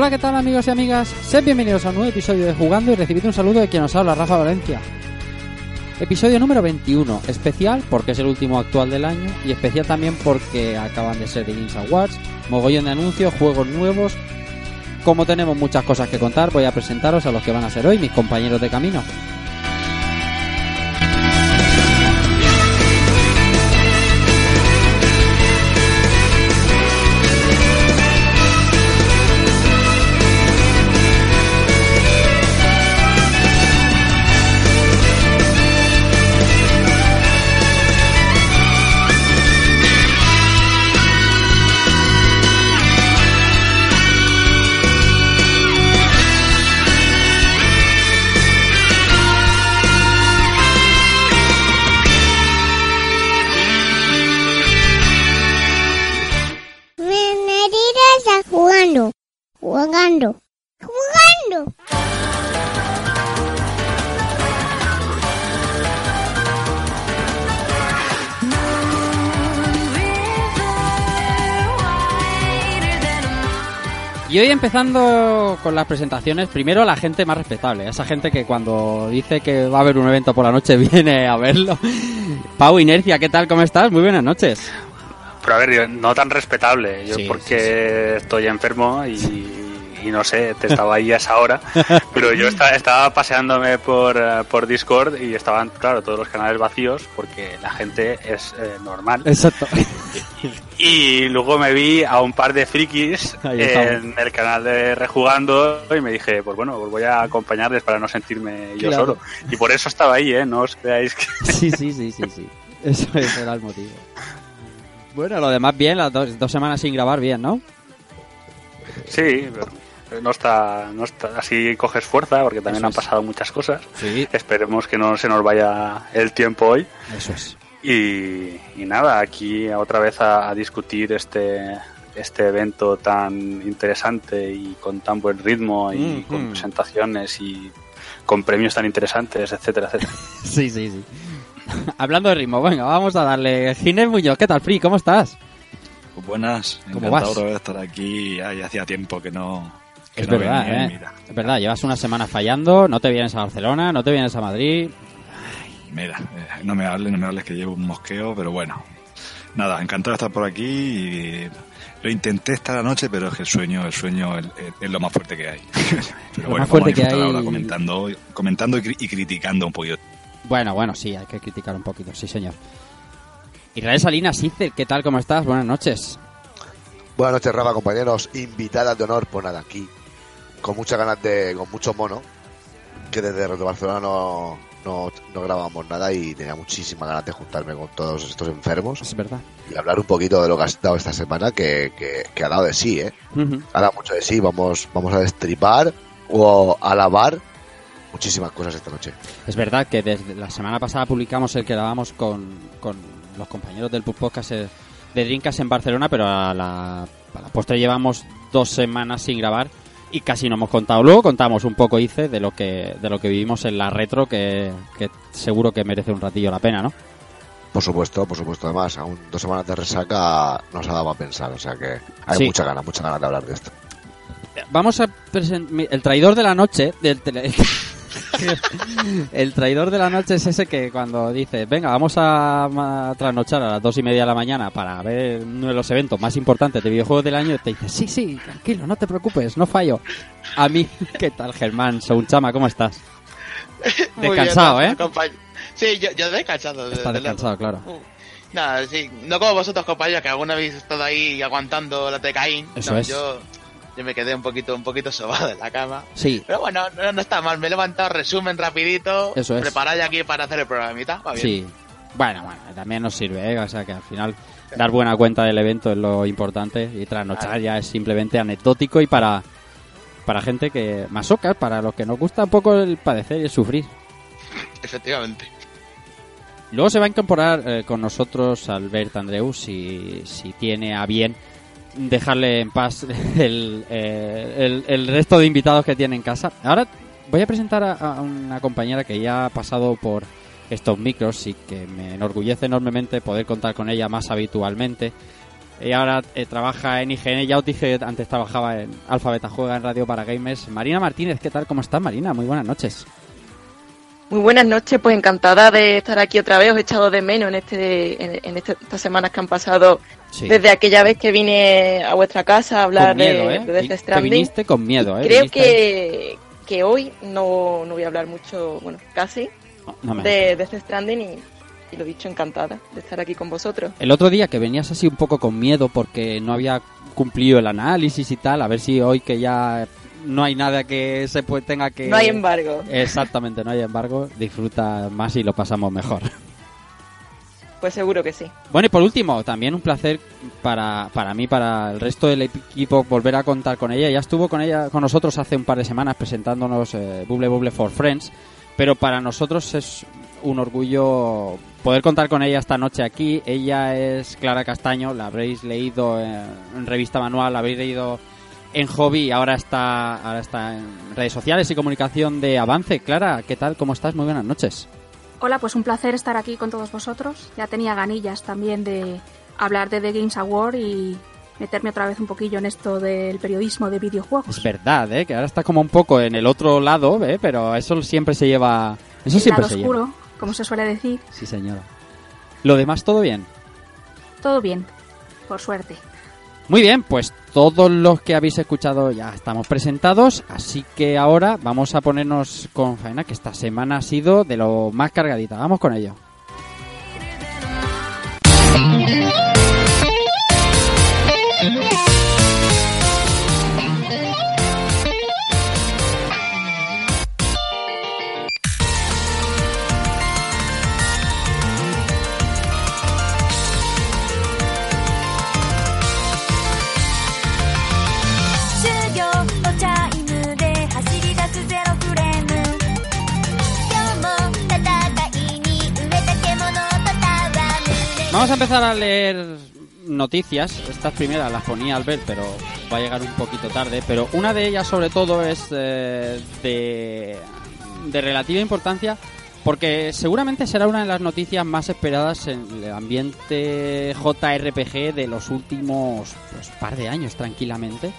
Hola, ¿qué tal amigos y amigas? Sed bienvenidos a un nuevo episodio de Jugando y recibid un saludo de quien os habla, Rafa Valencia. Episodio número 21, especial porque es el último actual del año y especial también porque acaban de ser The Games Awards, mogollón de anuncios, juegos nuevos. Como tenemos muchas cosas que contar, voy a presentaros a los que van a ser hoy mis compañeros de camino. Y hoy empezando con las presentaciones, primero la gente más respetable, esa gente que cuando dice que va a haber un evento por la noche viene a verlo. Pau Inercia, ¿qué tal? ¿Cómo estás? Muy buenas noches. Pero a ver, no tan respetable. Yo Sí, porque estoy enfermo y, y no sé, te estaba ahí a esa hora. Pero yo esta- estaba paseándome por, eh, por Discord y estaban, claro, todos los canales vacíos porque la gente es eh, normal. Exacto. Y luego me vi a un par de frikis en el canal de Rejugando y me dije, pues bueno, voy a acompañarles para no sentirme yo Claro. solo. Y por eso estaba ahí, ¿eh? No os creáis que... Sí, sí, sí, sí, sí. Eso, era el motivo. Bueno, lo demás bien, las dos, dos semanas sin grabar bien, ¿no? Sí, pero no está, no está... Así coges fuerza porque también Eso han es. pasado muchas cosas. Sí. Esperemos que no se nos vaya el tiempo hoy. Eso es. Y, y nada, aquí otra vez a, a discutir este, este evento tan interesante y con tan buen ritmo y Mhm. con presentaciones y con premios tan interesantes, etcétera, etcétera. Sí, sí, sí. Hablando de ritmo, venga, vamos a darle. Ginés Muñoz, ¿qué tal, Free? ¿Cómo estás? Pues buenas, ¿Cómo encantado vas? otra vez de estar aquí. Ya hacía tiempo que no. Que Es no verdad, venía, ¿eh? Mira, Es verdad, llevas una semana fallando, no te vienes a Barcelona, no te vienes a Madrid. mira, eh, no me hables, no me hables que llevo un mosqueo, pero bueno. Nada, encantado de estar por aquí y lo intenté esta noche, pero es que el sueño, el sueño es, lo más fuerte que hay. pero Lo bueno, más fuerte vamos a que hay- ahora comentando, comentando y, cri- y criticando un poquito. Bueno, bueno, sí, hay que criticar un poquito, sí, señor. Israel Salinas, Icer, ¿qué tal? ¿Cómo estás? Buenas noches. Buenas noches, Rafa, compañeros. Invitadas de honor, pues nada, aquí. Con muchas ganas de. con mucho mono. Que desde Reto Barcelona no, no, no grabamos nada y tenía muchísimas ganas de juntarme con todos estos enfermos Es verdad. y hablar un poquito de lo que ha dado esta semana, que, que, que ha dado de sí, ¿eh? Ujú. Ha dado mucho de sí. Vamos, vamos a destripar o alabar muchísimas cosas esta noche. Es verdad que desde la semana pasada publicamos el que grabamos con, con los compañeros del Podcast de Drinkas en Barcelona, pero a la, a la postre llevamos dos semanas sin grabar y casi no hemos contado. Luego contamos un poco, hice, de lo que de lo que vivimos en la retro, que, que seguro que merece un ratillo la pena, ¿no? Por supuesto, por supuesto. Además, aún dos semanas de resaca nos ha dado a pensar. O sea que hay Sí. mucha ganas, mucha ganas de hablar de esto. Vamos a presentar... El traidor de la noche... Del tele- el traidor de la noche es ese que cuando dice, venga, vamos a, a trasnochar a las dos y media de la mañana para ver uno de los eventos más importantes de videojuegos del año, te dice, sí, sí, tranquilo, no te preocupes, no fallo. A mí, ¿qué tal, Germán? Chama, ¿cómo estás? Muy Descansado, bien, ¿eh? compañ- Sí, yo, yo descansado. Estás descansado, claro. Uh, Nada, sí, no como vosotros, compañeros, que alguna habéis estado ahí aguantando la tecaín. Eso No, es. Yo, yo me quedé un poquito, un poquito sobado en la cama. Sí, Pero bueno, no, no está mal. Me he levantado, resumen rapidito. Eso es. Preparado ya aquí para hacer el programita. Va bien. sí. Bueno, bueno, también nos sirve, ¿eh? O sea que al final dar buena cuenta del evento es lo importante y trasnochar ya es simplemente anecdótico y para, para gente que masoca, para los que nos gusta un poco el padecer y el sufrir. Efectivamente. Luego se va a incorporar eh, con nosotros Albert Andreu si, si tiene a bien dejarle en paz el, eh, el- el resto de invitados que tiene en casa. Ahora voy a presentar a, una compañera que ya ha pasado por estos micros y que me enorgullece enormemente poder contar con ella más habitualmente. Ella ahora eh, trabaja en IGN, ya os dije, antes trabajaba en Alfa Beta Juega en Radio para Gamers. Marina Martínez, ¿qué tal? ¿Cómo estás, Marina? Muy buenas noches. Muy buenas noches, pues encantada de estar aquí otra vez. Os he echado de menos en este, en este- estas semanas que han pasado Sí. desde aquella vez que vine a vuestra casa a hablar miedo, de, ¿eh? de Death Te Stranding. viniste con miedo, ¿eh? Creo que, que hoy no, no voy a hablar mucho, bueno, casi, No me de Death Stranding y, y lo dicho, encantada de estar aquí con vosotros. El otro día que venías así un poco con miedo porque no había cumplido el análisis y tal, a ver si hoy que ya no hay nada que se tenga que... No hay embargo. Exactamente, no hay embargo, disfruta más y lo pasamos mejor. Pues seguro que sí. Bueno, y por último, también un placer para, para mí, para el resto del equipo, volver a contar con ella. Ya estuvo con ella, con nosotros hace un par de semanas presentándonos eh, Bubble Bubble for Friends, pero para nosotros es un orgullo poder contar con ella esta noche aquí. Ella es Clara Castaño, la habréis leído en, en revista manual, la habréis leído en hobby ahora está, ahora está en redes sociales y comunicación de Avance. Clara, ¿qué tal? ¿Cómo estás? Muy buenas noches. Hola, pues un placer estar aquí con todos vosotros. Ya tenía ganillas también de hablar de The Games Award y meterme otra vez un poquillo en esto del periodismo de videojuegos. Es verdad, ¿eh? que ahora está como un poco en el otro lado, ¿eh? pero eso siempre se lleva. Eso El siempre lado se oscuro, lleva. como se suele decir. Sí, señora. Lo demás, todo bien. Todo bien, por suerte. Muy bien, pues todos los que habéis escuchado ya estamos presentados, así que ahora vamos a ponernos con faena, que esta semana ha sido de lo más cargadita. Vamos con ello. Vamos a empezar a leer noticias. Estas primeras las ponía Albert, pero va a llegar un poquito tarde. Pero una de ellas, sobre todo, es eh, de, de relativa importancia porque seguramente será una de las noticias más esperadas en el ambiente JRPG de los últimos pues, par de años, tranquilamente.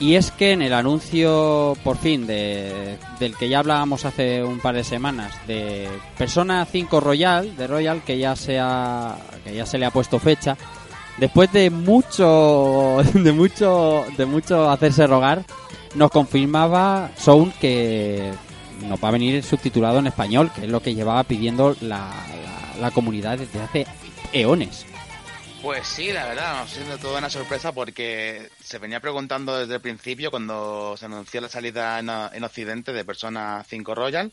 Y es que en el anuncio, por fin, de, del que ya hablábamos hace un par de semanas, de Persona 5 Royal, de Royal, que ya se, ha- que ya se le ha puesto fecha, después de mucho, de mucho, de mucho hacerse rogar, nos confirmaba Sound que nos va a venir subtitulado en español, que es lo que llevaba pidiendo la, la- la comunidad desde hace eones. Pues sí, la verdad, ha sido toda una sorpresa porque se venía preguntando desde el principio, cuando se anunció la salida en, en Occidente de Persona 5 Royal,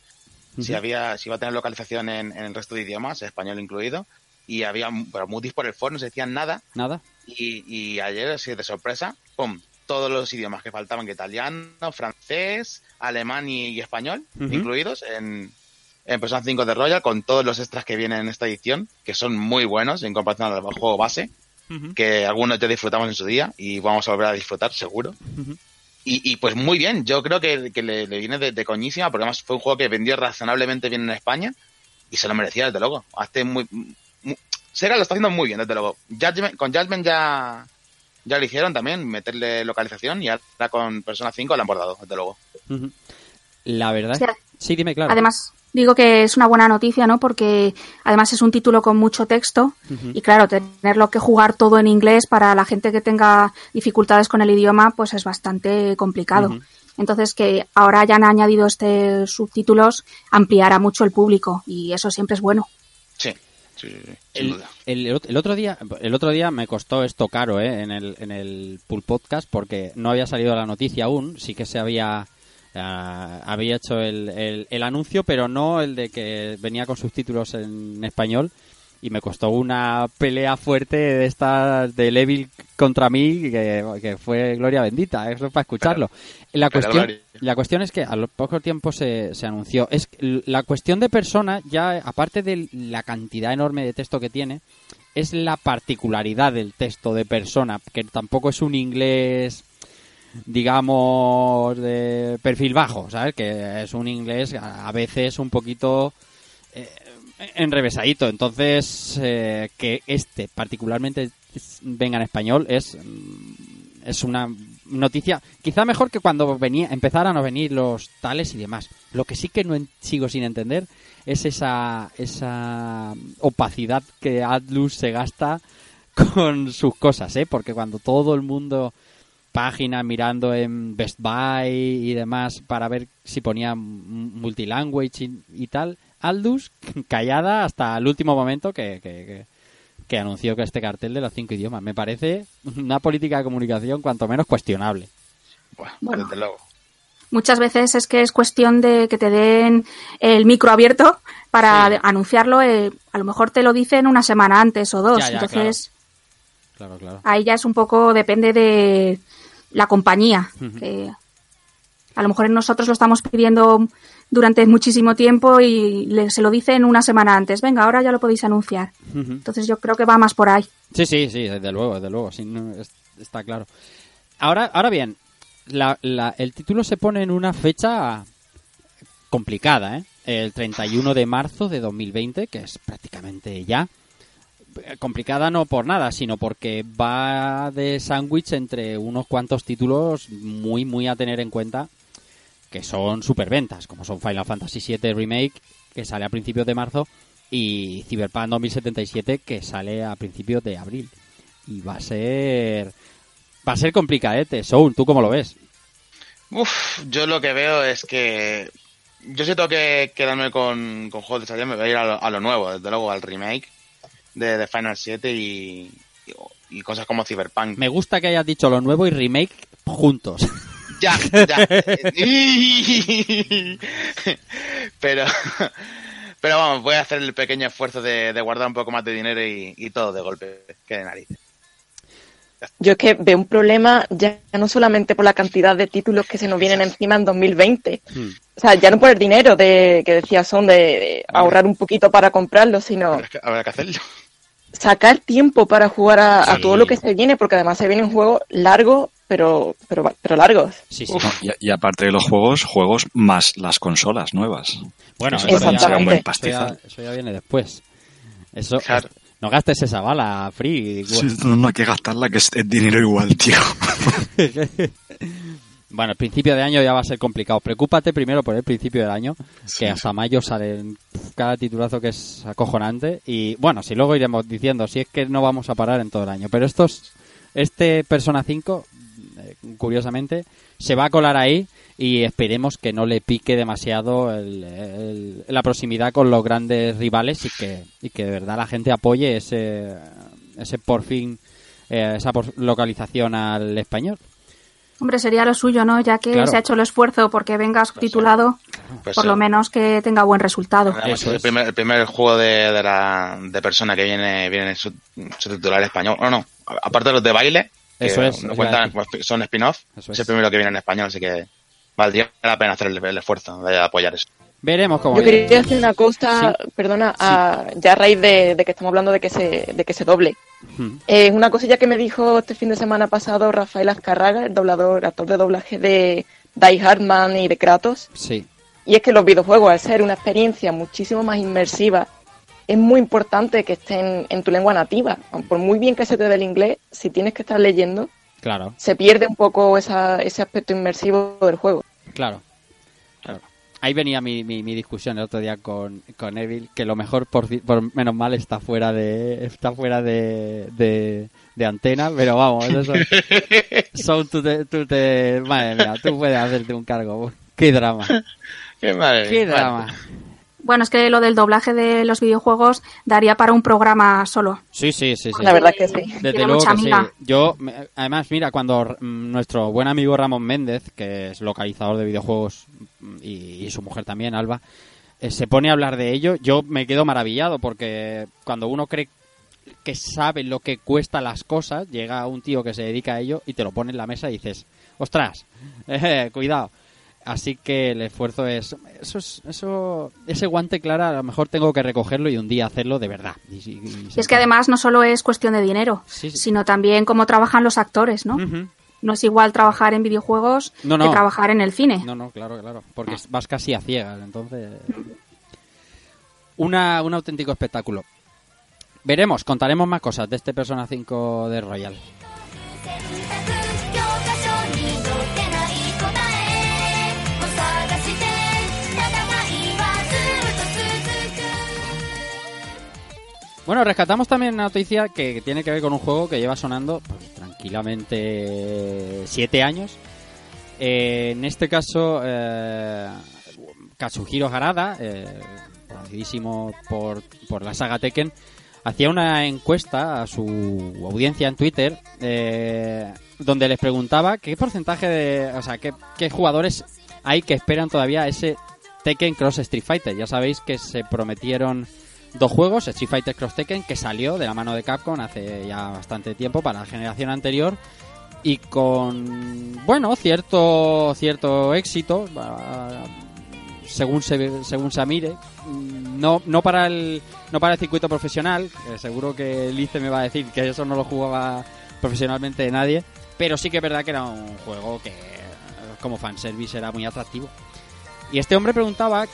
si había si iba a tener localización en, en el resto de idiomas, español incluido, y había pero mutis por el foro, no se decían nada, Nada. y, y ayer, así de sorpresa, ¡pum! Todos los idiomas que faltaban, que italiano, francés, alemán y, y español, incluidos en, en Persona 5 de Royal, con todos los extras que vienen en esta edición, que son muy buenos en comparación al juego base, que algunos ya disfrutamos en su día y vamos a volver a disfrutar, seguro. Y, y pues muy bien, yo creo que, que le, le viene de, de coñísima, porque además fue un juego que vendió razonablemente bien en España y se lo merecía, desde luego. Hace muy, muy- Sega lo está haciendo muy bien, desde luego. Judgment- con Judgment ya, ya lo hicieron también, meterle localización y ahora con Persona 5 lo han bordado, desde luego. La verdad. Sí, dime, claro. Además, digo que es una buena noticia, ¿no? Porque además es un título con mucho texto y claro, tenerlo que jugar todo en inglés para la gente que tenga dificultades con el idioma, pues es bastante complicado. Entonces, que ahora hayan añadido este subtítulos ampliará mucho el público y eso siempre es bueno. Sí, sí, sí, sí, sin El, duda. el- el otro día el otro día me costó esto caro ¿eh? en el en el pool podcast porque no había salido la noticia aún sí que se había ah, había hecho el, el- el anuncio pero no el de que venía con subtítulos en español y me costó una pelea fuerte de estas de Evil contra mí que, que fue gloria bendita, eso es para escucharlo. la cuestión gloria. la cuestión es que a lo poco tiempo se, se anunció. Es la cuestión de persona ya aparte de la cantidad enorme de texto que tiene es la particularidad del texto de persona, que tampoco es un inglés digamos de perfil bajo, ¿sabes? Que es un inglés a veces un poquito eh, enrevesadito. Entonces, eh, que este particularmente venga en español es, mm, es una noticia quizá mejor que cuando venía empezaran a venir los tales y demás. Lo que sí que no sigo sin entender es esa, esa opacidad que Atlus se gasta con sus cosas, ¿eh? Porque cuando todo el mundo páginas mirando en Best Buy y demás para ver si ponía multilanguage y, y tal. Aldus callada hasta el último momento que, que, que- que anunció que este cartel de los cinco idiomas. Me parece una política de comunicación cuanto menos cuestionable. Bueno, Bueno. desde luego. Muchas veces es que es cuestión de que te den el micro abierto para Sí. anunciarlo. eh, a lo mejor te lo dicen una semana antes o dos. Ya, ya, Entonces, Claro, claro. ahí ya es un poco, depende de la compañía. Que a lo mejor nosotros lo estamos pidiendo durante muchísimo tiempo y le- se lo dicen una semana antes. Venga, ahora ya lo podéis anunciar. Entonces yo creo que va más por ahí. Sí, sí, sí, desde luego, desde luego, sí, no, es- está claro. Ahora, ahora bien, la, la- el título se pone en una fecha complicada, ¿eh? El 31 de marzo de 2020, que es prácticamente ya. Eh, Complicada no por nada, sino porque va de sándwich entre unos cuantos títulos muy, muy a tener en cuenta que son superventas, como son Final Fantasy VII Remake, que sale a principios de marzo, y Cyberpunk 2077, que sale a principios de abril. Y va a ser... Va a ser complicadete. Soul, ¿tú cómo lo ves? Uf, yo lo que veo es que yo si tengo que quedarme con, con juegos de salida me voy a ir a lo, a lo nuevo, desde luego al remake de, de Final 7 y, y, y cosas como Cyberpunk. Me gusta que hayas dicho lo nuevo y remake juntos. Ya, ya. pero, pero vamos, voy a hacer el pequeño esfuerzo de, de guardar un poco más de dinero y, y todo de golpe, que de narices. Yo es que veo un problema ya no solamente por la cantidad de títulos que se nos vienen encima en 2020. Hmm. O sea, ya no por el dinero de que decía son de, de ahorrar un poquito para comprarlo, sino Habrá que, habrá que hacerlo. sacar tiempo para jugar a, todo lo que se viene, porque además se vienen juegos largos, pero, pero, pero largos. Sí, sí. Y, y aparte de los juegos, juegos más las consolas nuevas. Bueno, Eso ya, será un buen eso ya- eso ya viene después. Eso, Claro. no gastes esa bala, Free. Sí, no, no hay que gastarla, que es, es dinero igual, tío. Bueno, el principio de año ya va a ser complicado. Preocúpate primero por el principio del año, Sí, que hasta mayo salen pf, cada titulazo que es acojonante. Y bueno, si luego iremos diciendo, si es que no vamos a parar en todo el año. Pero estos, este Persona 5, eh, curiosamente, se va a colar ahí y esperemos que no le pique demasiado el- el- la proximidad con los grandes rivales y que, y que de verdad la gente apoye ese, ese por fin, eh, esa por- localización al español. Hombre, sería lo suyo, ¿no? Ya que Claro. se ha hecho el esfuerzo porque venga subtitulado, Pues por sí. lo menos que tenga buen resultado. Además, Eso es el primer, el primer juego de, de la de persona que viene viene su, subtitular español. No, no. Aparte de los de baile, que Eso es, no cuentan, como son spin-off, es. es. el primero que viene en español, así que valdría la pena hacer el, el esfuerzo de apoyar eso. Veremos cómo Yo viene. quería decir una cosa, perdona, a- ya a raíz de, de que estamos hablando de que se, de que se doble. Hmm. Eh, una cosilla que me dijo este fin de semana pasado Rafael Azcarraga, el doblador, actor de doblaje de Die Hardman y de Kratos, Sí, y es que los videojuegos, al ser una experiencia muchísimo más inmersiva, es muy importante que estén en tu lengua nativa. Por muy bien que se te dé el inglés, si tienes que estar leyendo, claro, se pierde un poco esa, ese aspecto inmersivo del juego. claro. Ahí venía mi, mi, mi discusión el otro día con, con Evil, que lo mejor, por, por menos mal, está fuera de está fuera de, de, de antena, pero vamos, eso son tú te, tú te- Madre mía, tú puedes hacerte un cargo. Qué drama, Qué madre. qué drama. Bueno, es que lo del doblaje de los videojuegos daría para un programa solo. Sí, sí, sí, sí. La verdad que sí. Desde Tiene luego mucha que sí. amiga. Yo, me- además, mira, cuando mm, nuestro buen amigo Ramón Méndez, que es localizador de videojuegos mm, y, y su mujer también, Alba, eh, se pone a hablar de ello, yo me quedo maravillado porque cuando uno cree que sabe lo que cuesta las cosas, llega un tío que se dedica a ello y te lo pone en la mesa y dices, ostras, eh, cuidado. Así que el esfuerzo es eso, es, eso ese guante clara a lo mejor tengo que recogerlo y un día hacerlo de verdad. Y, y- y Y es que además no solo es cuestión de dinero, Sí, sí. sino también cómo trabajan los actores, ¿no? No es igual trabajar en videojuegos No, no. que trabajar en el cine. No, no, claro, claro. Porque vas casi a ciegas, entonces. Una, un auténtico espectáculo. Veremos, contaremos más cosas de este Persona 5 de Royal. Bueno, rescatamos también una noticia que tiene que ver con un juego que lleva sonando pues, tranquilamente siete años. Eh, en este caso, eh, Katsuhiro Harada, eh, conocidísimo por, por la saga Tekken, hacía una encuesta a su audiencia en Twitter eh, donde les preguntaba qué porcentaje de, o sea, qué, qué jugadores hay que esperan todavía ese Tekken Cross Street Fighter. Ya sabéis que se prometieron dos juegos, Street Fighter Cross Tekken, que salió de la mano de Capcom hace ya bastante tiempo para la generación anterior y con, bueno, cierto cierto éxito, según se, según se mire. No, no para el no para el circuito profesional, seguro que Lice me va a decir que eso no lo jugaba profesionalmente nadie, pero sí que es verdad que era un juego que como fanservice era muy atractivo. Y este hombre preguntaba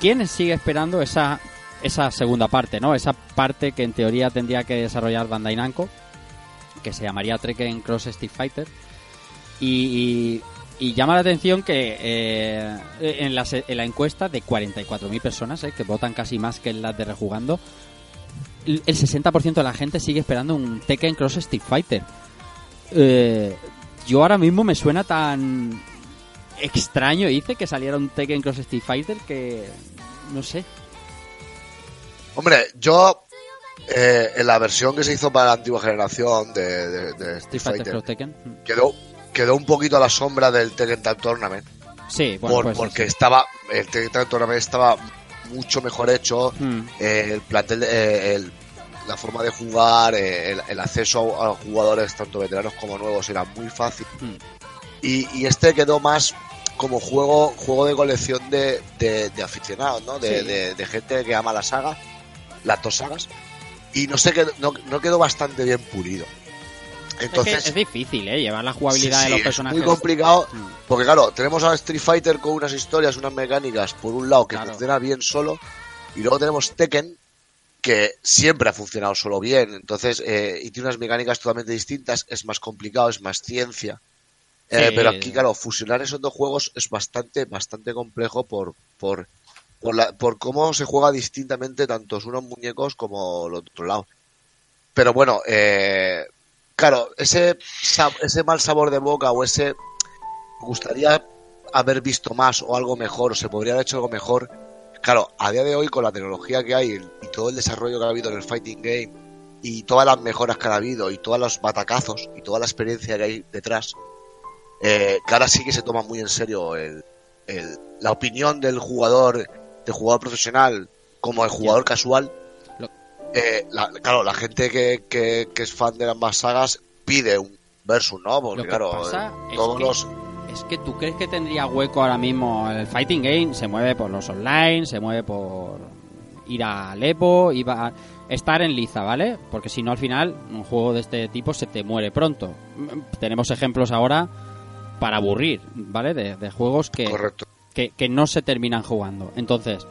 quién sigue esperando esa esa segunda parte, ¿no? Esa parte que en teoría tendría que desarrollar Bandai Namco, que se llamaría Tekken Cross Street Fighter. Y, y- llama la atención que eh, en, la, en la encuesta de 44.000 personas, eh, que votan casi más que en las de Rejugando, el 60% de la gente sigue esperando un Tekken Cross Street Fighter. Eh, yo ahora mismo me suena tan extraño, dice, que saliera un Tekken Cross Street Fighter que... no sé. Hombre, yo eh, en la versión que se hizo para la antigua generación de, de- de Street Fighter Tekken. Quedó, quedó un poquito a la sombra del Tekken Tag Tournament. Sí, bueno, por- pues porque sí. estaba el Tekken Tag Tournament estaba mucho mejor hecho. Mm. eh, el plantel, eh, el- la forma de jugar, eh, el, el acceso a, a jugadores tanto veteranos como nuevos era muy fácil. Mm. Y, y este quedó más como juego juego de colección de, de, de aficionados, ¿no? De, Sí. de- de gente que ama la saga, las dos sagas. Y no sé, quedó- no, no quedó bastante bien pulido. Entonces, es, que es difícil, ¿eh? Llevar la jugabilidad Sí, de los personajes. Es muy complicado, Mm. porque claro, tenemos a Street Fighter con unas historias, unas mecánicas, por un lado que Claro. funciona bien solo, y luego tenemos Tekken, que siempre ha funcionado solo bien, entonces, eh, y tiene unas mecánicas totalmente distintas, es más complicado, es más ciencia. Eh, Sí. pero aquí, claro, fusionar esos dos juegos es bastante, bastante complejo por, por, por, la- por cómo se juega distintamente tanto unos muñecos como los otro lado. Pero bueno, eh, claro, ese, ese mal sabor de boca o ese me gustaría haber visto más o algo mejor, o se podría haber hecho algo mejor. Claro, a día de hoy con la tecnología que hay y todo el desarrollo que ha habido en el fighting game y todas las mejoras que ha habido y todos los batacazos y toda la experiencia que hay detrás, eh, ahora sí que se toma muy en serio el- la opinión del jugador, del jugador profesional como el jugador casual. Eh, la- claro, la gente que, que, que es fan de ambas sagas pide un versus, ¿no? Porque Lo claro, eh, es todos que- los Es que tú crees que tendría hueco ahora mismo el fighting game, se mueve por los online, se mueve por ir a Lepo, iba a estar en liza, ¿vale? Porque si no al final un juego de este tipo se te muere pronto. Mm, Tenemos ejemplos ahora para aburrir, ¿vale? De, de juegos que, correcto. Que, que no se terminan jugando. Entonces,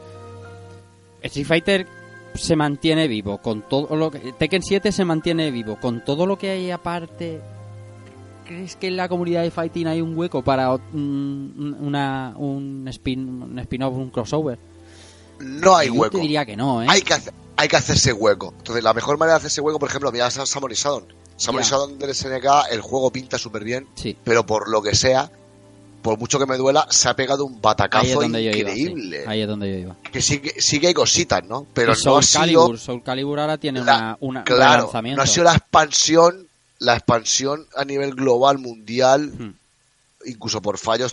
Street Fighter se mantiene vivo con todo lo que Tekken 7 se mantiene vivo con todo lo que hay aparte. ¿Crees que en la comunidad de fighting hay un hueco para mm, una un spin un spin-off, un crossover? No hay Yo hueco. te diría que no, ¿eh? Hay que, hacer, hay que hacerse hueco. Entonces, la mejor manera de hacerse hueco, por ejemplo, mira a Samurai Shodown. Samurai. Shodown del SNK, el juego pinta súper bien, Sí. pero por lo que sea, por mucho que me duela, se ha pegado un batacazo yo iba. sí. increíble. Ahí es donde yo iba. Que sí, que sí que hay cositas, ¿no? Pero Y no ha sido Calibur, Soul Calibur ahora tiene la- una, una un claro, relanzamiento. no ha sido la expansión, la expansión a nivel global, mundial, Hmm. incluso por fallos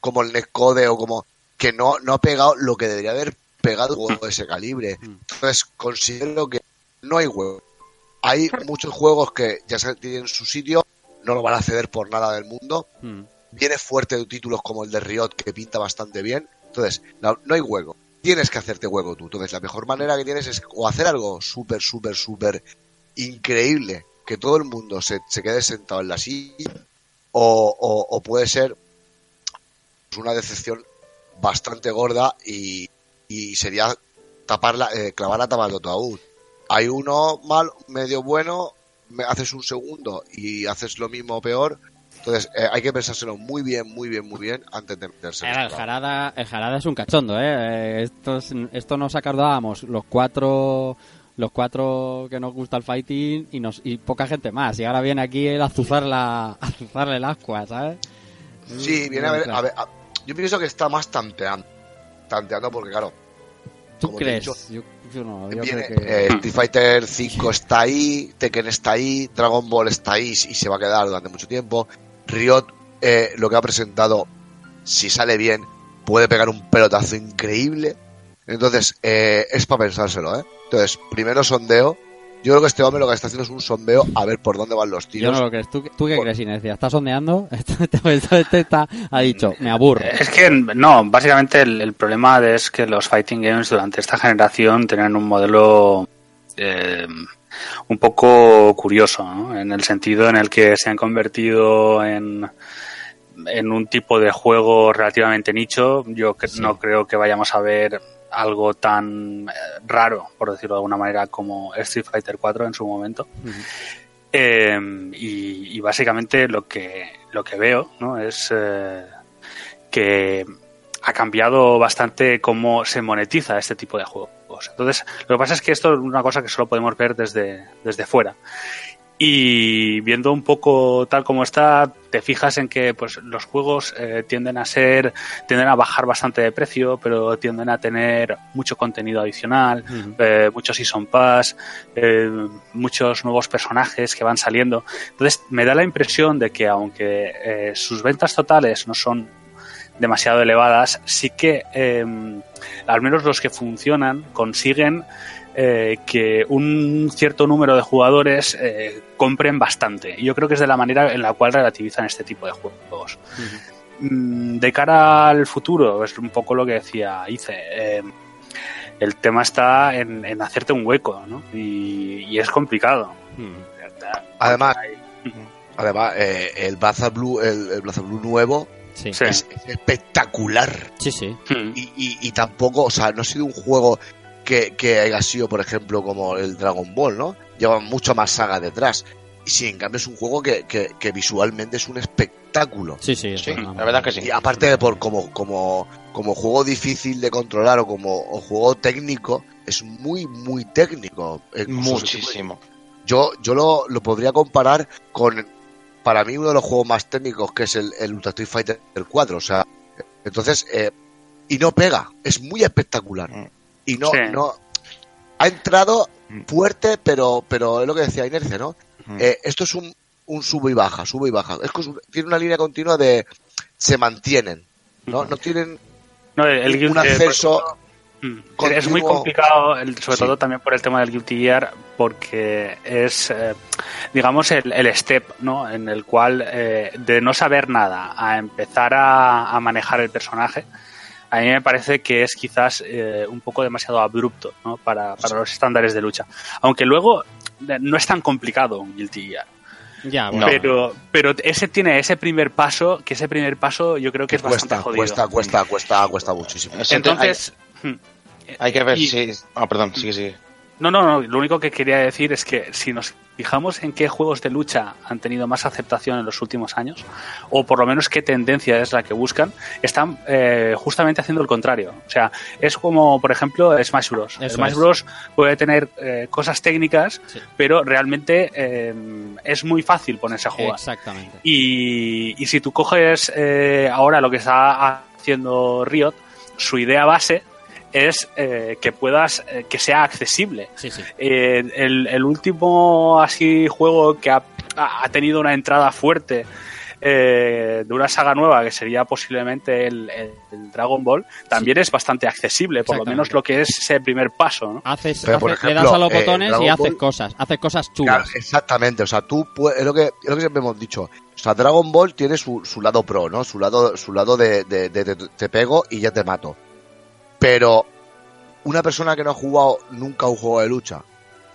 como el Netcode o como que no, no ha pegado lo que debería haber pegado un juego de ese calibre. Entonces, considero que no hay huevo. Hay muchos juegos que ya se tienen su sitio, no lo van a ceder por nada del mundo. Mm. Viene fuerte de títulos como el de Riot, que pinta bastante bien. Entonces, no, no hay huevo. Tienes que hacerte huevo tú. Entonces, la mejor manera que tienes es o hacer algo súper, súper, súper increíble, que todo el mundo se, se quede sentado en la silla, o, puede ser una decepción bastante gorda y, y sería taparla, eh, clavar la tapa del ataúd. Hay uno mal, medio bueno, me haces un segundo y haces lo mismo peor. Entonces eh, hay que pensárselo muy bien, muy bien, muy bien antes de meterse. Era, el. Jarada, el Jarada es un cachondo, ¿eh? Eh, Esto, es- esto nos acordábamos los cuatro los cuatro que nos gusta el fighting y nos y poca gente más. Y ahora viene aquí el azuzar la, azuzarle el ascua, ¿sabes? Sí, viene a ver, a ver, a- yo pienso que está más tanteando, tanteando porque claro, ¿Tú crees? dicho, Yo, yo no, yo viene, creo que... eh, Street Fighter 5 está ahí, Tekken está ahí, Dragon Ball está ahí y se va a quedar durante mucho tiempo. Riot, eh, lo que ha presentado, si sale bien, puede pegar un pelotazo increíble. Entonces, eh, es para pensárselo, ¿eh? Entonces, primero sondeo. Yo creo que este hombre lo que está haciendo es un sondeo a ver por dónde van los Yo tiros. no lo crees. ¿Tú, tú qué crees, Inesia? ¿Estás sondeando? Este, este- este está, ha dicho, me aburre. Es que no, básicamente el, el problema es que los fighting games durante esta generación tienen un modelo eh, un poco curioso, ¿no? en el sentido en el que se han convertido en, en un tipo de juego relativamente nicho. Yo no creo que vayamos a ver algo tan eh, raro, por decirlo de alguna manera, como Street Fighter 4 en su momento. Eh, y, y básicamente lo que lo que veo ¿no? es eh, que ha cambiado bastante cómo se monetiza este tipo de Entonces, lo que pasa es que esto es una cosa que solo podemos ver desde, desde fuera. Y viendo un poco tal como está, te fijas en que pues los juegos eh, tienden a ser, tienden a bajar bastante de precio, pero tienden a tener mucho contenido adicional, eh, muchos season pass, eh, muchos nuevos personajes que van saliendo. Entonces me da la impresión de que aunque sus ventas totales no son demasiado elevadas, sí que eh, al menos los que funcionan consiguen eh, que un cierto número de jugadores eh, compren bastante. Y yo creo que es de la manera en la cual relativizan este tipo de juegos. Mm, De cara al futuro, es un poco lo que decía Ice. eh, el tema está en, en hacerte un hueco, ¿no? Y, y es complicado. Además, además eh, el Blazer Blue, el, el Blazer Blue nuevo Sí. es, es espectacular. Sí, sí. Y, y, y tampoco, o sea, no ha sido un juego que, que haya sido, por ejemplo, como el Dragon Ball, ¿no? Lleva mucho más saga detrás. Y sin en cambio es un juego que, que, que visualmente es un espectáculo. Sí, sí. Sí, la verdad que sí. Y aparte de por como, como, como juego difícil de controlar o como o juego técnico, es muy, muy técnico. Eh, Muchísimo. Yo, yo lo, lo podría comparar con, para mí, uno de los juegos más técnicos que es el, el Ultra Street Fighter 4. O sea, entonces, eh, y no pega, es muy espectacular. Y no, Sí. no, ha entrado fuerte, pero, pero es lo que decía Inercia, ¿no? Eh, esto es un, un sube y baja, sube y baja. Es que tiene una línea continua de, se mantienen, ¿no? No tienen No, el, el un eh, acceso Mm. Continuo. Es muy complicado, el- sobre Sí. todo también por el tema del Guilty Gear, porque es, eh, digamos, el, el step, ¿no? En el cual, eh, de no saber nada a empezar a, a manejar el personaje, a mí me parece que es quizás eh, un poco demasiado abrupto, ¿no? Para, para los estándares de lucha. Aunque luego no es tan complicado un Guilty Gear. Ya, bueno. Pero, pero ese tiene ese primer paso, que ese primer paso yo creo que es bastante jodido. cuesta, cuesta, cuesta, cuesta muchísimo. Entonces, hmm, Hay que ver Y- si. Ah, perdón, sigue, sigue. No, no, no. Lo único que quería decir es que si nos fijamos en qué juegos de lucha han tenido más aceptación en los últimos años, o por lo menos qué tendencia es la que buscan, están eh, justamente haciendo el contrario. O sea, es como, por ejemplo, Smash Bros. Eso Smash es. Bros. puede tener eh, cosas técnicas, pero realmente eh, es muy fácil ponerse a jugar. Exactamente. Y, y si tú coges eh, ahora lo que está haciendo Riot, su idea base es eh, que puedas, eh, que sea accesible. Sí, sí. Eh, el, el último así juego que ha, ha tenido una entrada fuerte eh, de una saga nueva que sería posiblemente el, el- el Dragon Ball, también es bastante accesible, por lo menos lo que es ese primer paso. ¿no? Haces, por le das a los eh, botones y haces Ball- cosas, haces cosas Claro, chulas. exactamente, o sea, tú puedes, es lo que, es lo que siempre hemos dicho. O sea, Dragon Ball tiene su, su lado pro, ¿no? Su lado, su lado de, de- de- de- te pego y ya te mato. Pero una persona que no ha jugado nunca un juego de lucha,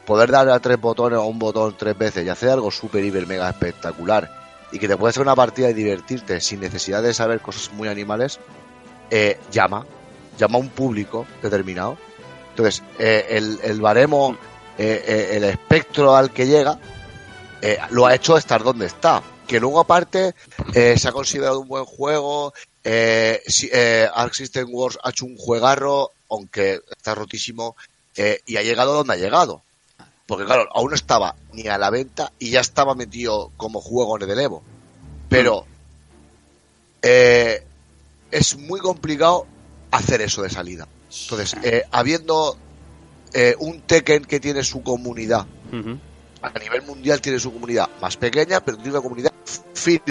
poder darle a tres botones o un botón tres veces y hacer algo súper, hiper, mega espectacular y que te puedes hacer una partida y divertirte sin necesidad de saber cosas muy animales, eh, llama, llama a un público determinado. Entonces, eh, el, el baremo, eh, eh, el espectro al que llega, eh, lo ha hecho estar donde está. Que luego, aparte, se ha considerado un buen juego. Eh, si- eh, Arc System Wars ha hecho un juegarro, aunque está rotísimo, eh, y ha llegado donde ha llegado. Porque, claro, aún no estaba ni a la venta y ya estaba metido como juego en el Evo. Pero eh, es muy complicado hacer eso de salida. Entonces, eh, habiendo eh, un Tekken que tiene su comunidad, a nivel mundial tiene su comunidad más pequeña, pero tiene una comunidad firme.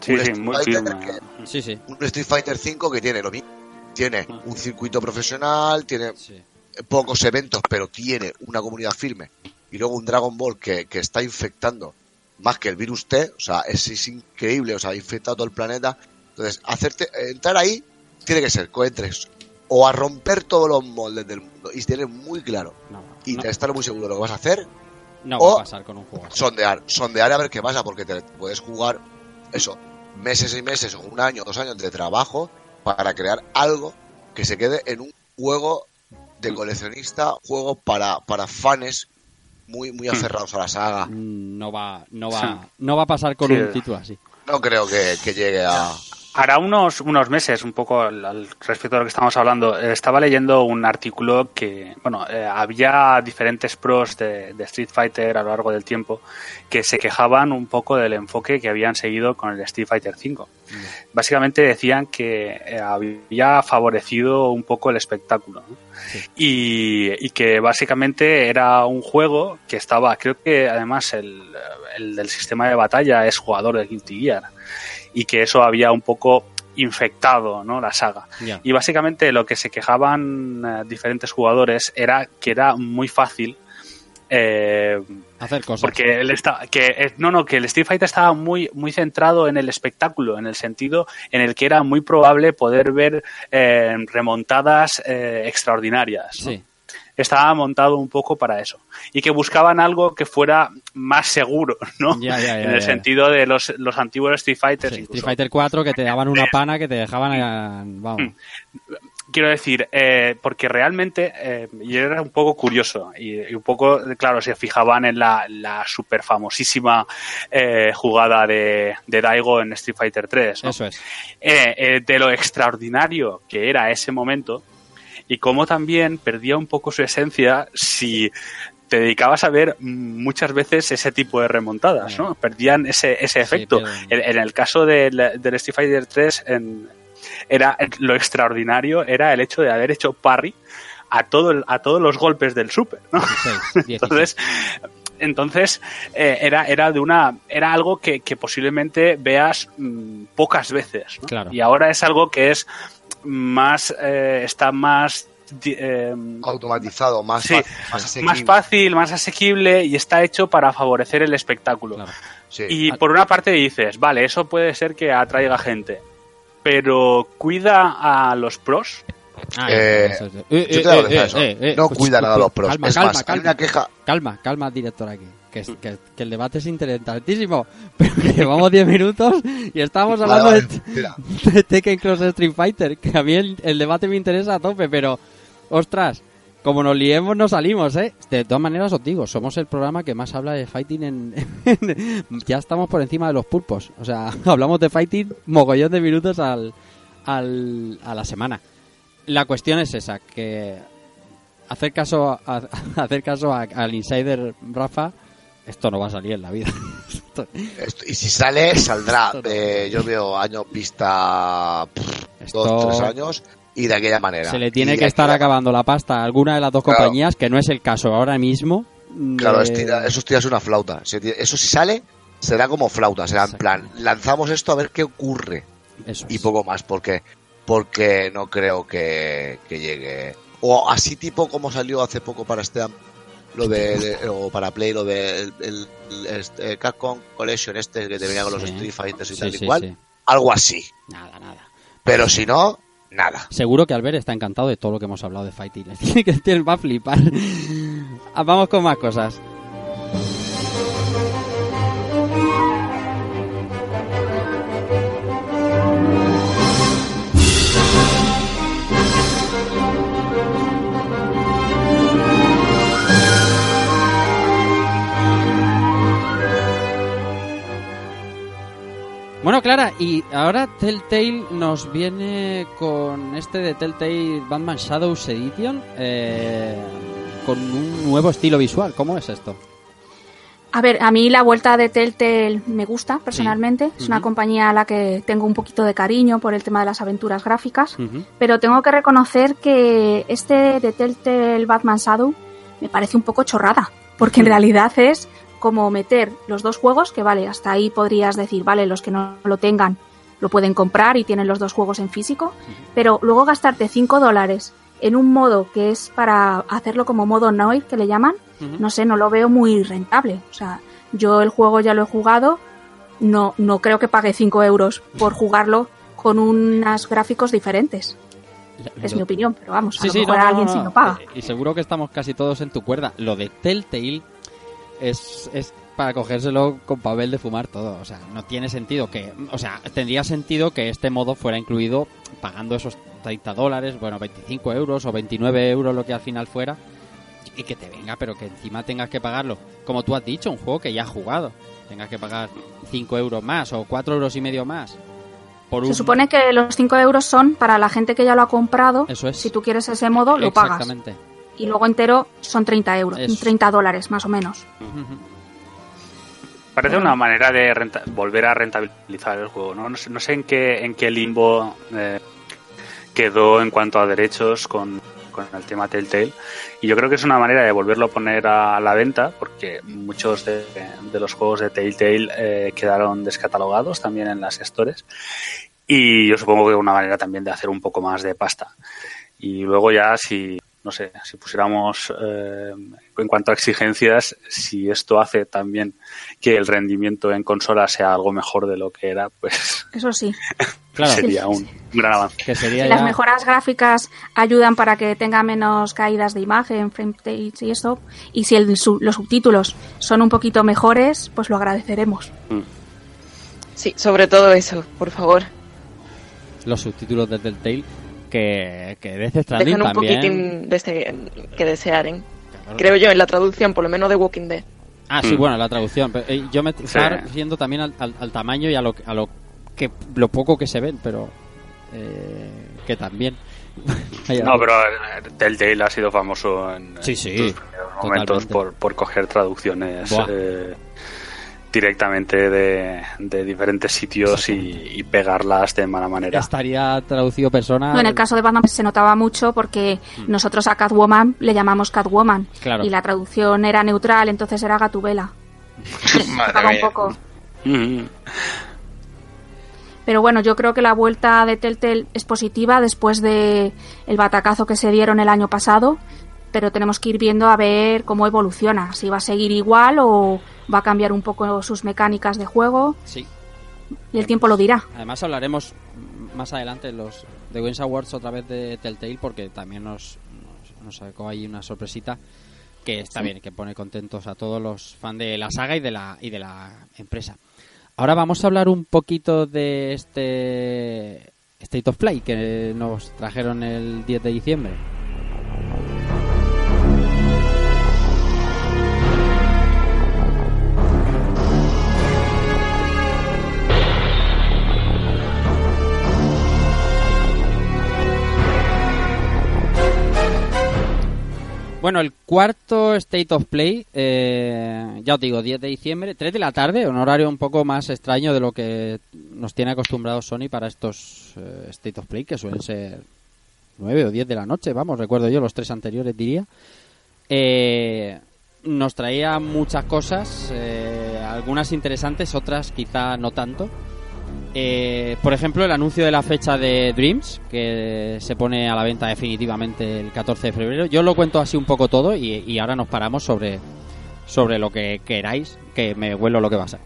Sí, Un sí, Street muy Fighter firme. que- Sí, sí. un Street Fighter 5 que tiene lo mismo. Tiene un circuito profesional, tiene sí. pocos eventos, pero tiene una comunidad firme. Y luego un Dragon Ball que, que está infectando más que el virus T, o sea, es, es increíble, o sea, ha infectado todo el planeta. Entonces, hacerte, entrar ahí tiene que ser, coentres, o a romper todos los moldes del mundo y tener muy claro No, y no, estar muy seguro de lo que vas a hacer, no o- va a pasar con un juego así. sondear, sondear a ver qué pasa, porque te puedes jugar eso, meses y meses, o un año, dos años de trabajo para crear algo que se quede en un juego de coleccionista, juego para, para fans muy, muy aferrados a la saga. Mm, No va, no va, Sí. no va a pasar con Sí. un título así. No creo que, que llegue a... Hará unos, unos meses, un poco al, al respecto de lo que estamos hablando, eh, estaba leyendo un artículo que, bueno, eh, había diferentes pros de, de Street Fighter a lo largo del tiempo que se quejaban un poco del enfoque que habían seguido con el Street Fighter V. Básicamente decían que eh, había favorecido un poco el espectáculo ¿no? y, y que básicamente era un juego que estaba, creo que además el, el del sistema de batalla es jugador de Guilty Gear y que eso había un poco infectado ¿no? la saga. Y básicamente lo que se quejaban eh, diferentes jugadores era que era muy fácil eh, Hacer cosas. porque él está, que eh, no, no, que el Street Fighter estaba muy, muy centrado en el espectáculo, en el sentido en el que era muy probable poder ver eh, remontadas eh, extraordinarias. ¿no? Estaba montado un poco para eso. Y que buscaban algo que fuera más seguro, ¿no? Ya, ya, ya, en el sentido de los, los antiguos Street Fighters. Sí. Street Fighter 4 que te daban una pana que te dejaban, eh, vamos. Quiero decir, eh, porque realmente eh, yo era un poco curioso y, y un poco, claro, se fijaban en la, la super famosísima eh, jugada de, de Daigo en Street Fighter 3. ¿no? Eso es. Eh, eh, de lo extraordinario que era ese momento y cómo también perdía un poco su esencia si te dedicabas a ver muchas veces ese tipo de remontadas, ¿no? Perdían ese, ese efecto. en, en el caso del, del Street Fighter 3, en- era lo extraordinario era el hecho de haber hecho parry a todo el- a todos los golpes del super, ¿no? 16, 16. Entonces, entonces eh, era, era de una era algo que, que posiblemente veas mm, pocas veces ¿no? Claro. y ahora es algo que es más eh, está más eh, automatizado, más, sí, fácil, más asequible. más fácil, más asequible y está hecho para favorecer el espectáculo. Claro. Sí. Y por una parte dices, vale, eso puede ser que atraiga gente, pero cuida a los pros. Ah, Eh, eso, eso, eso. Eh, yo te eh, de eso. no pues, cuida nada a los pros. Calma, es calma, más, hay calma. una queja. Calma, calma, director aquí. Que, es- que, que el debate es interesantísimo. Pero que llevamos 10 minutos y estamos hablando vale, de, de Tekken Cross Street Fighter. Que a mí el, el debate me interesa a tope, pero ostras, como nos liemos, no salimos, ¿eh? De todas maneras, os digo, somos el programa que más habla de fighting en. ya estamos por encima de los pulpos. O sea, hablamos de fighting mogollón de minutos al, al, a la semana. La cuestión es esa, que hacer caso a, hacer caso a- al insider Rafa, esto no va a salir en la vida. Esto- Esto- y si sale, saldrá. No. Eh, yo veo años pff, Esto- dos, tres años y de aquella manera. se le tiene que estar aquella- acabando la pasta a alguna de las dos Claro. compañías, que no es el caso ahora mismo. Claro, de- es tira- eso es una flauta. Eso si sale, será como flauta, será en plan, lanzamos esto a ver qué ocurre Eso y es. poco más, porque porque no creo que, que llegue. O así tipo como salió hace poco para Steam, lo de, de- o para Play, lo de el, el- el- este, Capcom Collection este que te venía con los. Street Fighters y Sí, tal sí, igual, sí. algo así. Nada, nada. Pero si no, nada. Seguro que Albert está encantado de todo lo que hemos hablado de Fighting. Tiene que va a flipar. Vamos con más cosas. Bueno, Clara, y ahora Telltale nos viene con este de Telltale Batman Shadows Edition eh, con un nuevo estilo visual. ¿Cómo es esto? A ver, a mí la vuelta de Telltale me gusta personalmente. Es una compañía a la que tengo un poquito de cariño por el tema de las aventuras gráficas. Pero tengo que reconocer que este de Telltale Batman Shadow me parece un poco chorrada. Porque en realidad es como meter los dos juegos, que vale, hasta ahí podrías decir, vale, los que no lo tengan lo pueden comprar y tienen los dos juegos en físico. Pero luego gastarte 5 dólares en un modo que es para hacerlo como modo Noir, que le llaman, no sé, no lo veo muy rentable. O sea, yo el juego ya lo he jugado, no, no creo que pague 5 euros por jugarlo con unos gráficos diferentes. Es Lo- mi opinión, pero vamos, a Sí, lo sí, mejor no, no, alguien no, sí no. lo paga. Eh, Y seguro que estamos casi todos en tu cuerda. Lo de Telltale es, es para cogérselo con papel de fumar todo. O sea, no tiene sentido que... O sea, tendría sentido que este modo fuera incluido pagando esos 30 dólares, bueno, 25 euros o 29 euros, lo que al final fuera. Y que te venga, pero que encima tengas que pagarlo. Como tú has dicho, un juego que ya has jugado. Tengas que pagar 5 euros más o 4 euros y medio más. Por Se un... supone que los 5 euros son para la gente que ya lo ha comprado. Eso es. Si tú quieres ese modo, lo pagas. Exactamente. Y luego entero son 30 euros, Eso. 30 dólares más o menos. Parece una manera de renta- volver a rentabilizar el juego, ¿no? No sé, no sé en qué en qué limbo eh, quedó en cuanto a derechos con, con el tema Telltale. Y yo creo que es una manera de volverlo a poner a la venta, porque muchos de, de los juegos de Telltale eh, quedaron descatalogados también en las stores. Y yo supongo que una manera también de hacer un poco más de pasta. Y luego ya si, no sé, si pusiéramos eh, en cuanto a exigencias, si esto hace también que el rendimiento en consola sea algo mejor de lo que era, pues Eso sí. Claro. sería un gran avance. Que sería Si ya... las mejoras gráficas ayudan para que tenga menos caídas de imagen, frame rates y eso, y si el su- los subtítulos son un poquito mejores, pues lo agradeceremos. Sí, sobre todo eso, por favor. los subtítulos de Telltale que, que Death Stranding Dejan un también poquitín de ese- que desear, ¿eh? Claro. Creo yo, en la traducción, por lo menos de Walking Dead. ah sí Mm. bueno la traducción pero, eh, yo me estaba refiriendo también al, al- al tamaño y a lo a lo que lo poco que se ven pero eh, que también No, pero eh, Telltale ha sido famoso en, Sí, en sí, sus primeros momentos por, por coger traducciones Buah. eh, directamente de, de diferentes sitios y, y pegarlas de mala manera. estaría traducido persona No, en el caso de Batman se notaba mucho porque nosotros a Catwoman le llamamos Catwoman Mm. Claro. y la traducción era neutral, entonces era Gatubela. Madre un mía. poco. Mm. Pero bueno, yo creo que la vuelta de Telltale es positiva después de el batacazo que se dieron el año pasado, pero tenemos que ir viendo a ver cómo evoluciona, si va a seguir igual o va a cambiar un poco sus mecánicas de juego sí y el tiempo lo dirá. además hablaremos más adelante los The Games Awards otra vez de Telltale porque también nos, nos, nos sacó ahí una sorpresita que está bien, que pone contentos a todos los fans de la saga y de la, y de la empresa. Ahora vamos a hablar un poquito de este State of Play que nos trajeron el 10 de diciembre. Bueno, el cuarto State of Play, eh, ya os digo, 10 de diciembre, 3 de la tarde, un horario un poco más extraño de lo que nos tiene acostumbrado Sony para estos eh, State of Play, que suelen ser 9 o 10 de la noche, vamos, recuerdo yo, los tres anteriores diría. Eh, nos traía muchas cosas, eh, algunas interesantes, otras quizá no tanto. Eh, por ejemplo, el anuncio de la fecha de Dreams, que se pone a la venta definitivamente el 14 de febrero. Yo lo cuento así un poco todo y, ahora nos paramos sobre, sobre lo que queráis, que me huelo lo que va a ser.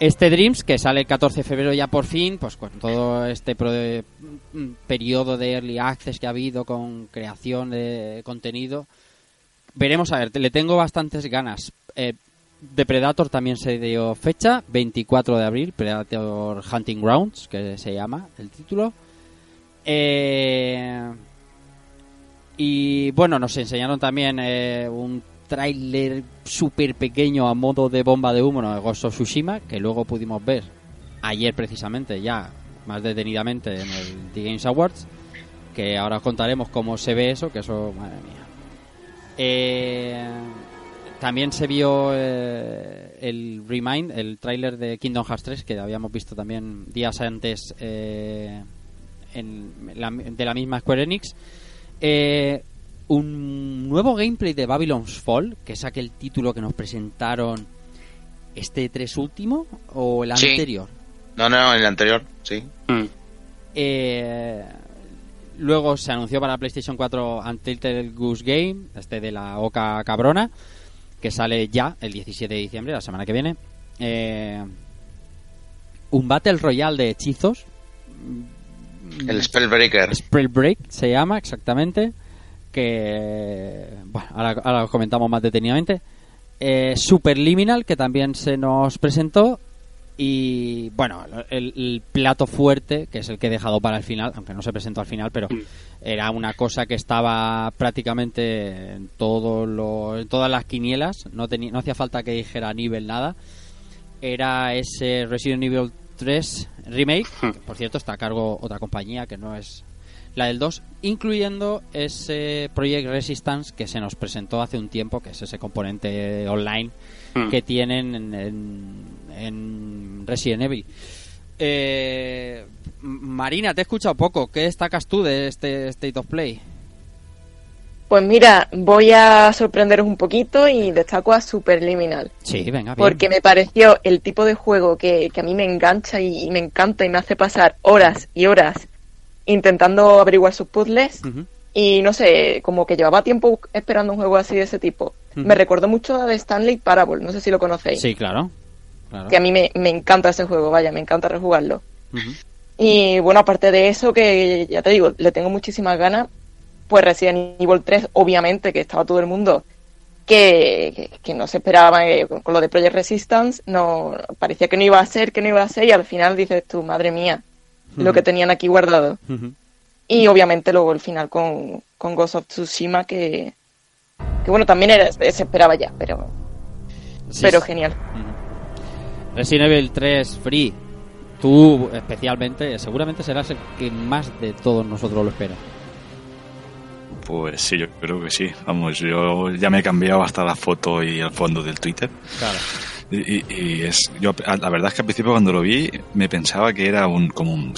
Este Dreams, que sale el 14 de febrero ya por fin, pues con todo este mm, periodo de early access que ha habido con creación de contenido, veremos a ver, le tengo bastantes ganas. Eh, de Predator también se dio fecha, 24 de abril, Predator Hunting Grounds, que se llama el título. Eh, y bueno, nos enseñaron también eh, un tráiler súper pequeño a modo de bomba de humo de Ghost of Tsushima, que luego pudimos ver ayer precisamente, ya más detenidamente en el The Games Awards, que ahora os contaremos cómo se ve eso, que eso, madre mía. Eh, también se vio eh, el Remind, el tráiler de Kingdom Hearts 3, que habíamos visto también días antes eh, en la- de la misma Square Enix. Eh, un nuevo gameplay de Babylon's Fall, que es aquel título que nos presentaron este 3 último o el Sí. anterior. No, no, el anterior, sí. Eh, luego se anunció para PlayStation 4 Untitled Goose Game, este de la Oca Cabrona, que sale ya el 17 de diciembre, la semana que viene. Eh, un Battle Royale de hechizos. El Spellbreaker. Spellbreak se llama exactamente. Que. Bueno, ahora, ahora lo comentamos más detenidamente. Eh, Superliminal, que también se nos presentó. Y bueno, el, el plato fuerte, que es el que he dejado para el final, aunque no se presentó al final, pero era una cosa que estaba prácticamente en, todo lo- en todas las quinielas. No, tenía, no hacía falta que dijera nivel nada. Era ese Resident Evil 3 Remake, que por cierto está a cargo otra compañía que no es la del 2, incluyendo ese Project Resistance que se nos presentó hace un tiempo, que es ese componente online Mm. que tienen en, en- en Resident Evil. Eh, Marina, te he escuchado poco. ¿Qué destacas tú de este State of Play? Pues mira, voy a sorprenderos un poquito y destaco a Superliminal. Sí, venga, bien. Porque me pareció el tipo de juego que, que a mí me engancha y, y me encanta y me hace pasar horas y horas intentando averiguar sus puzzles. Y no sé, como que llevaba tiempo esperando un juego así de ese tipo. Me recordó mucho a The Stanley Parable, no sé si lo conocéis. Sí, claro. claro. Que a mí me, me encanta ese juego, vaya, me encanta rejugarlo. Y bueno, aparte de eso, que ya te digo, le tengo muchísimas ganas, pues Resident Evil 3, obviamente, que estaba todo el mundo que, que, que no se esperaba eh, con, con lo de Project Resistance, no parecía que no iba a ser, que no iba a ser, y al final dices tú, madre mía, lo que tenían aquí guardado. Ujú. Y obviamente luego el final con, con Ghost of Tsushima, que, que bueno, también era, se esperaba ya, pero, Sí, pero sí. genial. Resident Evil 3 Free. Tú especialmente, seguramente serás el que más de todos nosotros lo espera. Pues sí, yo creo que sí. Vamos, yo ya me he cambiado hasta la foto y el fondo del Twitter. Claro. Y, y- y es, yo, la verdad es que al principio cuando lo vi me pensaba que era un como un,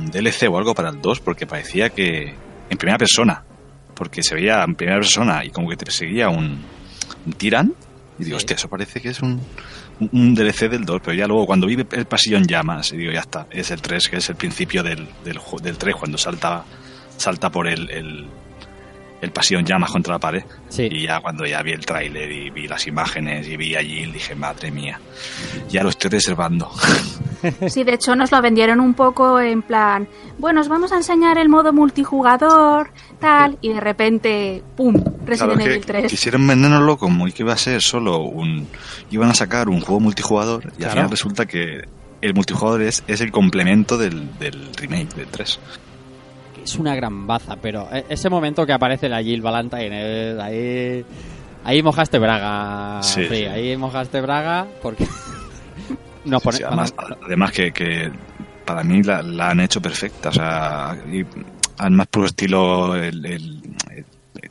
un- DLC o algo para el 2 porque parecía que en primera persona, porque se veía en primera persona y como que te perseguía un, un tirán y digo, Sí. hostia, eso parece que es un, un- DLC del 2, pero ya luego cuando vi el pasillo en llamas y digo, ya está, es el 3, que es el principio del, del, del 3 cuando salta salta por el, el, el pasillo en llamas contra la pared. Sí. Y ya cuando ya vi el tráiler y vi las imágenes y vi allí, dije, madre mía, ya lo estoy reservando. Sí, de hecho nos lo vendieron un poco en plan, bueno, os vamos a enseñar el modo multijugador, tal, y de repente, ¡pum! Claro, Resident es que Evil 3. quisieron vendérnoslo como que iba a ser solo un... Iban a sacar un juego multijugador y al Claro. final resulta que el multijugador es, es el complemento del, del remake del 3. Es una gran baza, pero e- ese momento que aparece la Jill Valentine, eh, ahí, ahí mojaste braga, Sí, Free, sí. ahí mojaste braga porque nos pone, Sí, además, además que, que para mí la, la han hecho perfecta. O sea, y al más puro estilo, el, el- el-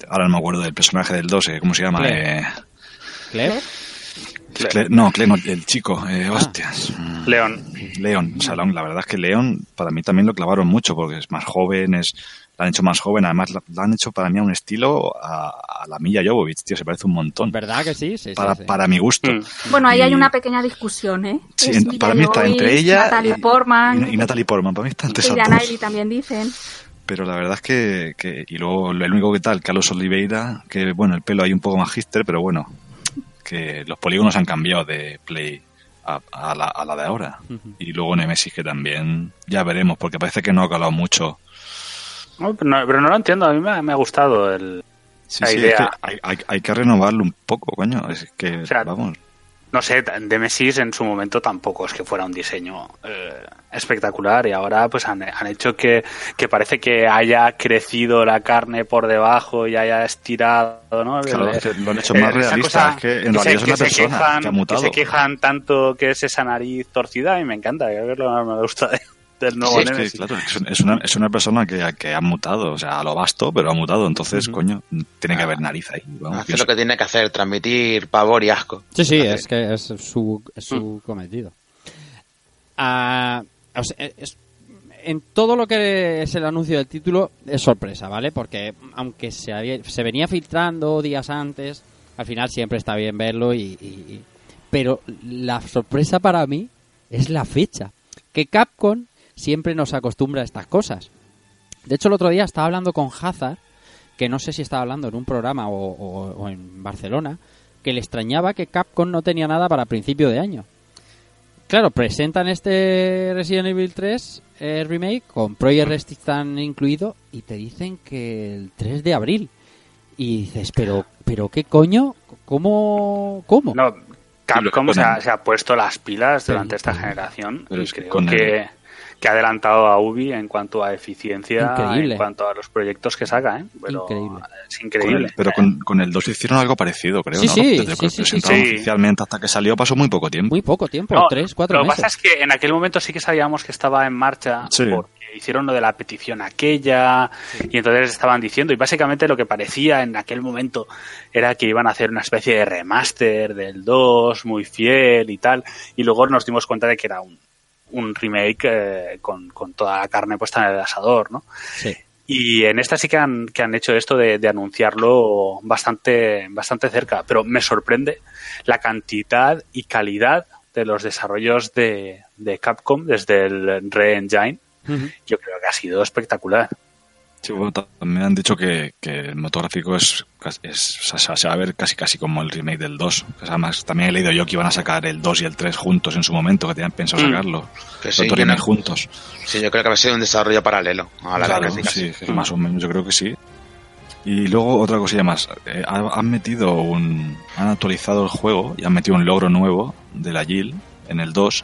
ahora no me acuerdo del personaje del 2, eh, ¿cómo se llama? Claire. Eh, Claire, No, no, el chico, eh, hostias. León. León, o sea, la, la verdad es que León para mí también lo clavaron mucho porque es más joven, es lo han hecho más joven, además lo, lo han hecho para mí a un estilo a, a la Milla Jovovich, tío, se parece un montón. ¿Verdad que sí? Para, sí. para mi gusto. Mm. Bueno, ahí hay Y- una pequeña discusión, ¿eh? Sí, Es para mí está entre ella Natalie y- Portman, Y, y Natalie Portman, para mí está entre esas Keira dos. Knightley también dicen. Pero la verdad es que, que- y luego el único que tal, Carlos Oliveira, que bueno, el pelo hay un poco más hipster, pero bueno, que los polígonos han cambiado de Play a, a la, a la de ahora. Y luego Nemesis, que también ya veremos, porque parece que no ha calado mucho. No, pero, no, pero no lo entiendo, a mí me, ha- me ha gustado el... Sí, La sí, idea. es que hay, hay, hay que renovarlo un poco, coño. Es que, O sea, vamos. No sé, Nemesis en su momento tampoco es que fuera un diseño eh, espectacular y ahora pues han, han hecho que, que parece que haya crecido la carne por debajo y haya estirado, ¿no? Claro, El- es que lo han hecho eh, más realista. Es que en realidad se- es una se persona quejan- que ha mutado. se quejan tanto que es esa nariz torcida y me encanta, que es lo que me gusta de- del nuevo Sí, es que, Nemesis. claro, es, una, es una persona que, que ha mutado, o sea, a lo vasto, pero ha mutado. Entonces, coño, tiene que haber nariz ahí. Vamos, Hace lo que tiene que hacer, transmitir pavor y asco. Sí, sí, es que es su, es su cometido. Ah, o sea, es- en todo lo que es el anuncio del título es sorpresa, ¿vale? Porque aunque se, había- se venía filtrando días antes, al final siempre está bien verlo y, y- y- Pero la sorpresa para mí es la fecha. Que Capcom siempre nos acostumbra a estas cosas. De hecho, el otro día estaba hablando con Hazard, que no sé si estaba hablando en un programa o, o- o en Barcelona, que le extrañaba que Capcom no tenía nada para principio de año. Claro, presentan este Resident Evil 3 eh, remake con Project Resistance incluido y te dicen que el 3 de abril. Y dices, pero, pero qué coño, ¿cómo? ¿Cómo? No, Capcom se ha, se ha puesto las pilas Sí. durante esta generación Pero y que creo con que, el- que ha adelantado a Ubi en cuanto a eficiencia, Increíble. en cuanto a los proyectos que saca, ¿eh? Pero Increíble. Es Con increíble. el- pero con, con el 2 hicieron algo parecido, creo, Sí, ¿no? sí, Desde sí, que sí, presentaron sí. oficialmente hasta que salió pasó muy poco tiempo. Muy poco tiempo, No, tres, cuatro lo que meses. pasa es que en aquel momento sí que sabíamos que estaba en marcha Sí. porque hicieron lo de la petición aquella y entonces estaban diciendo y básicamente lo que parecía en aquel momento era que iban a hacer una especie de remaster del 2 muy fiel y tal y luego nos dimos cuenta de que era un, un remake eh, con, con toda la carne puesta en el asador, ¿no? Sí. Y en esta sí que han, que han hecho esto de, de anunciarlo bastante, bastante cerca, pero me sorprende la cantidad y calidad de los desarrollos de, de Capcom desde el Re-Engine. Yo creo que ha sido espectacular. Sí, bueno, también han dicho que, que el motor gráfico es, es, o sea, se va a ver casi casi como el remake del 2. O sea, además, también he leído yo que iban a sacar el 2 y el 3 juntos en su momento, que tenían pensado Mm. sacarlo. Que Los sí, no- juntos. Sí, yo creo que va a ser un desarrollo paralelo a la Claro, sí, más o menos, yo creo que sí. Y luego otra cosilla más. Eh, ha- han metido un. Han actualizado el juego y han metido un logro nuevo de la GIL en el 2.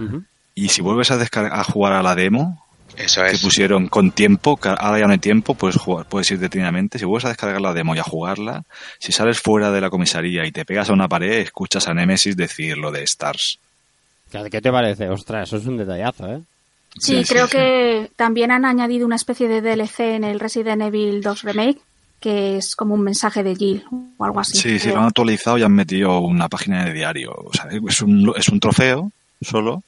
Ujú. Y si vuelves a, descargar, a jugar a la demo Eso que pusieron con tiempo, que ahora ya no hay tiempo, puedes jugar, puedes ir detenidamente. Si vuelves a descargar la demo y a jugarla, si sales fuera de la comisaría y te pegas a una pared, escuchas a Nemesis decir lo de Stars. ¿Qué te parece? Ostras, eso es un detallazo, ¿eh? Sí, creo que también han añadido una especie de DLC en el Resident Evil 2 Remake, que es como un mensaje de Jill o algo así. Sí, sí, lo han actualizado y han metido una página de diario. O sea, es un, es un trofeo solo,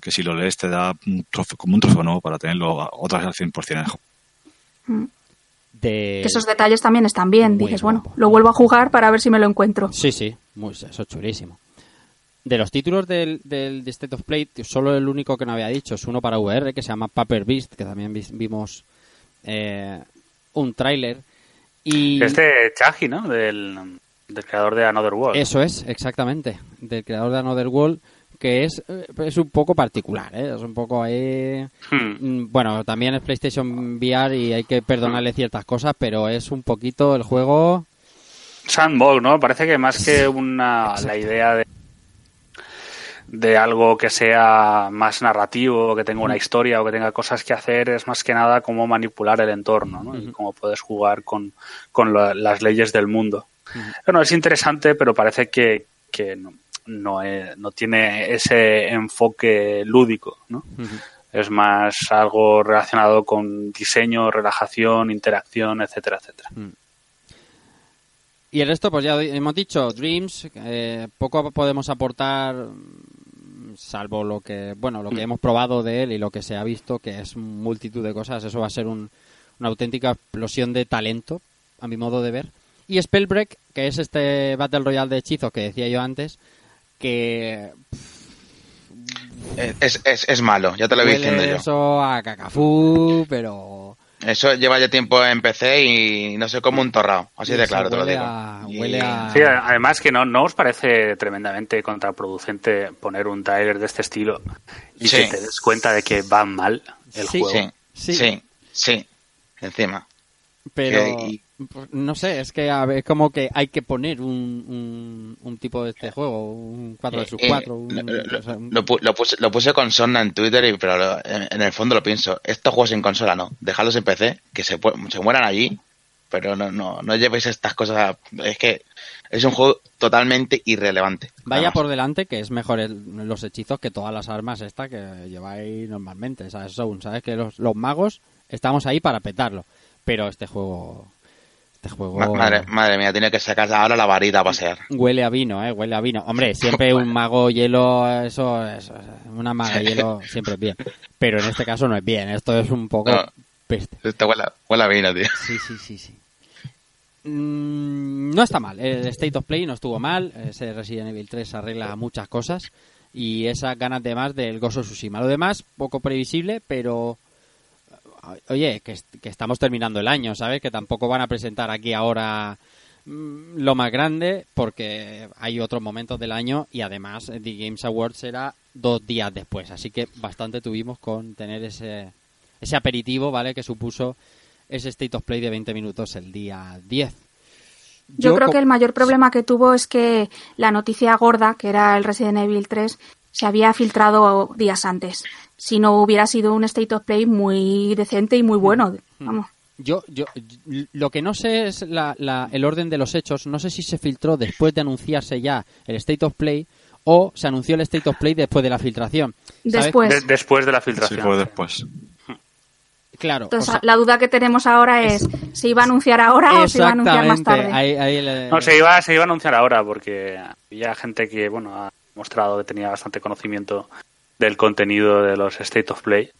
que si lo lees te da un trofeo, como un trofeo nuevo para tenerlo a- otra vez al 100% en el juego. Mm. De... Que esos detalles también están bien. Muy Dices, guapo. bueno, lo vuelvo a jugar para ver si me lo encuentro. Sí, sí, muy, eso es chulísimo. De los títulos del, del de State of Play, solo el único que no había dicho es uno para VR que se llama Paper Beast, que también vimos eh, un tráiler. Y Es de Chaji, ¿no? Del, del creador de Another World. eso es, exactamente, del creador de Another World, que es, eh, es un poco particular, ¿eh? es un poco ahí... Hmm. Mm, Bueno, también es PlayStation VR y hay que perdonarle ciertas cosas, pero es un poquito el juego... Sandbox, ¿no? Parece que más que una la idea de de algo que sea más narrativo, que tenga una historia o que tenga cosas que hacer, es más que nada cómo manipular el entorno, ¿no? Y cómo puedes jugar con, con la- las leyes del mundo. Bueno, es interesante, pero parece que, que no, no, es- no tiene ese enfoque lúdico, ¿no? Es más algo relacionado con diseño, relajación, interacción, etcétera, etcétera. Y el resto, pues ya hemos dicho, Dreams, eh, poco podemos aportar, mm, salvo lo que, bueno, lo que hemos probado de él y lo que se ha visto, que es multitud de cosas. Eso va a ser un- una auténtica explosión de talento, a mi modo de ver. Y Spellbreak, que es este Battle Royale de hechizos que decía yo antes, que Es, es, es, malo, ya te lo voy diciendo yo. eso a cacafú, pero... Eso lleva ya tiempo en PC y no sé cómo un torrado. Así de claro te lo digo. a- Y- huele a- Sí, además que no, no os parece tremendamente contraproducente poner un trailer de este estilo y Sí. que te des cuenta de que va mal el Sí, juego. Sí, Sí. sí, sí, encima. Pero Que- no sé, es que a ver, es como que hay que poner un, un, un tipo de este juego, un 4 de sus Eh, 4. lo, lo- lo pu- lo puse, lo puse con Sonna en Twitter, y, pero lo- en, en el fondo lo pienso. Estos juegos en consola no. Dejadlos en PC, que se, se mueran allí, pero no, no, no llevéis estas cosas. es que es un juego totalmente irrelevante. Vaya por delante que es mejor el- los hechizos que todas las armas estas que lleváis normalmente, ¿sabes? Son, ¿sabes? Que los, los magos estamos ahí para petarlo, pero este juego... Este juego... Ma- madre, madre mía, tiene que sacar ahora la varita a pasear. Huele a vino, ¿eh? Huele a vino. Hombre, siempre un mago hielo, eso, eso una maga hielo siempre es bien. Pero en este caso no es bien, esto es un poco No. peste. Esto huele, a- huele a vino, tío. Sí, sí, sí, sí. Mm, no está mal, el State of Play no estuvo mal, ese Resident Evil 3 arregla muchas cosas y esas ganas de más del Gozo Tsushima. Lo demás, poco previsible, pero oye, que, que estamos terminando el año, ¿sabes? Que tampoco van a presentar aquí ahora mm, lo más grande porque hay otros momentos del año y además eh, The Games Awards será dos días después, así que bastante tuvimos con tener ese, ese aperitivo, ¿vale? Que supuso ese State of Play de 20 minutos el día 10. Yo, creo co- que el mayor problema que tuvo es que la noticia gorda, que era el Resident Evil 3, se había filtrado días antes. Si no hubiera sido un State of Play muy decente y muy bueno. Vamos. Yo, yo, lo que no sé es la, la- el orden de los hechos. No sé si se filtró después de anunciarse ya el State of Play o se anunció el State of Play después de la filtración. ¿sabes? Después. De- después de la Sí, filtración. fue después. Claro. o Entonces, sea, la duda que tenemos ahora es si iba a anunciar ahora o si iba a anunciar más tarde. Ahí- ahí le- No, se iba, se iba a anunciar ahora porque había gente que, bueno, mostrado que tenía bastante conocimiento del contenido de los State of Play,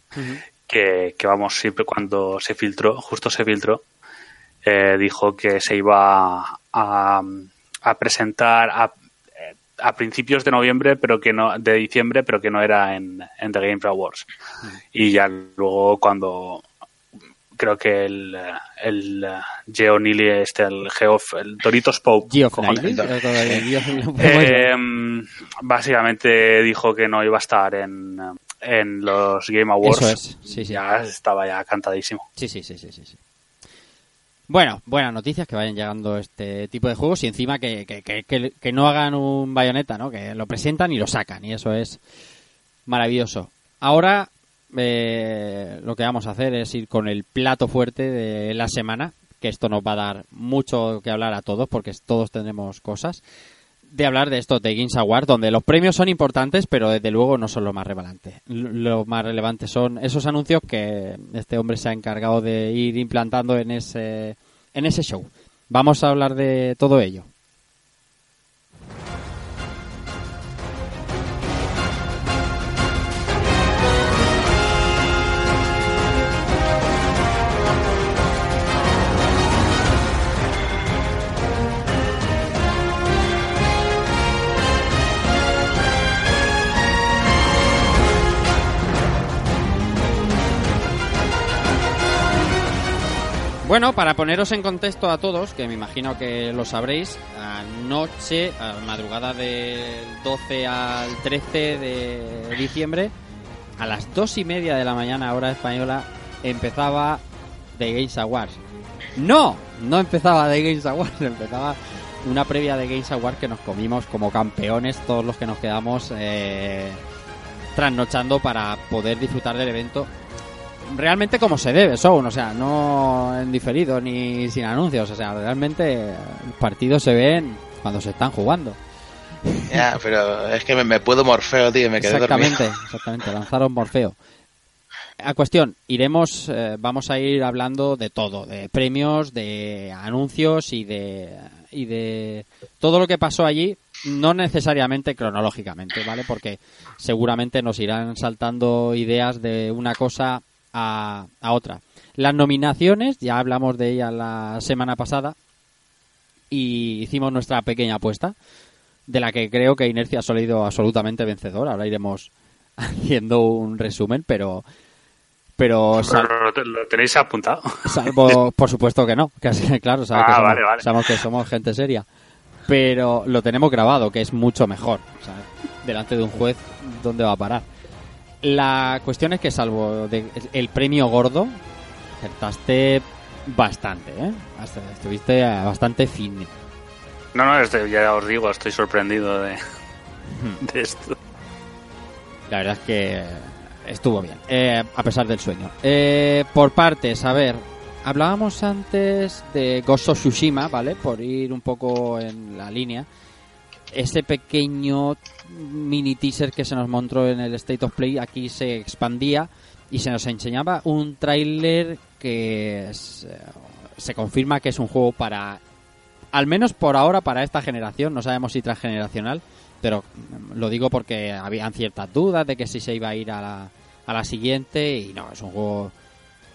que, que, vamos, siempre cuando se filtró, justo se filtró, eh, dijo que se iba a, a presentar a, eh, a principios de noviembre, pero que no, de diciembre, pero que no era en, en The Game Awards. Y ya luego cuando creo que el, el Geo Nili, este, el Geoff, el Doritos Pope, Geoff eh, eh, básicamente dijo que no iba a estar en, en los Game Awards. Eso es, sí, sí. Ya estaba ya cantadísimo. Sí, sí, sí, sí, sí, sí. Bueno, buenas noticias que vayan llegando este tipo de juegos y encima que, que, que, que- que no hagan un bayoneta, ¿no? Que lo presentan y lo sacan y eso es maravilloso. Ahora eh, lo que vamos a hacer es ir con el plato fuerte de la semana, que esto nos va a dar mucho que hablar a todos porque todos tenemos cosas. De hablar de esto de Games Award, donde los premios son importantes, pero desde luego no son lo más relevante. Lo más relevante son esos anuncios que este hombre se ha encargado de ir implantando en ese, en ese show. Vamos a hablar de todo ello. Bueno, para poneros en contexto a todos, que me imagino que lo sabréis, anoche, a la madrugada del 12 al 13 de diciembre, a las dos y media de la mañana, hora española, empezaba The Games Awards. No, no empezaba The Games Awards, empezaba una previa de Games Awards que nos comimos como campeones todos los que nos quedamos eh, trasnochando para poder disfrutar del evento realmente como se debe, son, o sea, no en diferido ni sin anuncios, o sea, realmente los partidos se ven cuando se están jugando. Ya, pero es que me, me puedo morfeo, tío, me quedé exactamente, dormido. exactamente, lanzaron Morfeo. a cuestión, iremos, eh, vamos a ir hablando de todo, de premios, de anuncios y de, y de todo lo que pasó allí, no necesariamente cronológicamente, ¿vale? Porque seguramente nos irán saltando ideas de una cosa a, a otra. Las nominaciones, ya hablamos de ellas la semana pasada y hicimos nuestra pequeña apuesta, de la que creo que Inercia ha salido absolutamente vencedor. Ahora iremos haciendo un resumen, pero pero sal- lo, tenéis apuntado. salvo por supuesto que no, que así- claro, sabes Ah, que somos, vale, vale. sabemos que somos gente seria, pero lo tenemos grabado, que es mucho mejor, ¿sabes? delante de un juez, ¿dónde va a parar? La cuestión es que salvo de- el premio gordo, acertaste bastante, ¿eh? Hasta- Estuviste bastante fin. No, no, este- ya os digo, estoy sorprendido de, de esto. La verdad es que estuvo bien, eh, a pesar del sueño. Eh, por partes, a ver, hablábamos antes de Ghost of Tsushima, ¿vale? Por ir un poco en la línea. Ese pequeño mini teaser que se nos mostró en el State of Play aquí se expandía y se nos enseñaba un tráiler que eh, se confirma que es un juego para al menos por ahora para esta generación, no sabemos si transgeneracional, pero mm, lo digo porque habían ciertas dudas de que si se iba a ir a la, a la siguiente y no, es un juego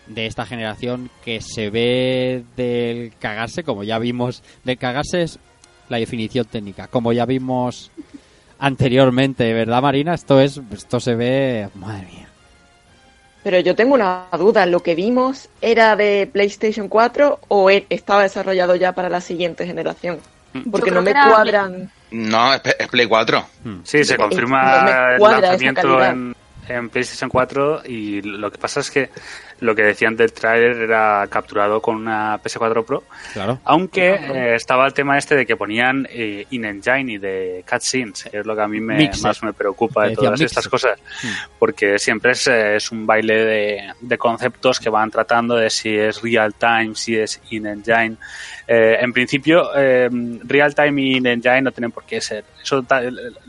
de esta generación que se ve del cagarse, como ya vimos, del cagarse es la definición técnica, como ya vimos anteriormente, ¿verdad Marina? Esto es, esto se ve, madre mía. Pero yo tengo una duda, ¿lo que vimos era de PlayStation 4 o e- estaba desarrollado ya para la siguiente generación? Porque Yo no me cuadran. No, es, es Play 4. Sí, se No confirma el lanzamiento en, en PlayStation 4 y lo que pasa es que lo que decían del trailer era capturado con una PS4 Pro, Claro. aunque eh, estaba el tema este de que ponían eh, in-engine y de cutscenes, que es lo que a mí me, más me preocupa de todas estas cosas, Mm. porque siempre es, eh, es un baile de, de conceptos que van tratando de si es real time, si es in-engine. Eh, en principio, eh, real time y in-engine no tienen por qué ser. Eso,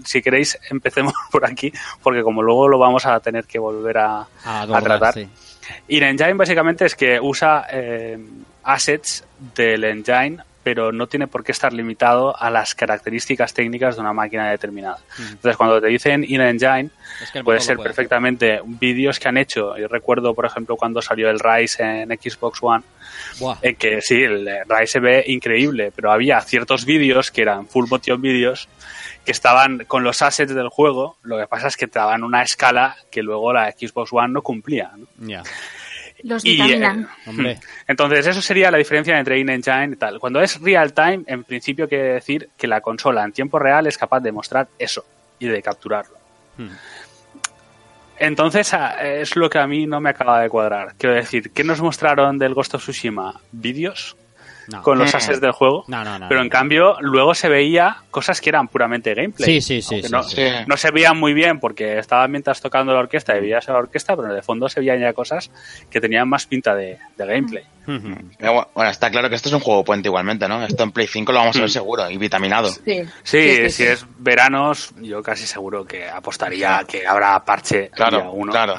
si queréis, empecemos por aquí, porque como luego lo vamos a tener que volver a, A a abordar, tratar. sí. In-engine básicamente es que usa eh, assets del engine, pero no tiene por qué estar limitado a las características técnicas de una máquina determinada. Entonces, cuando te dicen Es que el puede ser puede hacer. perfectamente vídeos que han hecho. Yo recuerdo, por ejemplo, cuando salió el Rise en Xbox One, en que sí, el Rise se ve increíble, pero había ciertos vídeos que eran full motion vídeos que estaban con los assets del juego, lo que pasa es que te daban una escala que luego la Xbox One no cumplía. ¿no? Ya, Los Y, eh, hombre. Entonces, eso sería la diferencia entre in-engine y tal. Cuando es real time, en principio quiere decir que la consola en tiempo real es capaz de mostrar eso y de capturarlo. Hmm. Entonces, a- es lo que a mí no me acaba de cuadrar. Quiero decir, ¿qué nos mostraron del Ghost of Tsushima? ¿Vídeos? No. con los Mm. assets del juego. No, no, no, pero en cambio, luego se veía cosas que eran puramente gameplay. Sí, sí, sí, no, sí. Sí. no se veían muy bien porque estaban mientras tocando la orquesta y veías a la orquesta, pero de fondo se veían ya cosas que tenían más pinta de, de gameplay. Bueno, está claro que esto es un juego puente igualmente, ¿no? Esto en Play 5 lo vamos a ver Mm. seguro y vitaminado. Sí, Sí, si es veranos, yo casi seguro que apostaría a que habrá parche día Claro, uno. claro.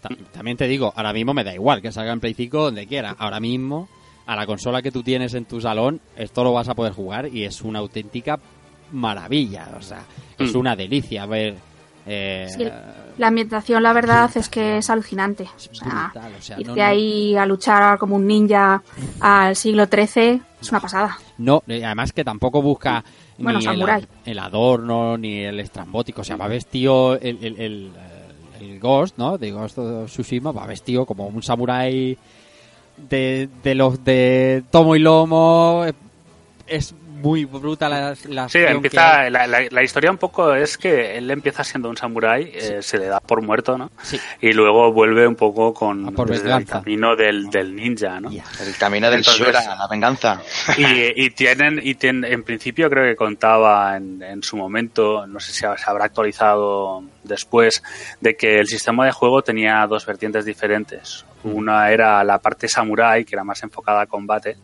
Ta- También te digo, ahora mismo me da igual que salga en Play 5 donde quiera. Ahora mismo, a la consola que tú tienes en tu salón, esto lo vas a poder jugar y es una auténtica maravilla. O sea, es Mm. una delicia ver. eh, Sí, La ambientación, la verdad, es que es alucinante. es O sea, brutal, o sea, irte no, no- ahí a luchar como un ninja al siglo XIII es una pasada. No, eh, además que tampoco busca Bueno, ni el, adorno ni el estrambótico. O sea, va vestido el, el, el, el Ghost, ¿no? De Ghost of Tsushima, va vestido como un samurái de, de los de tomo y lomo. Es muy bruta la, la Sí, empieza, la, la- la historia un poco es que él empieza siendo un samurái, eh, se le da por muerto, ¿no? Sí. Y luego vuelve un poco con A por desde el camino del, del ninja. El camino del Entonces- Shura, la venganza. Y, y tienen, y tienen, en principio creo que contaba en, en su momento, no sé si se habrá actualizado después, de que el sistema de juego tenía dos vertientes diferentes. Una era la parte samurai, que era más enfocada a combate,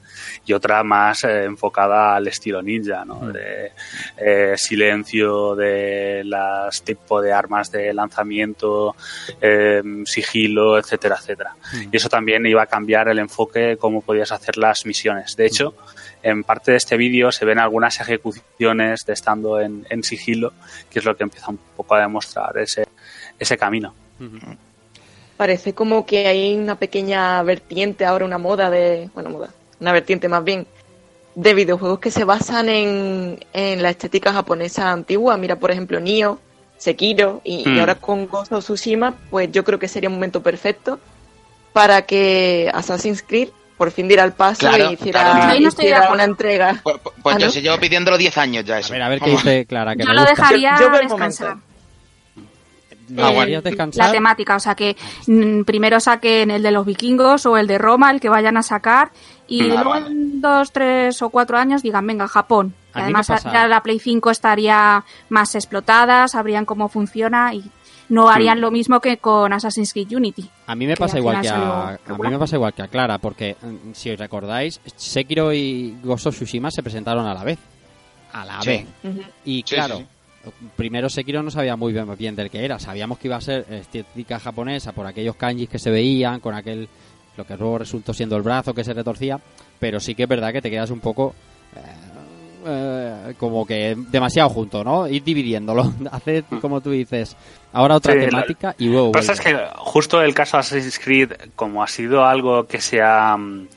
y otra más eh, enfocada al estilo ninja, ¿no? De eh, silencio, de las tipo de armas de lanzamiento, eh, sigilo, etcétera, etcétera. Y eso también iba a cambiar el enfoque, cómo podías hacer las misiones. De hecho, en parte de este vídeo se ven algunas ejecuciones de estando en, en sigilo, que es lo que empieza un poco a demostrar ese, ese camino. Parece como que hay una pequeña vertiente ahora, una moda de. Bueno, moda. Una vertiente más bien de videojuegos que se basan en, en la estética japonesa antigua. Mira, por ejemplo, Nioh, Sekiro y, y Mm. ahora con Ghost of Tsushima, pues yo creo que sería un momento perfecto para que Assassin's Creed por fin diera el paso Claro, y hiciera, claro. Una entrega. Pues, pues ¿Ah, yo no? se llevo pidiéndolo 10 años ya A eso. ver, a ver qué dice Clara, que Yo me lo gusta. dejaría Yo- yo descansar. momento. ¿Lo dejarías Eh, descansar? La temática, o sea que mm, primero saquen el de los vikingos o el de Roma, el que vayan a sacar, y Ah, luego vale. en dos, tres o cuatro años digan, venga, Japón. A Además, ya la Play 5 estaría más explotada, sabrían cómo funciona y no harían lo mismo que con Assassin's Creed Unity. A mí me pasa al igual que a, a mí me pasa igual que a Clara, porque mm, si os recordáis, Sekiro y Ghost of Tsushima se presentaron a la vez. A la Sí. vez. Y Sí, claro, sí, primero Sekiro no sabía muy bien, bien del que era. Sabíamos que iba a ser estética japonesa por aquellos kanjis que se veían, con aquel lo que luego resultó siendo el brazo que se retorcía, pero sí que es verdad que te quedas un poco eh, eh, como que demasiado junto, ¿no? Ir dividiéndolo. Hacer, como tú dices, ahora otra Sí, la- temática y luego... Lo que pasa es que justo el caso de Assassin's Creed, como ha sido algo que se ha... mm,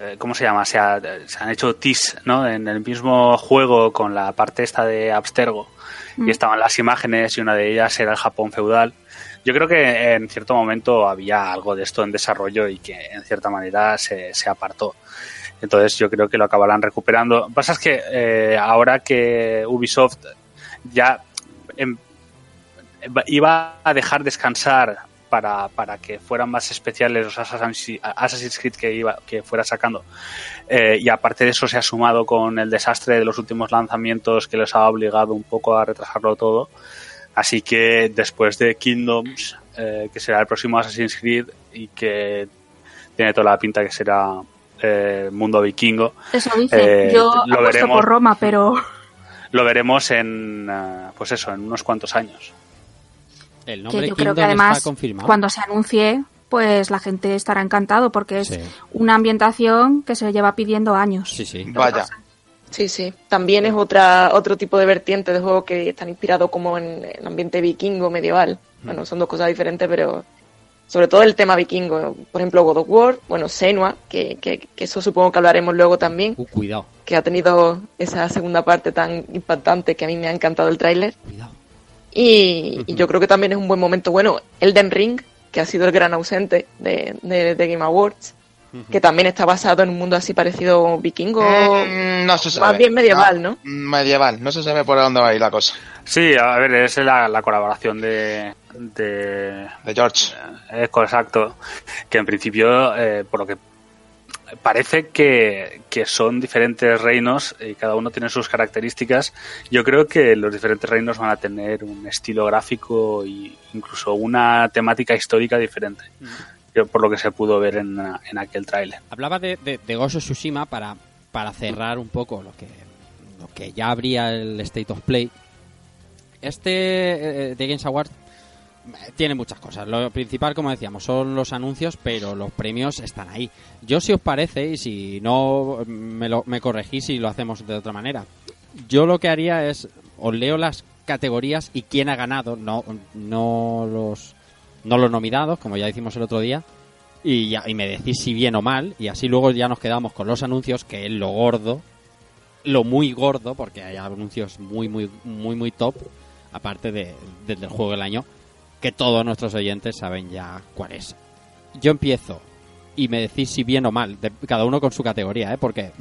eh, ¿Cómo se llama? Se, ha- se han hecho tis, ¿no? En el mismo juego con la parte esta de Abstergo. Mm. Y estaban las imágenes y una de ellas era el Japón feudal. Yo creo que en cierto momento había algo de esto en desarrollo y que en cierta manera se, se apartó. Entonces yo creo que lo acabarán recuperando. Lo que pasa es que eh, ahora que Ubisoft ya em- iba a dejar descansar para, para que fueran más especiales los Assassin's Creed que, iba, que fuera sacando. Eh, y aparte de eso se ha sumado con el desastre de los últimos lanzamientos que les ha obligado un poco a retrasarlo todo. Así que después de Kingdoms, eh, que será el próximo Assassin's Creed y que tiene toda la pinta que será eh, mundo vikingo, Eso dicen. Eh, Yo lo veremos. por Roma, pero lo veremos en, eh, pues eso, en unos cuantos años. El que nombre yo creo que Kingdom además está confirmado. cuando se anuncie, pues la gente estará encantado porque es Sí. una ambientación que se lleva pidiendo años. Sí, sí. Vaya. Sí, sí. También es otra otro tipo de vertiente de juego que están inspirados como en el ambiente vikingo medieval. Bueno, son dos cosas diferentes, pero sobre todo el tema vikingo. Por ejemplo, God of War, bueno, Senua, que, que, que eso supongo que hablaremos luego también, Uh, cuidado, que ha tenido esa segunda parte tan impactante que a mí me ha encantado el tráiler. cuidado. Y, y yo creo que también es un buen momento. Bueno, Elden Ring, que ha sido el gran ausente de, de, de Game Awards, que también está basado en un mundo así parecido vikingo, Mm, no se sabe. más bien medieval, ¿no? Medieval. No se sabe por dónde va a ir la cosa. Sí, a ver, es la, la colaboración de, de De George. eh, exacto, que en principio, eh, por lo que parece que, que son diferentes reinos y cada uno tiene sus características. Yo creo que los diferentes reinos van a tener un estilo gráfico e incluso una temática histórica diferente, por lo que se pudo ver en, en aquel tráiler. Hablaba de, de, de of Tsushima para, para cerrar un poco lo que, lo que ya habría el State of Play. Este eh, de Games Award eh, tiene muchas cosas. Lo principal, como decíamos, son los anuncios, pero los premios están ahí. Yo, si os parece, y si no me, lo, me corregís y lo hacemos de otra manera, yo lo que haría es, os leo las categorías y quién ha ganado, no, no los no los nominados, como ya hicimos el otro día, y, ya, y me decís si bien o mal, y así luego ya nos quedamos con los anuncios, que es lo gordo, lo muy gordo, porque hay anuncios muy, muy, muy, muy top, aparte de, de- del juego del año, que todos nuestros oyentes saben ya cuál es. Yo empiezo y me decís si bien o mal, de- cada uno con su categoría, ¿eh? porque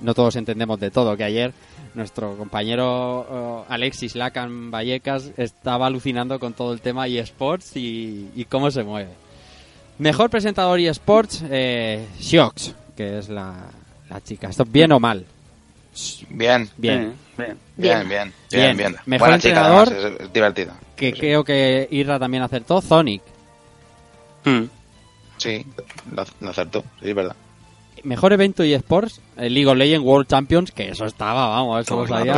no todos entendemos de todo, que ayer nuestro compañero eh, Alexis Lacan Vallecas estaba alucinando con todo el tema eSports y, y cómo se mueve. Mejor presentador eSports, eh, Shox, que es la, la chica. ¿Esto bien o mal? Bien. Bien. Sí, bien. Bien, bien, Bien. bien, bien. Mejor Buena chica, entrenador. además, es, divertido. Que creo que Irra también acertó. Sonic. Mm. Sí, lo, lo acertó, sí, es verdad. Mejor evento y esports, el League of Legends World Champions, que eso estaba, vamos, eso lo sabía.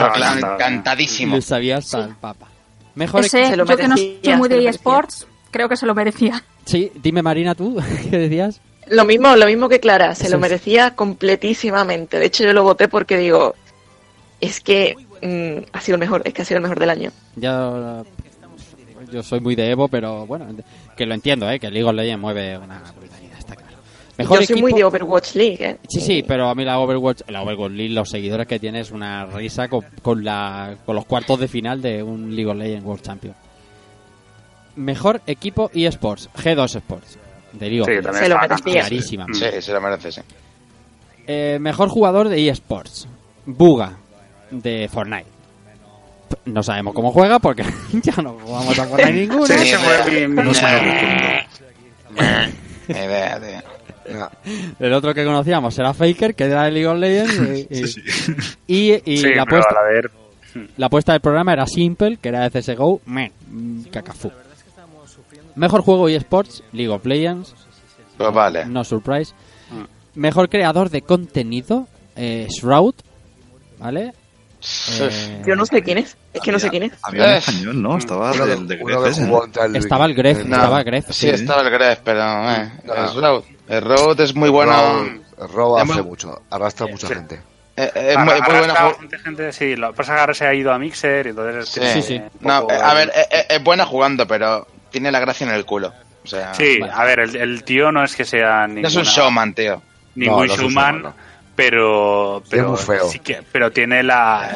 Encantadísimo. Lo sabía hasta el papa. Mejor Ese, se lo yo que no soy muy se lo de eSports, creo que se lo merecía. Sí, dime Marina tú, ¿qué decías? Lo mismo, lo mismo que Clara, se Eso lo es. merecía completísimamente. De hecho, yo lo voté porque digo, es que mm, ha sido el mejor, es que ha sido el mejor del año. Ya, yo soy muy de Evo, pero bueno, que lo entiendo, ¿eh? que League of Legends mueve una brutalidad, está claro. Mejor yo soy equipo- muy de Overwatch League, ¿eh? Sí, sí, pero a mí la Overwatch, la Overwatch League, los seguidores que tiene es una risa con, con la, con los cuartos de final de un League of Legends World Champion. Mejor equipo eSports, G2 Sports, de League of Sí, Legends. también Se lo merecía. Clarísima. Sí, se lo merece, sí. Eh, mejor jugador de eSports, Buga, de Fortnite. No sabemos cómo juega porque ya no jugamos a Fortnite ninguno. Sí, No me tío. Venga, El otro que conocíamos era Faker, que era de League of Legends. Y, y- Sí, sí. y- y Sí, la, apuesta, a ver, la apuesta del programa era Simple, que era de CSGO. Meh, mm, cacafú. Mejor juego eSports, League of Legends. Pues vale. No surprise. Mejor creador de contenido, eh, Shroud. ¿Vale? Eh, Yo no sé quién es, es que no sé quién es. Había un Eh. español, ¿no? Estaba uno, el de Gref ¿no? el... Estaba el Gref, el- estaba Gref. Sí, Sí. estaba el Gref, pero eh, No. el Road. El Road es muy bueno. Rob Es hace muy- mucho, arrastra mucha Sí. gente. eh, es Ah, muy, muy buena bastante gente, sí, lo que pasa es que ahora se ha ido a Mixer y entonces Sí, tiene sí. un No, poco- eh, a ver, eh, eh, es buena jugando, pero tiene la gracia en el culo. O sea, Sí, Vale. a ver, el, el tío no es que sea no es un ninguna- showman, tío. ningún No, no es un showman, showman, no. Pero, pero muy feo. sí que, pero tiene la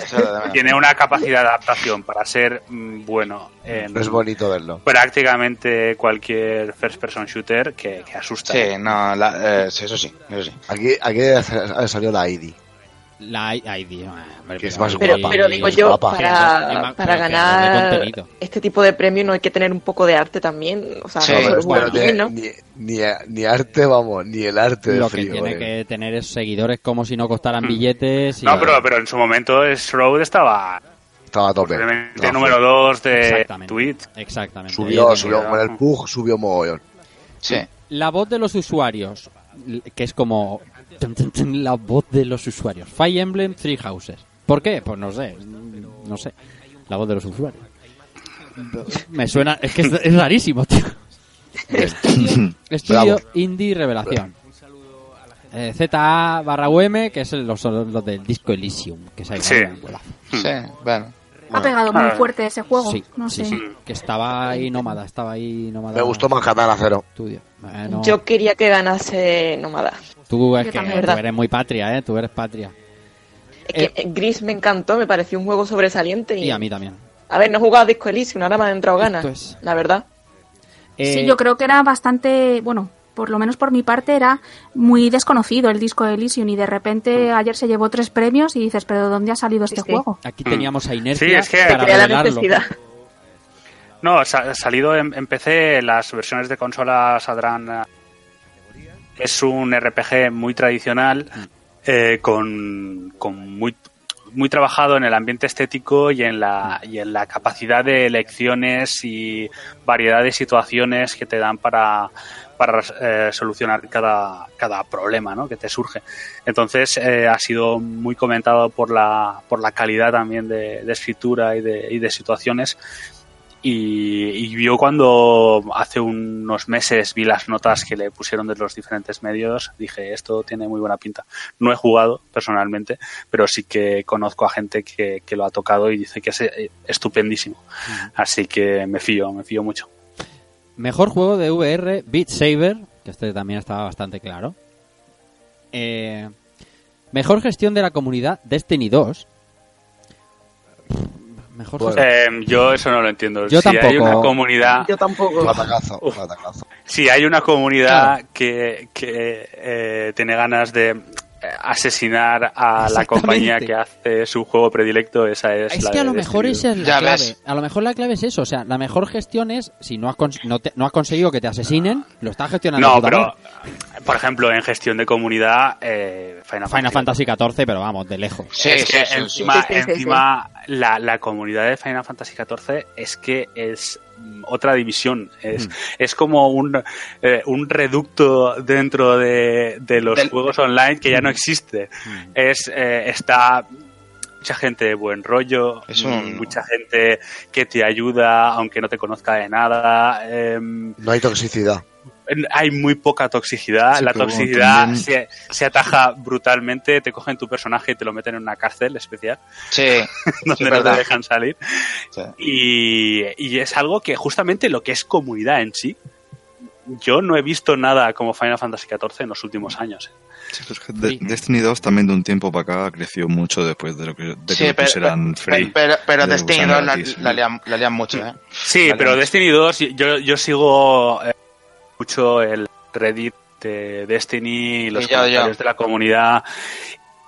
tiene una capacidad de adaptación para ser mm, bueno en No es bonito verlo. prácticamente cualquier first person shooter que, que asusta. Sí, no, la- eh, eso sí, eso sí. Aquí, aquí ha salido la ID. La ID, hombre, Que es pero- más Pero, guapa. pero digo yo, guapa. Que para, que ganar este tipo de premio no hay que tener un poco de arte también. O sea, Sí, no No, solo pero jugar espérate, bien, ¿no? ni, ni, ni arte, vamos, ni el arte de Lo que frío. tiene eh. que tener es seguidores como si no costaran billetes. Y, No, pero, pero en su momento Shroud estaba Estaba a tope. Estaba número fuerte. 2 de Exactamente. Twitch. Exactamente. Subió, subió, con el Pug subió mogollón. Sí. La voz de los usuarios, que es como la voz de los usuarios. Fire Emblem Three Houses. ¿Por qué? Pues no sé, no sé. La voz de los usuarios. Me suena, es que es, es rarísimo, tío. Estudio Bravo. Indie Revelación. Eh, ZA barra UM, que es los, los del disco Elysium, que se ha Sí. golazo. Sí, bueno. Ha pegado muy Ah. fuerte ese juego. Sí, no sí, sé. sí, que estaba ahí nómada, estaba ahí nómada. Me gustó más Katana Cero. Estudio. Bueno, Yo quería que ganase Nomada. Tú es Yo que también, tú ¿verdad? eres muy patria, ¿eh? Tú eres patria. Es que Gris me encantó, me pareció un juego sobresaliente. Y, Y a mí también. A ver, no he jugado a Disco Elysium, ahora me han entrado ganas, es- la verdad. Eh, Sí, yo creo que era bastante, bueno, por lo menos por mi parte era muy desconocido el disco de Elysium y de repente ayer se llevó tres premios y dices, pero ¿dónde ha salido este Sí, sí. juego? Aquí teníamos a Inercia Sí, es que- para Crea la necesidad. No, ha salido en, en PC, las versiones de consola saldrán. Es un RPG muy tradicional, eh, con, con muy, muy trabajado en el ambiente estético y en, la, y en la capacidad de elecciones y variedad de situaciones que te dan para, para eh, solucionar cada, cada problema ¿no? que te surge. Entonces eh, ha sido muy comentado por la, por la calidad también de, de escritura y de, y de situaciones y, y yo cuando hace unos meses vi las notas que le pusieron de los diferentes medios, dije, esto tiene muy buena pinta. No he jugado personalmente, pero sí que conozco a gente que, que lo ha tocado y dice que es eh, estupendísimo. Así que me fío, me fío mucho. Mejor juego de VR, Beat Saber, que este también estaba bastante claro. Eh, mejor gestión de la comunidad, Destiny 2. Mejor Bueno. Eh, yo eso no lo entiendo. Yo si hay tampoco. una comunidad, Yo tampoco. Platacazo, platacazo. si hay una comunidad que, que eh, tiene ganas de asesinar a la compañía que hace su juego predilecto, esa es, Es la que a lo mejor esa es la Ya clave. ves. A lo mejor la clave es eso. O sea, la mejor gestión es, si no has, cons- no, te- no has conseguido que te asesinen, lo estás gestionando No, pero, por ejemplo, en gestión de comunidad, eh, Final, Final Fantasy XIV, pero vamos, de lejos. Sí, es que sí, encima, Sí, sí, sí, encima La, la comunidad de Final Fantasy XIV es que es otra división. Es, es como un, eh, un reducto dentro de, de los Del- juegos online que ya no existe. Es, eh, está mucha gente de buen rollo, Es un- mm, mucha gente que te ayuda aunque no te conozca de nada. em, No hay toxicidad. Hay muy poca toxicidad. Sí, la bueno, toxicidad también- se, se ataja brutalmente. Te cogen tu personaje y te lo meten en una cárcel especial Sí, donde Sí, no te dejan salir. sí. Y, y es algo que justamente lo que es comunidad en sí. Yo no he visto nada como Final Fantasy XIV en los últimos años. Sí, pero es que de- Destiny 2 también de un tiempo para acá creció mucho después de lo que, de que Sí, pero, pusieran free. pero, pero de Destiny usando 2 la, la lian mucho, ¿eh? Sí, pero Destiny 2, yo, yo sigo eh, mucho el Reddit de Destiny, los Y yo, comentarios de la comunidad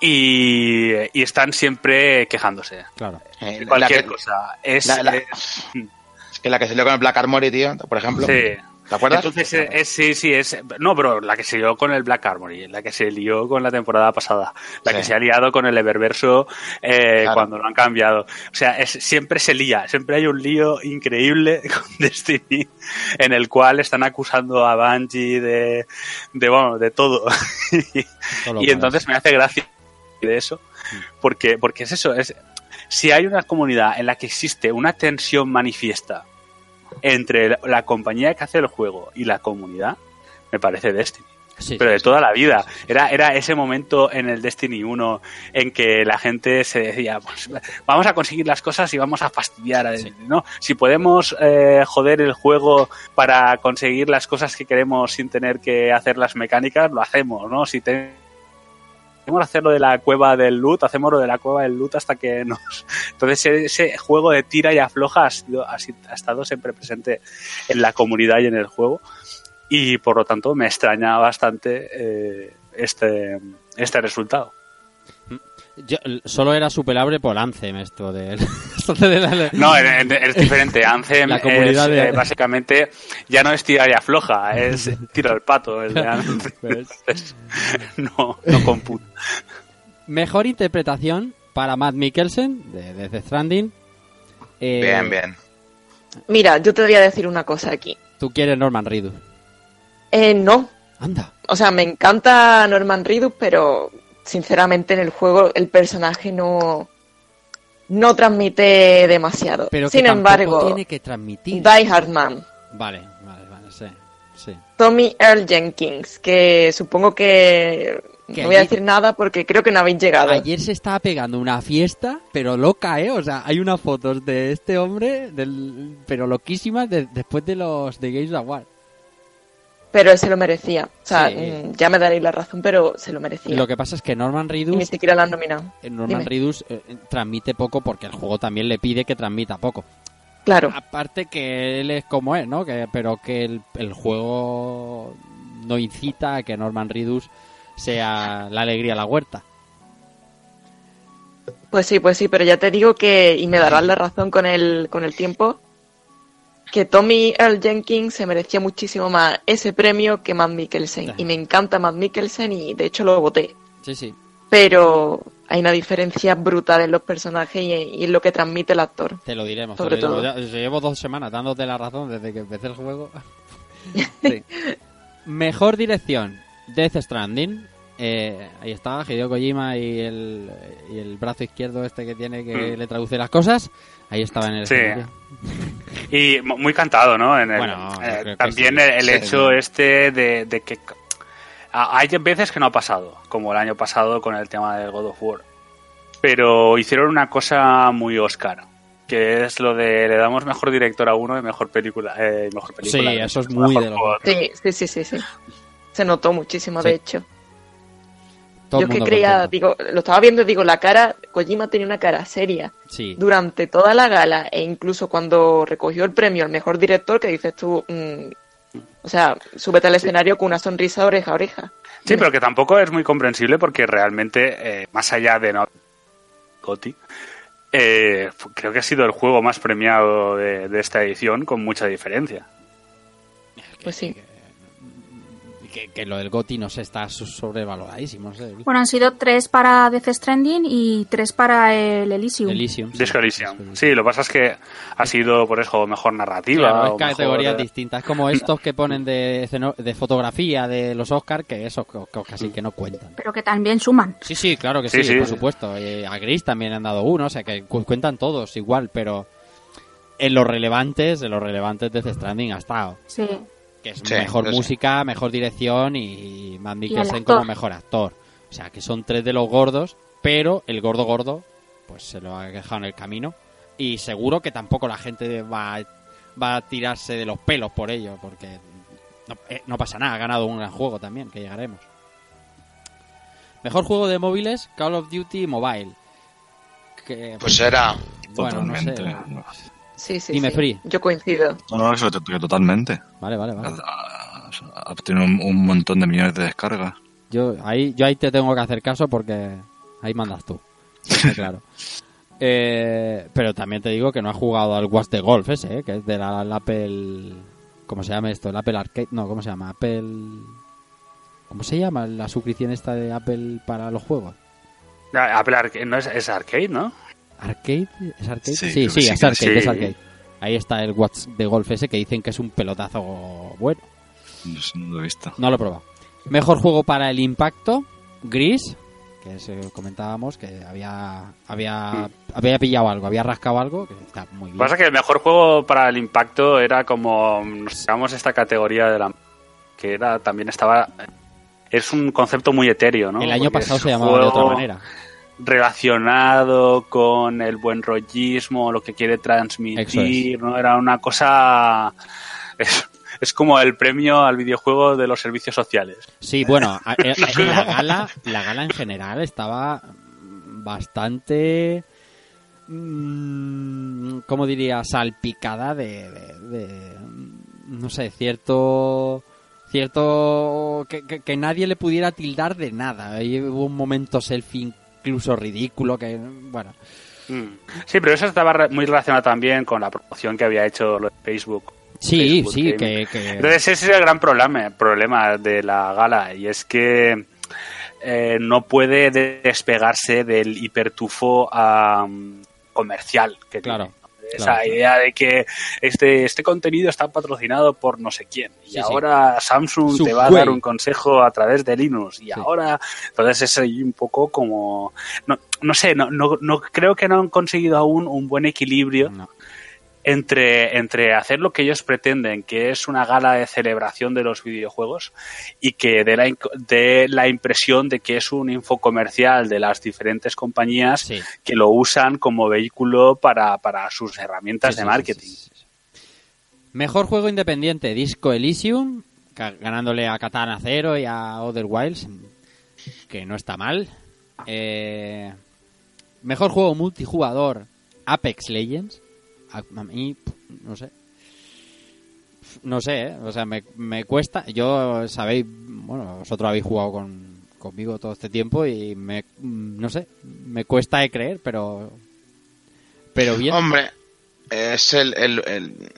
y, y están siempre quejándose. Claro. Eh, cualquier la que- cosa. Es, la- la- Es que la que salió con el Black Armory, tío, por ejemplo. sí. ¿Te acuerdas? Entonces, eh, es, sí, sí, es. No, pero la que se lió con el Black Armory, la que se lió con la temporada pasada, la Sí. que se ha liado con el Eververso eh, Claro. cuando lo han cambiado. O sea, es, siempre se lía, siempre hay un lío increíble con Destiny en el cual están acusando a Bungie de, de, bueno, de todo. Y que entonces me hace gracia de eso, porque, porque es eso, es si hay una comunidad en la que existe una tensión manifiesta entre la- la compañía que hace el juego y la comunidad, me parece Destiny. Sí, Pero de toda la vida. Era, era ese momento en el Destiny 1 en que la gente se decía, pues, vamos a conseguir las cosas y vamos a fastidiar. a- Sí. ¿no? Si podemos eh, joder el juego para conseguir las cosas que queremos sin tener que hacer las mecánicas, lo hacemos, ¿no? Si te- tenemos que hacer lo de la cueva del loot, hacemos lo de la cueva del loot hasta que nos... Entonces ese juego de tira y afloja ha, sido- ha estado siempre presente en la comunidad y en el juego y por lo tanto me extraña bastante eh, este, este resultado. Yo- solo era superable por Anthem esto de, esto de la- No, es, es diferente. Anthem La comunidad es, de- eh, básicamente ya no es tira y afloja, es tiro al pato. El de. Entonces, no, no computa. Mejor interpretación para Matt Mikkelsen de, de The Stranding. Eh, Bien, bien. Mira, yo te voy a decir una cosa aquí. Tú quieres Norman Reedus. Eh, no. Anda. O sea, me encanta Norman Reedus, pero sinceramente en el juego el personaje no, no transmite demasiado. Pero Sin embargo, tiene que transmitir. Die Hard Man, Vale, vale, vale, sí. sí. Tommy Earl Jenkins, que supongo que, Que no voy a decir nada porque creo que no habéis llegado. Ayer se estaba pegando una fiesta, pero loca, ¿eh? O sea, hay unas fotos de este hombre, del, pero loquísimas, de- después de los de Games Award. Pero él se lo merecía. O sea, Sí. mm, ya me daréis la razón, pero se lo merecía. Lo que pasa es que Norman Y ni Reedus, siquiera la han nominado. eh, Norman Dime. Reedus eh, transmite poco porque el juego también le pide que transmita poco. Claro. Aparte que él es como es, ¿no? Que, pero que el, el juego no incita a que Norman Reedus sea la alegría a la huerta. Pues sí, pues sí, pero ya te digo que, y me darás la razón con el, con el tiempo, que Tommy Earl Jenkins se merecía muchísimo más ese premio que Matt Mikkelsen. Y me encanta Matt Mikkelsen y de hecho lo voté. Sí, sí. Pero hay una diferencia brutal en los personajes y, y en lo que transmite el actor. Te lo diremos. Sobre te lo todo. Ya- Llevo dos semanas dándote la razón desde que empecé el juego. Sí. Mejor dirección. Death Stranding. Eh, ahí está Hideo Kojima y el, y el brazo izquierdo este que tiene que Mm. le traduce las cosas. Ahí estaba en el Sí. escenario. Y mu- muy cantado, ¿no? En el- Bueno, eh, también sí. el, Sí. hecho este de, de que a- hay veces que no ha pasado, como el año pasado con el tema del God of War. Pero hicieron una cosa muy Oscar, que es lo de le damos mejor director a uno y mejor película. eh, mejor película Sí, eso es muy de los juego. Sí, sí, sí, sí, sí. Se notó muchísimo, Sí. de hecho. Todo Yo el que creía, contento. digo, lo estaba viendo y digo, la cara, Kojima tenía una cara seria Sí. durante toda la gala e incluso cuando recogió el premio al mejor director, que dices tú, mm, o sea, súbete al escenario con una sonrisa oreja a oreja. Sí, pero que tampoco es muy comprensible porque realmente, eh, más allá de no Gotti, eh, creo que ha sido el juego más premiado de, de esta edición con mucha diferencia. Pues sí. Que, que lo del GOTI no sé, está so- sobrevaloradísimo. No sé. Bueno, han sido tres para Death Stranding y tres para el Elysium. Elysium. sí. Disco Elysium. Sí, lo que pasa es que ha sido por eso mejor narrativa. Claro, o es categorías mejor, eh, distintas. Como estos que ponen de, de fotografía de los Oscars, que esos casi que no cuentan. Pero que también suman. Sí, sí, claro que sí, Sí, sí. por supuesto. A Gris también han dado uno, o sea que cu- cuentan todos igual, pero en los relevantes, en los relevantes de Death Stranding ha estado. Sí. Que es Sí, mejor música, mejor dirección y Mikkelsen actor. como mejor actor. O sea que son tres de los gordos, pero el gordo gordo pues se lo ha dejado en el camino. Y seguro que tampoco la gente va, va a tirarse de los pelos por ello, porque no, eh, no pasa nada, ha ganado un gran juego también, que llegaremos. Mejor juego de móviles, Call of Duty Mobile. Que, Pues era. bueno, no sé. Totalmente. Sí, sí, Dime, sí. Free. Yo coincido. No, no, eso totalmente. Vale, vale, vale. Ha, ha tenido un, un montón de millones de descargas. Yo ahí, yo ahí te tengo que hacer caso porque ahí mandas tú. Claro. Eh, pero también te digo que no has jugado al Watch de Golf ese, eh, que es de la, la Apple... ¿Cómo se llama esto? El Apple Arcade... No, ¿cómo se llama? Apple... ¿Cómo se llama la suscripción esta de Apple para los juegos? Apple Arcade, no es, es arcade, ¿no? ¿Arcade? ¿Es arcade? Sí, Sí, sí, sí, es arcade, sí. es arcade. Ahí está el Watch de Golf ese que dicen que es un pelotazo bueno. No lo he visto. No lo he probado. Mejor juego para el impacto, Gris, que es, eh, comentábamos que había había había pillado algo, había rascado algo, que está muy Lo que bien. pasa es que el mejor juego para el impacto era como, nos llamamos esta categoría de la... que era también estaba... Es un concepto muy etéreo, ¿no? el año Porque pasado se llamaba de otra juego manera. Relacionado con el buen rollismo, lo que quiere transmitir, ¿no? Era una cosa... Es, es como el premio al videojuego de los servicios sociales. Sí, bueno, eh, eh, la gala, la gala en general estaba bastante mm, ¿cómo diría? salpicada de, de- de, no sé, cierto cierto que, que- que nadie le pudiera tildar de nada. Ahí hubo un momento selfie incluso ridículo que bueno, Mm. Sí, pero eso estaba muy relacionado también con la promoción que había hecho lo de Facebook. sí, Facebook sí, que, que- Entonces ese es el gran problema, problema de la gala y es que eh, no puede despegarse del hipertufo am, comercial que Claro, tiene. Claro. idea de que este, este contenido está patrocinado por no sé quién y Sí, sí. ahora Samsung Su te va a dar un consejo a través de Linux y ahora entonces es ahí un poco como no, no sé no, no, no creo que no han conseguido aún un buen equilibrio no. Entre, entre hacer lo que ellos pretenden, que es una gala de celebración de los videojuegos, y que dé la, la impresión de que es un info comercial de las diferentes compañías Sí. que lo usan como vehículo para, para sus herramientas Sí, de marketing. sí. Mejor juego independiente, Disco Elysium, ganándole a Katana Zero y a Other Wilds, que no está mal. Eh, mejor juego multijugador, Apex Legends. A, a mí, no sé. No sé, ¿eh? o sea, me, me cuesta. Yo, sabéis, bueno, vosotros habéis jugado con, conmigo todo este tiempo y me, no sé, me cuesta de creer, pero. Pero bien. Hombre, es el, el, el,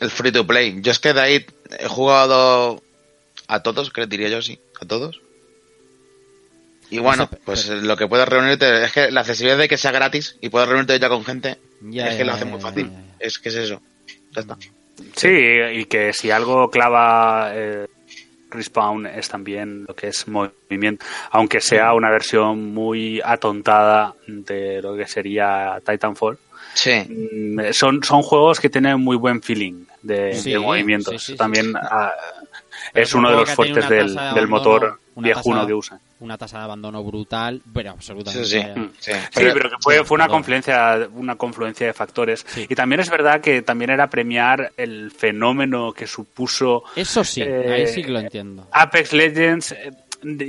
el free to play. Yo es que de ahí he jugado a todos, que diría yo sí, a todos. Y bueno, pues lo que puedes reunirte es que la accesibilidad de que sea gratis y puedes reunirte ya con gente Ya, es que ya, lo hace ya, muy fácil. ya, ya. Es que es eso. Ya está. Sí, y que si algo clava eh, Respawn es también lo que es movimiento, aunque sea una versión muy atontada de lo que sería Titanfall. Sí. Mm, Son, son juegos que tienen muy buen feeling de, Sí, de movimientos. sí, sí, sí, también sí. ah, es es un uno de los fuertes del, del motor viejuno que usan. Una tasa de abandono brutal, pero absolutamente. Sí, sí. Mm. sí. Sí, pero que fue, fue una confluencia, una confluencia de factores. Sí. Y también es verdad que también era premiar el fenómeno que supuso Eso sí, Eh, ahí sí que lo entiendo. Apex Legends, eh,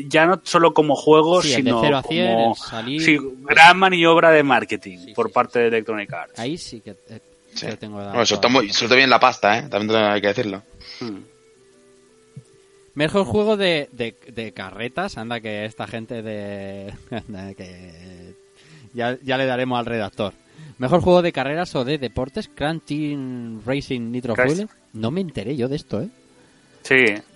ya no solo como juego, Sí, el de sino 0 a 100, como salir- sí, gran maniobra de marketing Sí, por parte de Electronic Arts. Ahí sí que eh, tengo que dar Bueno, soltó, toda- muy, soltó bien la pasta, ¿eh? También hay que decirlo. Mm. Mejor juego de, de, de carretas, anda que esta gente de... anda que ya, ya le daremos al redactor. Mejor juego de carreras o de deportes, Crash Team Racing Nitro. Fuel. No me enteré yo de esto, ¿eh? Sí.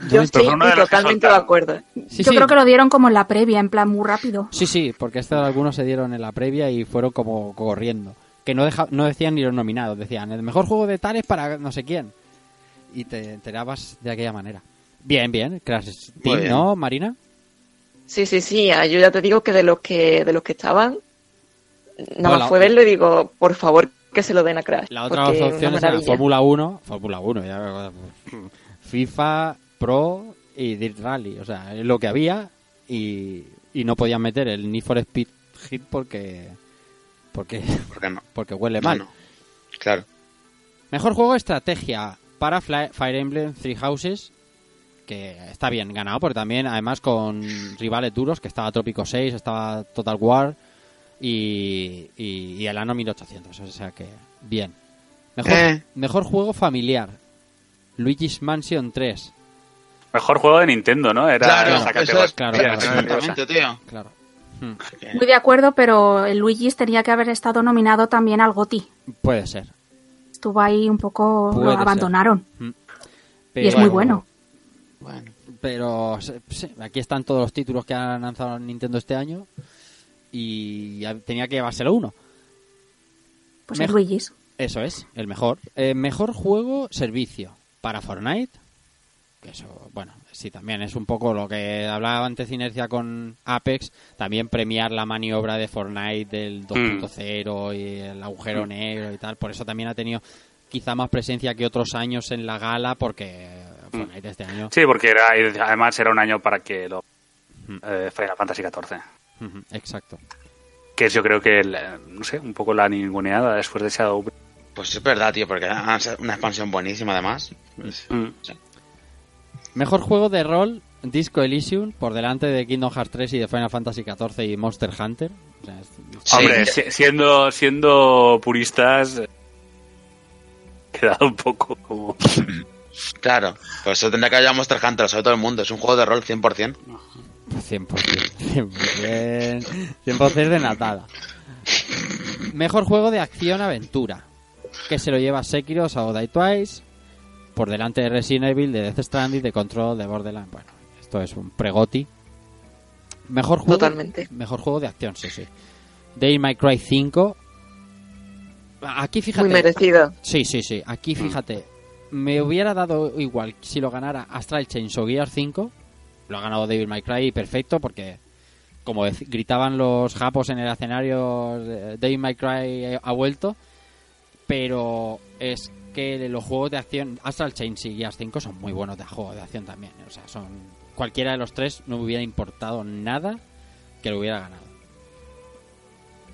Yo estoy totalmente de acuerdo. Sí, Yo sí. creo que lo dieron como en la previa, en plan muy rápido. Sí, sí, porque estos algunos se dieron en la previa y fueron como corriendo. Que no, deja, no decían ni los nominados, decían el mejor juego de tales para no sé quién. Y te enterabas de aquella manera. Bien, bien, Crash Team, bien. ¿no, Marina? Sí, sí, sí. ah, Yo ya te digo que de los que de los que estaban, nada No, más fue verlo y digo, por favor, que se lo den a Crash. La otra porque dos una opciones eran maravilla. Fórmula 1, Fórmula 1, ya, FIFA, Pro y Dirt Rally. O sea, es lo que había y, y no podían meter el Need for Speed Hit porque porque, ¿Por qué no? porque huele No, mal. no. Claro. Mejor juego de estrategia para Fly- Fire Emblem Three Houses, que está bien ganado, porque también, además, con rivales duros, que estaba Trópico 6, estaba Total War y, y, y el Ano 1800, o sea que, bien. Mejor, Eh. mejor juego familiar, Luigi's Mansion 3, Mejor juego de Nintendo, ¿no? Era Claro, esa eso categoría. es, claro, esa claro, categoría. exactamente, tío. claro. Hmm, Muy de acuerdo, pero el Luigi's tenía que haber estado nominado también al GOTY. puede ser. Estuvo ahí un poco... Puede lo abandonaron. Pero, Y es muy bueno. Bueno. Pero sí, aquí están todos los títulos que han lanzado Nintendo este año y ya tenía que llevárselo uno. Pues Mej- el Luigi's. Eso es, el mejor. Eh, mejor juego servicio para Fortnite. Que eso, bueno, sí, también es un poco lo que hablaba antes Inercia con Apex. También premiar la maniobra de Fortnite del 2.0 y el agujero negro y tal. Por eso también ha tenido quizá más presencia que otros años en la gala, porque Fortnite este año. Sí, porque era, además era un año para que lo eh, Final Fantasy XIV. Exacto. Que es yo creo que, el, no sé, un poco la ninguneada después de Shadow. Pues es verdad, tío, porque sido una expansión buenísima, además. Mm. Mejor juego de rol, Disco Elysium, por delante de Kingdom Hearts 3 y de Final Fantasy XIV y Monster Hunter. O sea, es- Hombre, si- siendo, siendo puristas, eh, quedado un poco como... Claro, por eso tendría que haber Monster Hunter, sabe todo el mundo. Es un juego de rol 100%. 100%, 100%, 100% de natada. Mejor juego de acción-aventura, que se lo lleva Sekiro, Shadow Die Twice, por delante de Resident Evil, de Death Stranding, de Control, de Borderlands. Bueno, esto es un pregoti. Mejor juego, Totalmente. Mejor juego de acción, sí, sí. Devil May Cry 5. Aquí fíjate. Muy merecido. Sí, sí, sí. Aquí fíjate. Me hubiera dado igual si lo ganara Astral Chains o Gear 5. Lo ha ganado Devil May Cry perfecto porque, como gritaban los japos en el escenario, eh, Devil May Cry ha vuelto. Pero es que los juegos de acción, Astral Chains y Gear 5 son muy buenos de juego de acción también. O sea, son cualquiera de los tres no me hubiera importado nada que lo hubiera ganado.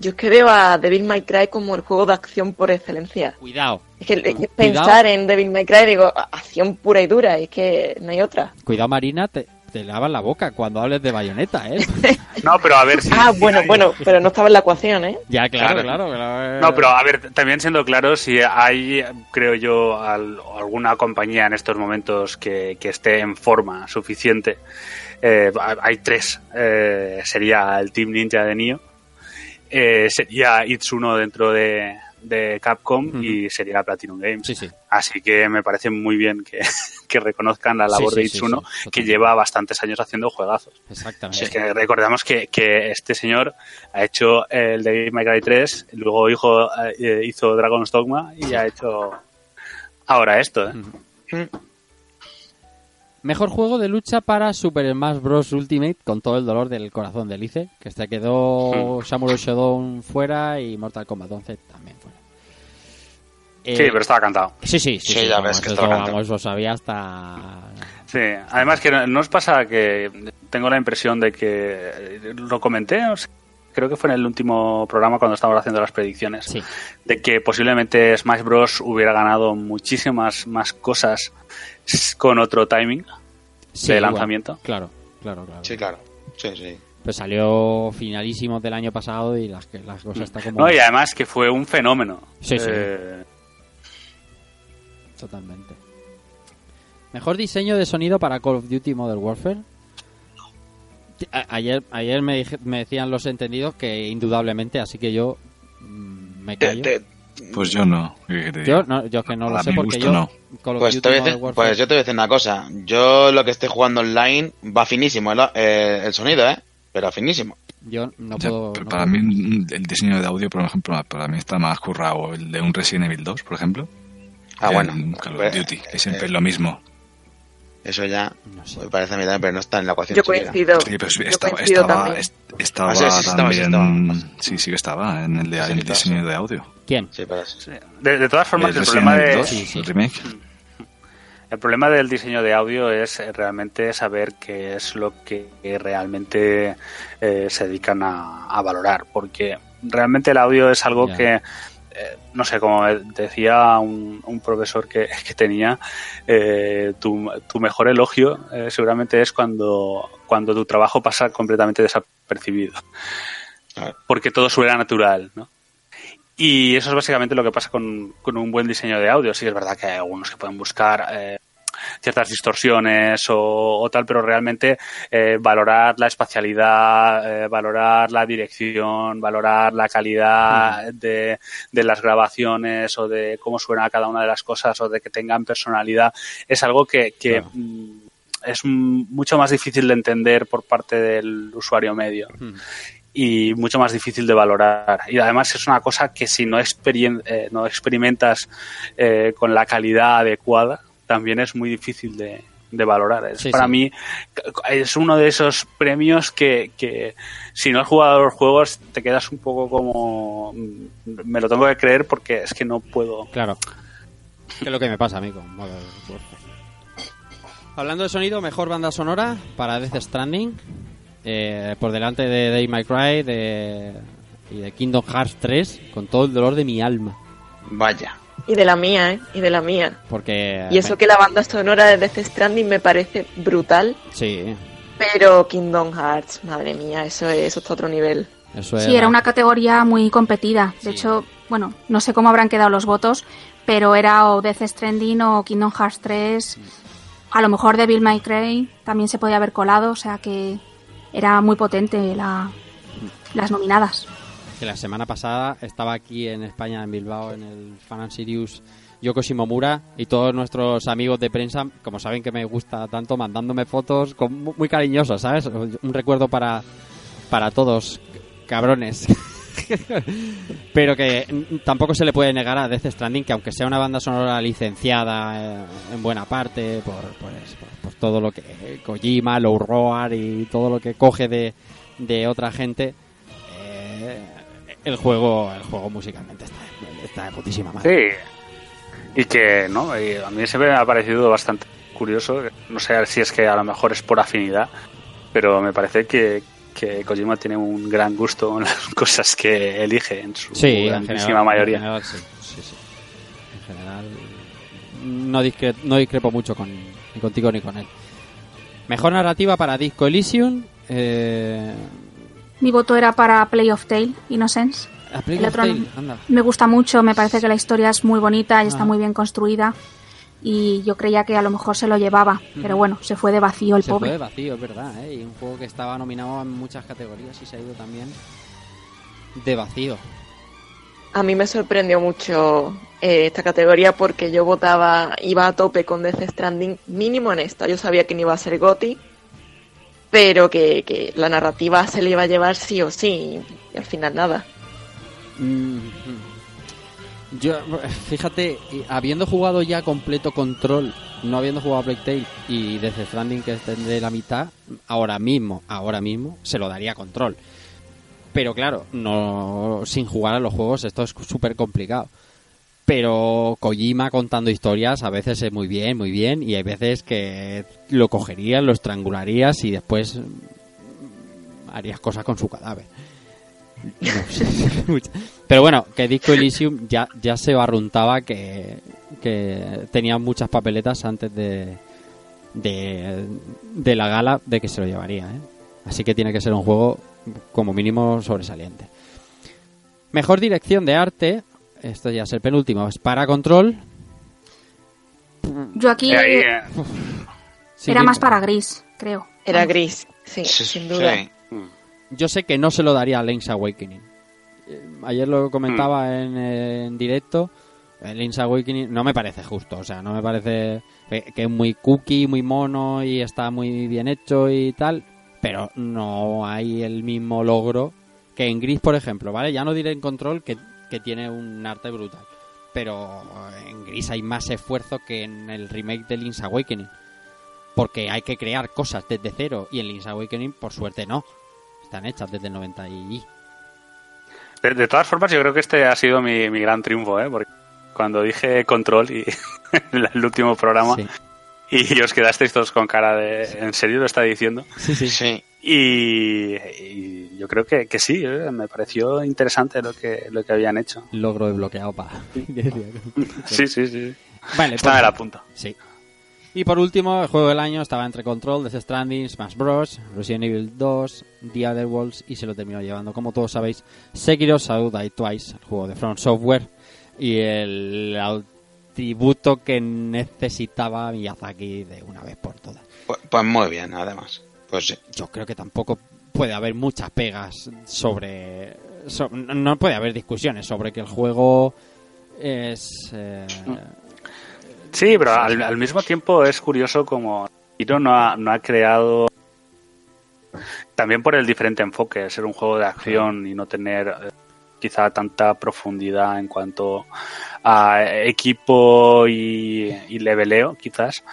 Yo es que veo a Devil May Cry como el juego de acción por excelencia. Cuidado, Es que, es que pensar en Devil May Cry, digo, acción pura y dura, y es que no hay otra. cuidado Marina, te, te lavas la boca cuando hables de bayoneta, ¿eh? No, pero a ver si... Ah, bueno, bueno, pero no estaba en la ecuación, ¿eh? Ya, claro, Claro. claro. claro. No, pero a ver, también siendo claro, si hay, creo yo, al- alguna compañía en estos momentos que, que esté en forma suficiente, eh, hay tres. Eh, sería el Team Ninja de Nio, eh, sería Itsuno dentro de, de Capcom y sería Platinum Games. Sí, sí. Así que me parece muy bien que, que reconozcan la labor sí, de sí, Itsuno, sí, que lleva bastantes años haciendo juegazos. Exactamente. Es que recordamos que, que este señor ha hecho el de May Cry 3, luego hizo, eh, hizo Dragon's Dogma y ha hecho ahora esto. ¿eh? Mejor juego de lucha para Super Smash Bros. Ultimate con todo el dolor del corazón de Lice, que este quedó Samurai Shodown fuera y Mortal Kombat 11 también fuera. Eh, Sí, pero estaba cantado. Sí, sí, sí. Sí, sí, ya vamos, ves que estaba cantado. vamos, lo sabía hasta... Sí, además que no os pasa que tengo la impresión de que lo comenté, o sea, creo que fue en el último programa cuando estábamos haciendo las predicciones, Sí. de que posiblemente Smash Bros hubiera ganado muchísimas más cosas con otro timing Sí, de lanzamiento. claro, claro, claro. Sí, claro. Sí, sí. Pues salió finalísimo del año pasado y las, que- las cosas están como... No, y además que fue un fenómeno. Sí, sí. Eh, Totalmente. Mejor diseño de sonido para Call of Duty Modern Warfare. A- ayer ayer me, dije- me decían los entendidos que indudablemente, así que yo mm, me callo. te- Pues yo no. ¿qué quieres que te Yo, no, yo que no lo sé porque gusto yo... no. Call of Pues, Duty te voy a Modern decir- Warfare- pues yo te voy a decir una cosa. Yo lo que esté jugando online va finísimo el, eh, el sonido, ¿eh? Pero finísimo. Yo no Ya, puedo... pero no para puedo. mí el diseño de audio, por ejemplo, para mí está más currado el de un Resident Evil 2, por ejemplo. Ah, bueno. en Call of Pues, Duty, que siempre eh, es lo mismo. Eso ya No sé. me parece a mí también, pero no está en la ecuación. Yo coincido. Sí, pero sí, Yo estaba, coincido estaba, también. est- estaba Ah, sí, sí, estaba, sí, también. estaba. Sí, sí que estaba en el, de, Sí, en el diseño sí. de audio. ¿Quién? Sí, pero. De, de todas formas, El el problema, de, 2, Sí, sí. el remake. el problema del diseño de audio es eh, realmente saber qué es lo que realmente eh, se dedican a, a valorar, porque realmente el audio es algo Ya. que, eh, no sé, como decía un, un profesor que, que tenía, eh, tu, tu mejor elogio eh, seguramente es cuando, cuando tu trabajo pasa completamente desapercibido, porque todo suena natural, ¿no? Y eso es básicamente lo que pasa con, con un buen diseño de audio. Sí, es verdad que hay algunos que pueden buscar eh, ciertas distorsiones o, o tal, pero realmente eh, valorar la espacialidad, eh, valorar la dirección, valorar la calidad de, de las grabaciones o de cómo suena cada una de las cosas o de que tengan personalidad, es algo que, que Claro. mm, es mm, mucho más difícil de entender por parte del usuario medio Hmm. y mucho más difícil de valorar. Y además es una cosa que si no, eh, no experimentas eh, con la calidad adecuada, también es muy difícil de, de valorar. Es, Sí, para sí. mí es uno de esos premios que, que si no has jugado a los juegos te quedas un poco como... mm, Me lo tengo que creer porque es que no puedo... Claro. Que es lo que me pasa a mí con. Hablando de sonido, mejor banda sonora para Death Stranding. eh, por delante de Day My Cry de, y de Kingdom Hearts 3, con todo el dolor de mi alma. Vaya. Y de la mía, ¿eh? Y de la mía. Porque. Y eso que la banda sonora de Death Stranding me parece brutal, Sí, pero Kingdom Hearts, madre mía, eso es, eso está a otro nivel. eso es. Sí, era una categoría muy competida. Sí. De hecho, bueno, no sé cómo habrán quedado los votos, pero era o Death Stranding o Kingdom Hearts 3. A lo mejor Devil May Cry también se podía haber colado, o sea que era muy potente la, las nominadas. Que la semana pasada estaba aquí en España, en Bilbao, en el Fan Sirius, Yoko Shimomura y todos nuestros amigos de prensa, como saben que me gusta tanto, mandándome fotos con, mu- muy cariñosas, ¿sabes? Un recuerdo para, para todos, cabrones. Pero que tampoco se le puede negar a Death Stranding que aunque sea una banda sonora licenciada eh, en buena parte por, pues, por, por todo lo que Kojima, Low Roar y todo lo que coge de, de otra gente, el juego el juego musicalmente está, está de putísima madre. Sí. Y que, ¿no? Y a mí siempre me ha parecido bastante curioso. No sé si es que a lo mejor es por afinidad, pero me parece que, que Kojima tiene un gran gusto en las cosas que elige en su Sí, grandísima mayoría. en general sí, sí, sí. En general no, discre- no discrepo mucho con, ni contigo ni con él. Mejor narrativa para Disco Elysium. Eh, Mi voto era para Play of Tale, Innocence. a Plague El of otro no. Tale, anda. Me gusta mucho, me parece que la historia es muy bonita y está Ah. muy bien construida. Y yo creía que a lo mejor se lo llevaba, pero bueno, se fue de vacío el Se pobre. fue de vacío, es verdad. ¿eh? Y un juego que estaba nominado en muchas categorías y se ha ido también de vacío. A mí me sorprendió mucho eh, esta categoría porque yo votaba, iba a tope con Death Stranding, mínimo en esta. Yo sabía que no iba a ser Goti, pero que, que la narrativa se le iba a llevar sí o sí, y al final nada. Mm, Yo, fíjate, habiendo jugado ya completo Control, no habiendo jugado Plague Tale y Death Stranding que tendré la mitad, ahora mismo, ahora mismo, se lo daría Control. Pero claro, no sin jugar a los juegos esto es súper complicado. Pero Kojima contando historias a veces es muy bien, muy bien, y hay veces que lo cogerías, lo estrangularías y después mm, harías cosas con su cadáver. No. Pero bueno, que Disco Elysium ya, ya se barruntaba que, que tenía muchas papeletas antes de, de, de la gala de que se lo llevaría. ¿eh? Así que tiene que ser un juego como mínimo sobresaliente. Mejor dirección de arte, esto ya es el penúltimo, es para control. Yo aquí Eh, ahí, eh, Sí, era más para gris, creo. Era gris, sí, Sí, sin duda. sí. Yo sé que no se lo daría a Link's Awakening. eh, ayer lo comentaba en, eh, en directo, el Link's Awakening no me parece justo, o sea, no me parece que, que es muy cookie, muy mono y está muy bien hecho y tal, pero no hay el mismo logro que en Gris, por ejemplo, ¿vale? Ya no diré en Control que, que tiene un arte brutal, pero en Gris hay más esfuerzo que en el remake de Link's Awakening, porque hay que crear cosas desde cero y en Link's Awakening, por suerte, no. Están hechas desde el 90 y... De, de todas formas, yo creo que este ha sido mi, mi gran triunfo, ¿eh? Porque cuando dije control y en el último programa Sí. y os quedasteis todos con cara de ¿en serio lo está diciendo? Sí, sí. Sí. Y, y yo creo que, que sí, ¿eh? me pareció interesante lo que, lo que habían hecho. Logro desbloqueado para... Sí, sí, sí. Vale, Está pues- la punta. Sí. Y por último, el juego del año estaba entre Control, Death Stranding, Smash Bros, Resident Evil 2, The Other Worlds y se lo terminó llevando, como todos sabéis, Sekiro Shadow Die Twice, el juego de From Software y el tributo que necesitaba Miyazaki de una vez por todas. Pues, pues muy bien, además. Pues sí. Yo creo que tampoco puede haber muchas pegas sobre... so- no puede haber discusiones sobre que el juego es... eh, Sí, pero al, mismo tiempo es curioso como Hiro no ha, no ha creado también por el diferente enfoque, ser un juego de acción y no tener eh, quizá tanta profundidad en cuanto a equipo y, y leveleo, quizás,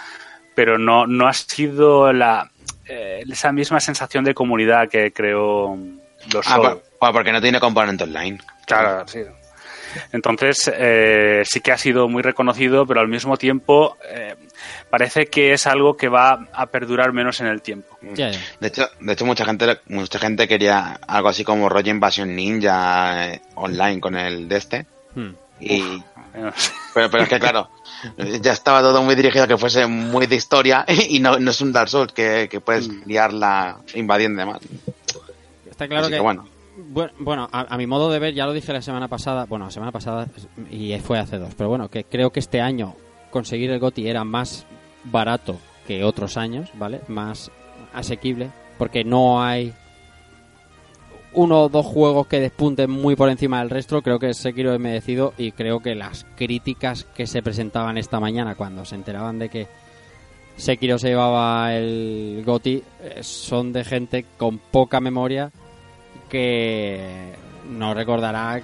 pero no, no ha sido la eh, esa misma sensación de comunidad que creó los Ah, Souls. porque no tiene componente online. Claro, sí. Entonces, eh, sí que ha sido muy reconocido, pero al mismo tiempo eh, parece que es algo que va a perdurar menos en el tiempo. ya. De hecho, de hecho mucha gente mucha gente quería algo así como rollo invasión ninja eh, online con el de este. Hmm. Y, pero, pero es que claro, ya estaba todo muy dirigido a que fuese muy de historia y no, no es un Dark Souls que, que puedes liarla invadiendo demás. Está claro Así que, que bueno. bueno, bueno, a, a mi modo de ver, ya lo dije la semana pasada, bueno, la semana pasada y fue hace dos, pero bueno, que creo que este año conseguir el GOTI era más barato que otros años, ¿vale? Más asequible, porque no hay uno o dos juegos que despunten muy por encima del resto, creo que Sekiro es merecido y creo que las críticas que se presentaban esta mañana cuando se enteraban de que Sekiro se llevaba el GOTI eh, son de gente con poca memoria que no recordará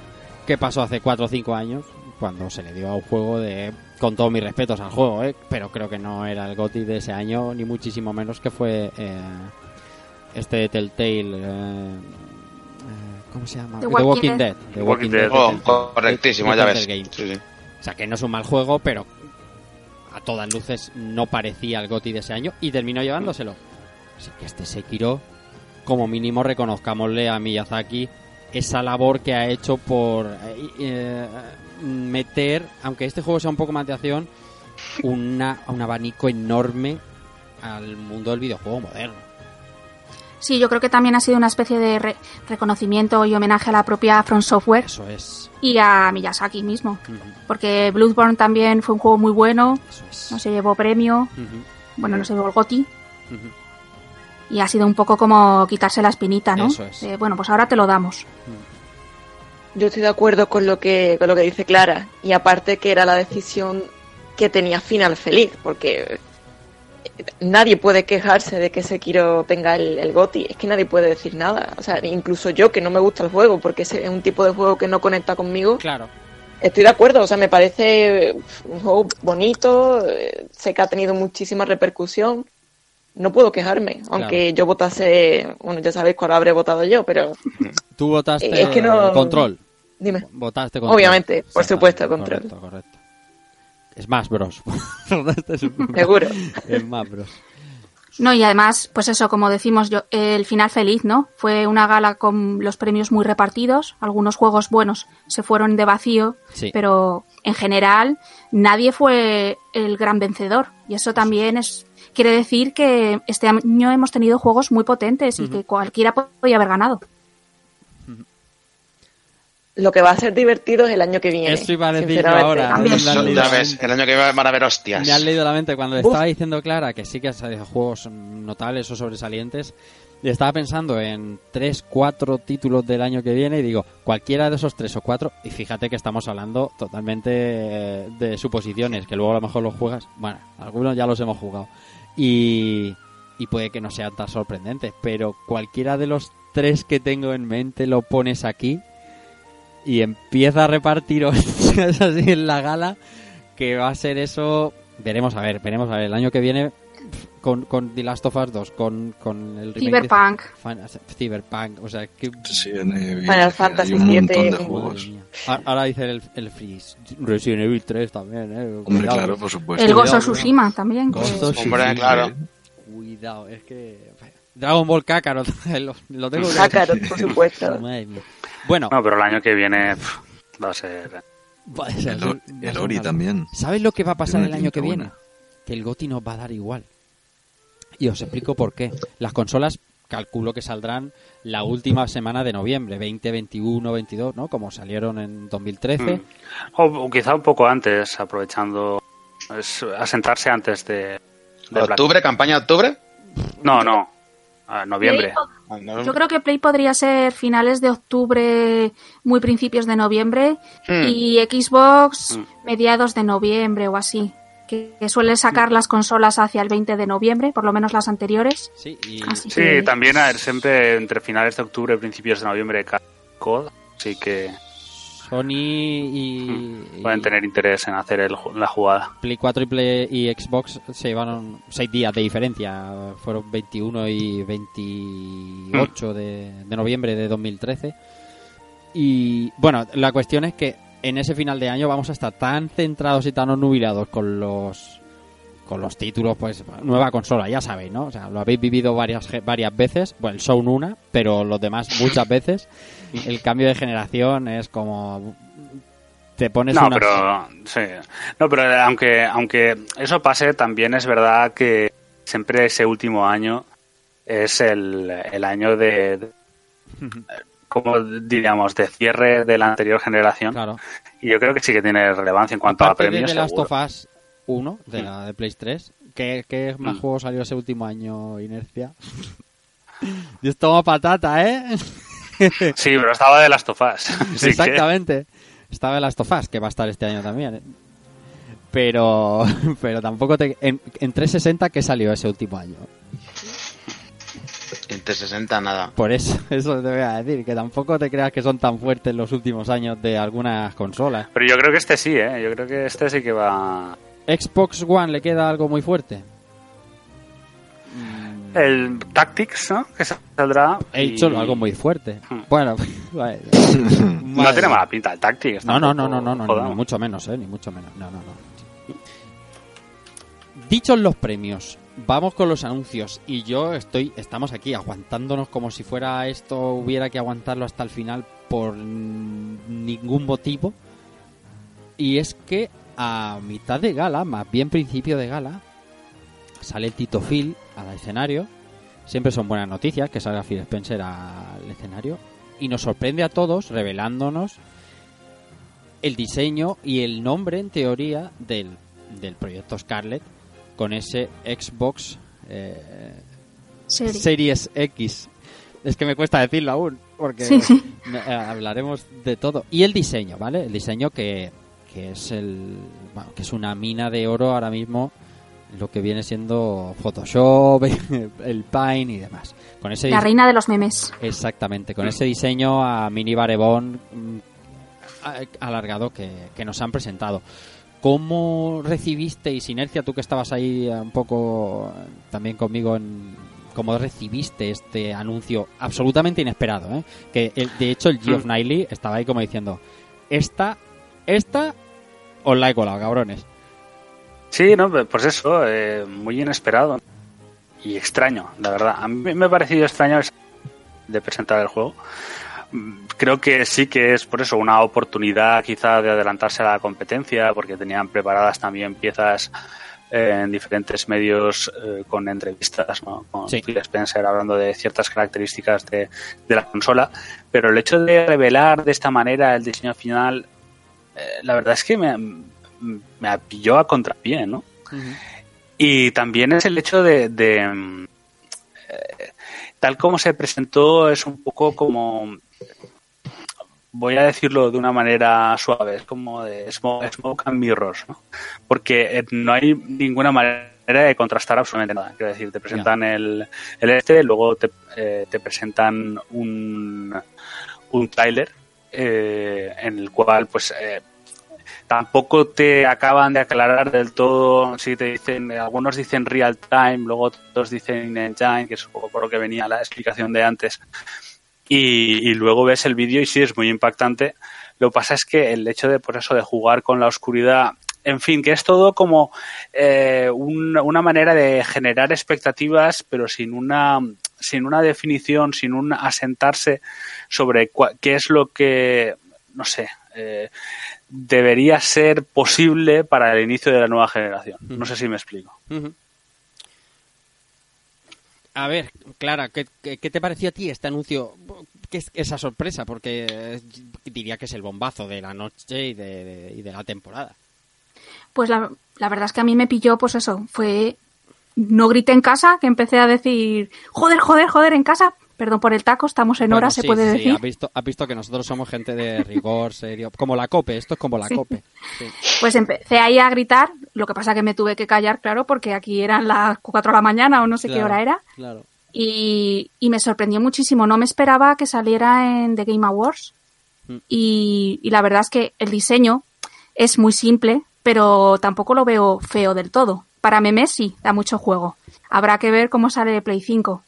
qué pasó hace 4 o 5 años cuando se le dio a un juego de con todos mis respetos al juego, ¿eh? pero creo que no era el GOTI de ese año ni muchísimo menos que fue eh, este Telltale eh, ¿cómo se llama? The Walking Dead. The Walking Dead. de Oh, correctísimo, ya ves. Sí. O sea, que no es un mal juego, pero a todas luces no parecía el GOTI de ese año y terminó llevándoselo. Así que este Sekiro, como mínimo, reconozcámosle a Miyazaki esa labor que ha hecho por eh, eh, meter, aunque este juego sea un poco más de acción, una, un abanico enorme al mundo del videojuego moderno. Sí, yo creo que también ha sido una especie de re- reconocimiento y homenaje a la propia From Software Eso es. y a Miyazaki mismo. Porque Bloodborne también fue un juego muy bueno, Eso es. no se llevó premio, bueno, no se llevó el GOTI, y ha sido un poco como quitarse la espinita, ¿no? Eso es. De, bueno, pues ahora te lo damos. Yo estoy de acuerdo con lo que con lo que dice Clara y aparte que era la decisión que tenía final feliz porque nadie puede quejarse de que Sekiro tenga el, el GOTI, es que nadie puede decir nada, o sea, incluso yo que no me gusta el juego porque es un tipo de juego que no conecta conmigo, Claro. estoy de acuerdo, o sea, me parece un juego bonito, eh, sé que ha tenido muchísima repercusión, no puedo quejarme, aunque yo votase, bueno, ya sabéis cuál habré votado yo, pero Tú votaste Es que no- control. dime. Votaste control. Obviamente, por supuesto, control. Correcto, correcto. Smash Bros. Este es un- Seguro. Smash Bros. No, y además, pues eso, como decimos, yo, el final feliz, ¿no? Fue una gala con los premios muy repartidos, algunos juegos buenos se fueron de vacío, Sí. pero en general nadie fue el gran vencedor. Y eso también es quiere decir que este año hemos tenido juegos muy potentes y que cualquiera podía haber ganado. Lo que va a ser divertido es el año que viene. Eso iba a decir yo sinceramente. ahora. Ya ves, el año que viene van a haber hostias. Me han leído la mente cuando le estaba diciendo Clara que sí que ha juegos notables o sobresalientes. Y estaba pensando en tres, cuatro títulos del año que viene y digo, cualquiera de esos tres o cuatro, y fíjate que estamos hablando totalmente eh, de suposiciones, que luego a lo mejor los juegas, bueno, algunos ya los hemos jugado, y, y puede que no sean tan sorprendentes, pero cualquiera de los tres que tengo en mente lo pones aquí y empieza a repartir hostias así en la gala, que va a ser eso, veremos a ver, veremos a ver, el año que viene con, con The Last of Us 2, con, con el remake de Cyberpunk. Fan- Cyberpunk, o sea, que... Sí, en- eh, Final hay Fantasy un montón de VII. juegos. Ahora dice el, el Freeze. Resident Evil 3 también, eh. Hombre, Cuidado. claro, por supuesto. El Gozo Tsushima también. que- Ghost of Hombre, claro. Cuidado, es que... Dragon Ball Kakarot, lo, lo tengo que Kakarot, por supuesto. Madre mía. Bueno, No, pero el año que viene va a ser. va a ser- El, va a Ori- ser el Ori también. ¿Sabes lo que va a pasar el año que viene? Que el GOTI nos va a dar igual. Y os explico por qué. Las consolas calculo que saldrán la última semana de noviembre, 20, 21, 22, ¿no? Como salieron en 2013. Mm. O, o quizá un poco antes, aprovechando. Es, asentarse antes de. de Black- ¿Octubre? ¿Campaña de octubre? No, no. A noviembre. No. Yo creo que Play podría ser finales de octubre, muy principios de noviembre, Hmm. y Xbox Mm. mediados de noviembre o así. Que, que suele sacar las consolas hacia el 20 de noviembre, por lo menos las anteriores. Sí, y Así Sí, que- también a ver, siempre entre finales de octubre y principios de noviembre COD, así que Sony y, pueden tener interés en hacer el la jugada. Play 4 y, Play y Xbox se llevaron 6 días de diferencia. Fueron 21 y 28 de, de noviembre de 2013. Y bueno, la cuestión es que en ese final de año vamos a estar tan centrados y tan obnubilados con los con los títulos, pues nueva consola, ya sabéis, ¿no? O sea, lo habéis vivido varias varias veces, bueno, el Sound una, pero los demás muchas veces. El cambio de generación es como te pones No, una pero sí. No, pero aunque aunque eso pase, también es verdad que siempre ese último año es el, el año de, de- como diríamos de cierre de la anterior generación Claro. y yo creo que sí que tiene relevancia en cuanto Aparte a premios. de The Last seguro. of Us 1, de la de Play 3, ¿qué, qué más Mm. juego salió ese último año, Inercia? es toma patata, ¿eh? Sí, pero estaba de así que- Exactamente. Estaba The Last of Us, que va a estar este año también. ¿eh? Pero, pero tampoco te... En, en 360, ¿qué salió ese último año? Entre 60 nada. Por eso, eso te voy a decir, que tampoco te creas que son tan fuertes los últimos años de algunas consolas. Pero yo creo que este sí, ¿eh? Yo creo que este sí que va... Xbox One le queda algo muy fuerte. El Tactics, ¿no? Que saldrá. He y- dicho algo muy fuerte. Hmm. Bueno, vale. No tiene mala pinta el Tactics. No, no, no, no, no, no, ni mucho menos, eh, ni mucho menos. No, no, no. Dichos los premios, vamos con los anuncios y yo estoy, estamos aquí aguantándonos como si fuera esto hubiera que aguantarlo hasta el final por ningún motivo. Y es que a mitad de gala, más bien principio de gala, sale Tito Phil al escenario. Siempre son buenas noticias que salga Phil Spencer al escenario. Y nos sorprende a todos revelándonos el diseño y el nombre, en teoría, del, del proyecto Scarlett con ese Xbox eh, Serie. Series X. Es que me cuesta decirlo aún, porque Sí, sí. me- eh, hablaremos de todo. Y el diseño, ¿vale? El diseño que, que es el bueno, que es una mina de oro ahora mismo lo que viene siendo Photoshop, el Paint y demás. Con ese La reina de los memes. Exactamente, con ese diseño a mini barebón mm, alargado que, que nos han presentado. ¿Cómo recibisteis, Inercia, tú que estabas ahí un poco eh, también conmigo en... ¿Cómo recibiste este anuncio absolutamente inesperado? ¿eh? Que el- de hecho el Geoff Mm. Niley estaba ahí como diciendo, esta, esta, os la he colado, cabrones. Sí, no, pues eso, eh, muy inesperado y extraño, la verdad. A mí me ha parecido extraño de presentar el juego. Mm, Creo que sí que es por eso una oportunidad quizá de adelantarse a la competencia, porque tenían preparadas también piezas eh, en diferentes medios eh, con entrevistas, ¿no? Con Sí. Phil Spencer hablando de ciertas características de, de la consola. Pero el hecho de revelar de esta manera el diseño final, eh, la verdad es que me, me pilló a contrapié, ¿no? Y también es el hecho de, de, eh, tal como se presentó es un poco como voy a decirlo de una manera suave, es como de smoke, smoke and mirrors, ¿no? Porque eh, no hay ninguna manera de contrastar absolutamente nada. Quiero decir, te presentan el, el este, luego te, eh, te presentan un, un tráiler eh, en el cual, pues, eh, tampoco te acaban de aclarar del todo si te dicen, algunos dicen real time, luego otros dicen in engine, que es un poco por lo que venía la explicación de antes. Y, y luego ves el vídeo y sí es muy impactante. Lo que pasa es que el hecho de, por eso, de jugar con la oscuridad, en fin, que es todo como eh, un- una manera de generar expectativas, pero sin una sin una definición, sin un asentarse sobre qué es lo que, no sé, eh, debería ser posible para el inicio de la nueva generación. No sé si me explico. A ver, Clara, ¿qué, qué, qué te pareció a ti este anuncio? ¿Qué es esa sorpresa? Porque eh, diría que es el bombazo de la noche y de, de- y de la temporada. Pues la, la verdad es que a mí me pilló, pues eso, fue... No grité en casa, que empecé a decir, joder, joder, joder, en casa. Perdón por el taco, estamos en hora, se puede sí, decir. Has visto, has visto que nosotros somos gente de rigor, serio. Como la COPE, esto es como la Sí. COPE. Pues empecé ahí a gritar, lo que pasa que me tuve que callar, claro, porque aquí eran las 4 de la mañana o no sé qué hora era. Claro. Y, y me sorprendió muchísimo. No me esperaba que saliera en The Game Awards. Mm. Y, y la verdad es que el diseño es muy simple, pero tampoco lo veo feo del todo. Para memes sí, da mucho juego. Habrá que ver cómo sale Play 5.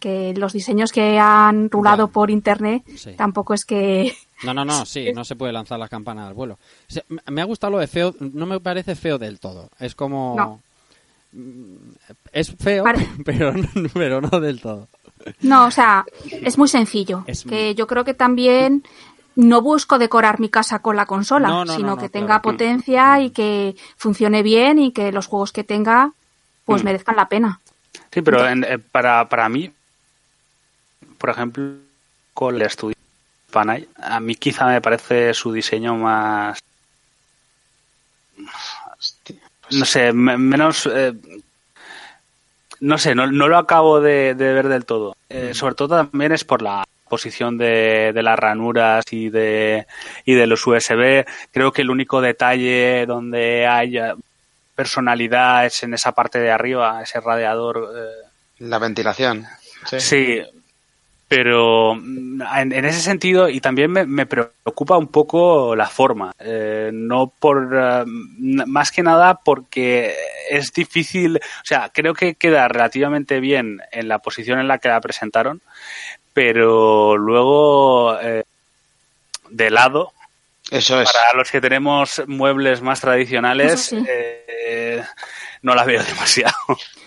Que los diseños que han rulado Ya. por internet Sí. tampoco es que. No, no, no, sí, no se puede lanzar las campanas al vuelo. O sea, me- ha gustado lo de feo, no me parece feo del todo. Es como... No. Mm, Es feo, Pare- pero, no- pero no del todo. No, o sea, es muy sencillo. Es que muy- yo creo que también no busco decorar mi casa con la consola, No, no, sino no, no, que claro. tenga potencia y que funcione bien y que los juegos que tenga pues Mm. merezcan la pena. Sí, pero en- eh, para, para mí, por ejemplo, con el estudio Panay, a mí quizá me parece su diseño más, Hostia, pues no sé, me- menos... eh, no sé, no, no lo acabo de, de ver del todo. Eh, sobre todo también es por la posición de, de las ranuras y de, y de los USB. Creo que el único detalle donde hay eh, personalidad es en esa parte de arriba, ese radiador. eh, La ventilación. Sí. Sí, pero mm, en, en ese sentido, y también me, me preocupa un poco la forma, eh, no por eh, más que nada porque es difícil, o sea, creo que queda relativamente bien en la posición en la que la presentaron, pero luego eh, de lado, Eso es. para los que tenemos muebles más tradicionales, sí. eh, no la veo demasiado.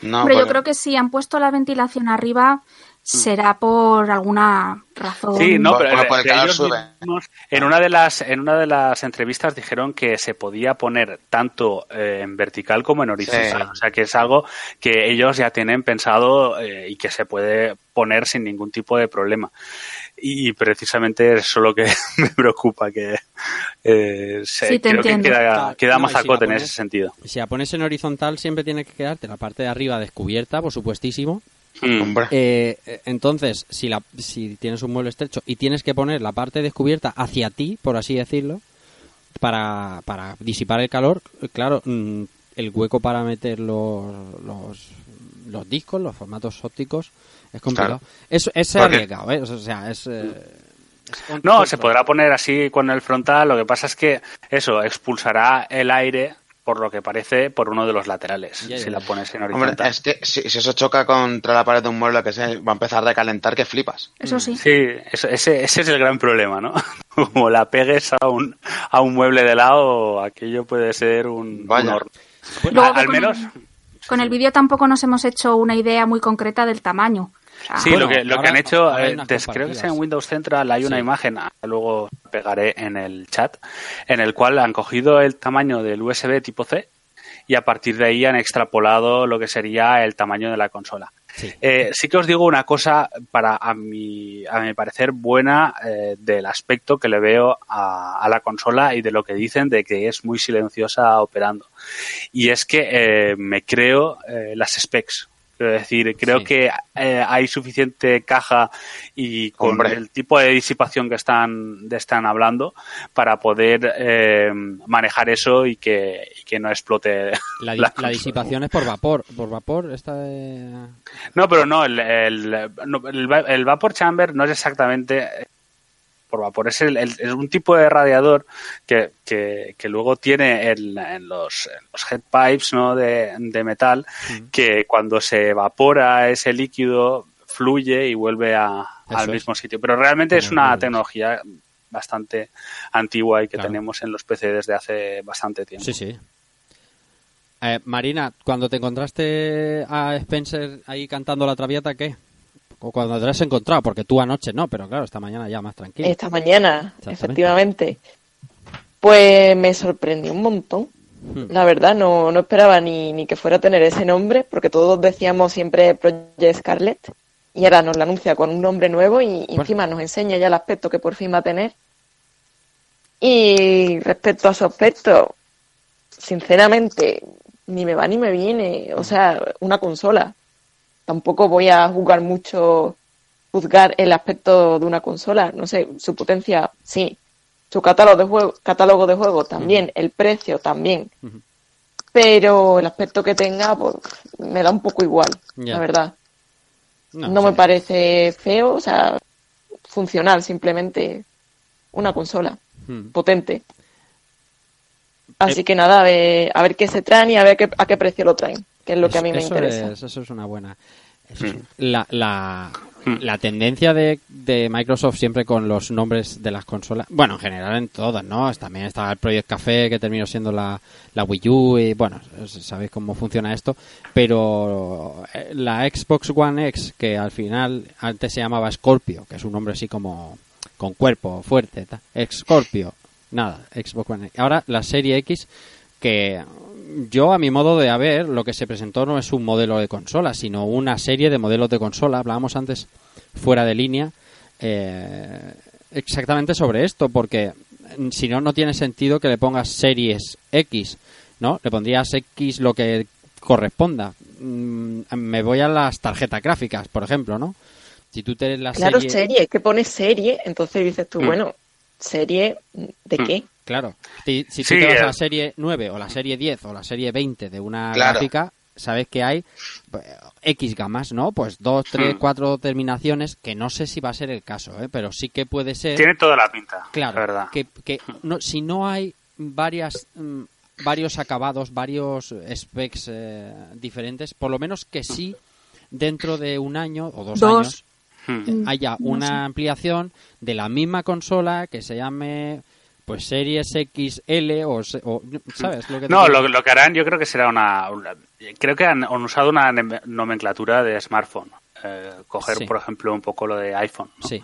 No, Hombre, yo creo que si han puesto la ventilación arriba será por alguna razón. Sí, no, pero por- por el de calor ellos mismos, en una de las en una de las entrevistas dijeron que se podía poner tanto eh, en vertical como en horizontal, Sí. o sea que es algo que ellos ya tienen pensado eh, y que se puede poner sin ningún tipo de problema. Y precisamente eso es lo que me preocupa, que eh, se- Sí, te creo que queda, queda no, si en ese sentido. Si la pones en horizontal siempre tiene que quedarte la parte de arriba descubierta, por supuestísimo. Mm. Hombre, Eh, eh, entonces, si, la, si tienes un mueble estrecho y tienes que poner la parte descubierta hacia ti, por así decirlo, para, para disipar el calor, claro, mm, el hueco para meter los, los, los discos, los formatos ópticos, es complicado. Claro. Es, es arriesgado, ¿eh? O sea, es... eh, No, se podrá poner así con el frontal. Lo que pasa es que eso expulsará el aire, por lo que parece, por uno de los laterales. Si la pones en hombre, horizontal. es que si, si eso choca contra la pared de un mueble que se va a empezar a recalentar, que flipas. Eso sí. Sí, eso- ese, ese es el gran problema, ¿no? Como la pegues a un, a un mueble de lado, aquello puede ser un, Vaya. un horno. A- al con menos, el- Con el vídeo tampoco nos hemos hecho una idea muy concreta del tamaño. Sea, sí, Bueno, lo que, lo ahora- que han hecho, eh, des- creo que es en. Windows Central, hay una Sí. imagen, ah, luego pegaré en el chat, en el cual han cogido el tamaño del USB tipo C y a partir de ahí han extrapolado lo que sería el tamaño de la consola. Sí. Eh, sí que os digo una cosa para a mi, a mi parecer buena eh, del aspecto que le veo a, a la consola y de lo que dicen de que es muy silenciosa operando. Y es que eh, me creo las specs. Quiero decir, creo Sí. que eh, hay suficiente caja y con Hombre. el tipo de disipación que están, de están hablando para poder eh, manejar eso y que, y que no explote La, di- la la consola. disipación es por vapor. Por vapor, esta de... No, pero no, el, el, no, el va- el vapor chamber no es exactamente por vapor, es, el, el- es un tipo de radiador que, que, que luego tiene en, en los, en los head pipes ¿no? de, de metal que cuando se evapora ese líquido fluye y vuelve a- al es. mismo sitio. Pero realmente es una tecnología bastante antigua y que Claro. tenemos en los PC desde hace bastante tiempo. Sí, sí. Eh, Marina, cuando te encontraste a Spencer ahí cantando la traviata, ¿qué? O cuando te lo has encontrado, porque tú anoche no, pero claro, esta mañana ya más tranquilo. Esta mañana, efectivamente. Pues me sorprendió un montón. Hmm. La verdad, no, no esperaba ni, ni que fuera a tener ese nombre, porque todos decíamos siempre Project Scarlet, y ahora nos la anuncia con un nombre nuevo y, y encima nos enseña ya el aspecto que por fin va a tener. Y respecto a su aspecto, sinceramente, ni me va ni me viene. O sea, una consola. Tampoco voy a juzgar mucho, juzgar el aspecto de una consola. No sé, su potencia, sí. Su catálogo de juego, catálogo de juegos también, el precio también. Pero el aspecto que tenga, pues, me da un poco igual, la verdad. No, No, sí. me parece feo, o sea, funcional, simplemente una consola potente. Así que nada, a ver, a ver qué se traen y a ver qué, a qué precio lo traen, que es lo que a mí me Eso interesa. es- eso es una buena. eso es- Mm. la, la, Mm. la tendencia de, de Microsoft siempre con los nombres de las consolas, bueno, en general en todas, ¿no? También está el Project Café que terminó siendo la, la Wii U y bueno, sabéis cómo funciona esto, pero eh, la Xbox One X que al final antes se llamaba Scorpio, que es un nombre así como con cuerpo fuerte, ta- Scorpio, nada, Xbox One X. Ahora la serie X que yo a mi modo de ver lo que se presentó no es un modelo de consola sino una serie de modelos de consola hablábamos antes fuera de línea eh, exactamente sobre esto porque mm, si no no tiene sentido que le pongas series X no le pondrías X lo que corresponda Mm, me voy a las tarjetas gráficas por ejemplo no si tú tienes la Claro, serie serie, que pones serie, entonces dices tú, Mm. bueno, serie ¿de Mm. qué? Claro, si, si tú Sí, te vas a eh. la serie 9 o la serie 10 o la serie 20 de una Claro. gráfica, sabes que hay pues, X gamas, ¿no? Pues dos, tres, Hmm. cuatro terminaciones, que no sé si va a ser el caso, ¿eh? pero sí que puede ser. Tiene toda la pinta, claro, la verdad. que, que no, si no hay varias mm, varios acabados, varios specs eh, diferentes, por lo menos que sí dentro de un año o dos, Dos. años Hmm. Mm, haya no una sé. ampliación de la misma consola que se llame pues Series XL o, o- ¿sabes lo que te No, lo, lo que harán yo creo que será una... una- creo que han, han usado una nomenclatura de smartphone. Eh, coger, Sí. por ejemplo, un poco lo de iPhone. ¿no? Sí,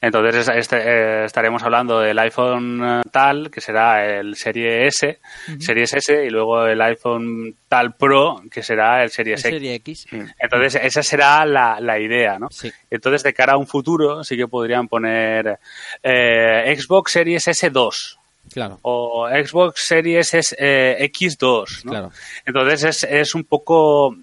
Entonces este, eh, estaremos hablando del iPhone eh, tal, que será el Serie S, Series S, y luego el iPhone tal Pro, que será el Series X. Serie X. Mm. Entonces esa será la, la idea, ¿no? Sí, Entonces de cara a un futuro sí que podrían poner eh, Xbox Series S2 claro, o Xbox Series S, eh, X2, ¿no? claro. Entonces es, es un poco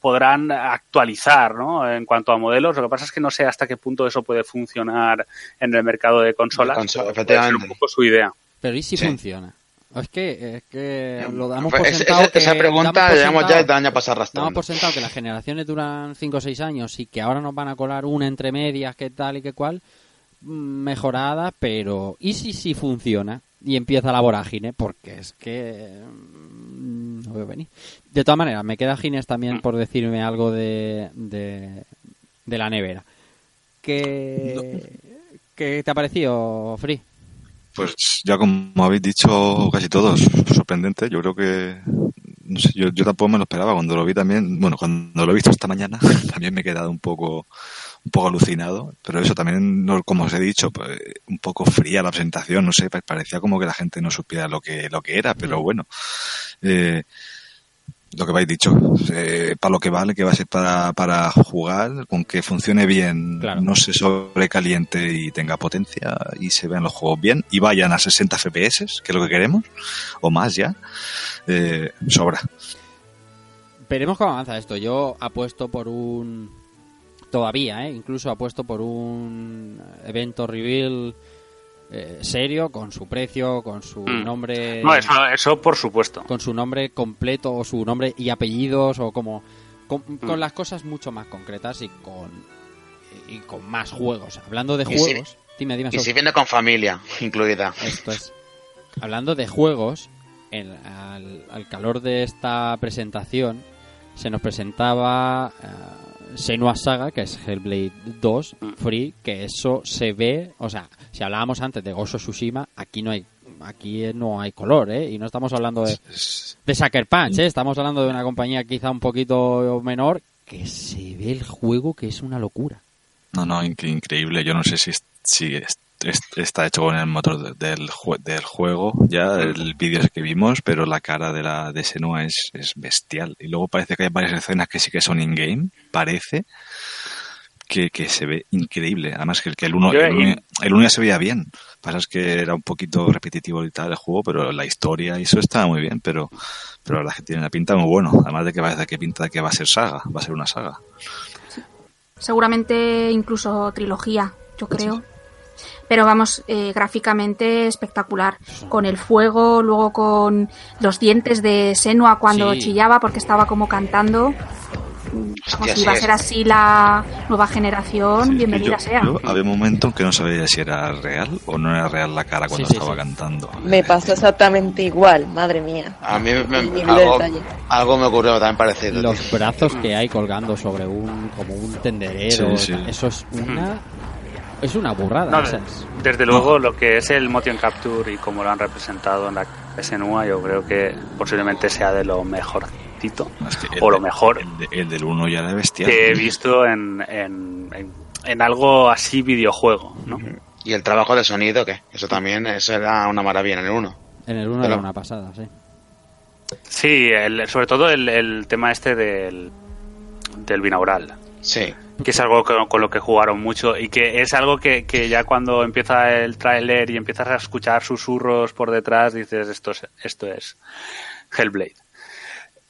podrán actualizar, ¿no? En cuanto a modelos, lo que pasa es que no sé hasta qué punto eso puede funcionar en el mercado de consolas. Consola, efectivamente. un poco su idea. Pero ¿y si Sí. funciona? Es que, es que lo damos por sentado esa, que- esa pregunta damos llevamos ya el año pasado Damos arrastrando. por sentado que las generaciones duran 5 o 6 años y que ahora nos van a colar una entre medias, que tal y que cual, mm, mejorada, pero ¿y si sí funciona? Y empieza la vorágine, porque es que mm, no veo venir. De todas maneras, me queda Gines también por decirme algo de, de, de la nevera. ¿Qué, ¿Qué te ha parecido, Free? Pues ya como habéis dicho casi todos, sorprendente. Yo creo que no sé, yo, yo tampoco me lo esperaba cuando lo vi también. Bueno, cuando lo he visto esta mañana también me he quedado un poco un poco alucinado. Pero eso también, no, como os he dicho, pues, un poco fría la presentación. No sé, pa- parecía como que la gente no supiera lo que lo que era. Pero bueno, eh, lo que habéis dicho, eh, para lo que vale, que va a ser para, para jugar, con que funcione bien, Claro. no se sobrecaliente y tenga potencia y se vean los juegos bien y vayan a 60 FPS, que es lo que queremos, o más ya, eh, sobra. veremos cómo avanza esto. Yo apuesto por un. Todavía, ¿eh? Incluso apuesto por un evento reveal eh, serio, con su precio, con su Mm. nombre. No, eso, eso por supuesto. Con su nombre completo, o su nombre y apellidos, o como. Con, con Mm. las cosas mucho más concretas y con. Y con más juegos. Hablando de Y si- juegos. Dime, dime, Y si viene con familia incluida. Esto es. Hablando de juegos, en- al, al calor de esta presentación, se nos presentaba eh, Senua Saga, que es Hellblade 2 Free, que eso se ve, o sea, si hablábamos antes de Gozo Tsushima, aquí no hay aquí no hay color, ¿eh? Y no estamos hablando de, de Sucker Punch, ¿eh? Estamos hablando de una compañía quizá un poquito menor, que se ve el juego que es una locura. No, no, inc- increíble. Yo no sé si, si está hecho con el motor de- del, jue- del juego, ya el vídeo que vimos, pero la cara de la de Senua es, es bestial. Y luego parece que hay varias escenas que sí que son in-game, parece, que, que se ve increíble. Además que el, que el uno, el, uno, el uno ya se veía bien. Pasa es que era un poquito repetitivo y tal el juego, pero la historia y eso estaba muy bien, pero, pero la verdad es que tiene una pinta muy bueno. Además de que parece que pinta de que va a ser saga, va a ser una saga. Seguramente incluso trilogía, yo creo. Pero vamos, eh, gráficamente espectacular. Con el fuego, luego con los dientes de Senua cuando Sí. chillaba porque estaba como cantando. Hostia, si va a ser así la nueva generación, Sí, bienvenida yo, sea. yo había un momento en que no sabía si era real o no era real la cara cuando Sí, estaba sí. cantando. Me pasó exactamente igual, madre mía. A mí me, de algo, algo me ocurrió también parecido. tío. los brazos que hay colgando sobre un como un tenderero Sí, sí. eso es una es una burrada No, desde luego, lo que es el motion capture y cómo lo han representado en la SNUA, yo creo que posiblemente sea de lo mejorcito Es que el o lo de- mejor El, de- el del 1 ya era bestial. que he visto en, en, en- en algo así videojuego, ¿no? Y el trabajo de sonido, que eso también, eso era una maravilla en el 1. en el 1 Pero- era una pasada sí Sí, el- sobre todo el, el tema este del, del binaural. Sí. Que es algo con, lo que jugaron mucho y que es algo que, que ya cuando empieza el tráiler y empiezas a escuchar susurros por detrás dices esto es, esto es Hellblade.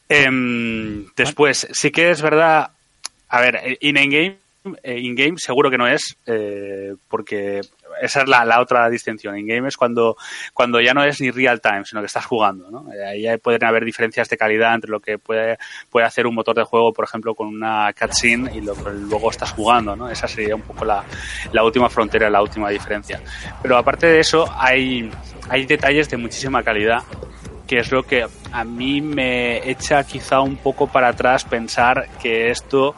Em, después, sí que es verdad, a ver, in-game eh, in-game seguro que no es, eh, porque esa es la, la otra distinción. In-game es cuando, cuando ya no es ni real time, sino que estás jugando. ¿no? Eh, Ahí pueden haber diferencias de calidad entre lo que puede, puede hacer un motor de juego, por ejemplo, con una cutscene y lo que luego estás jugando. ¿no? Esa sería un poco la, la última frontera, la última diferencia. Pero aparte de eso, hay, hay detalles de muchísima calidad que es lo que a mí me echa quizá un poco para atrás pensar que esto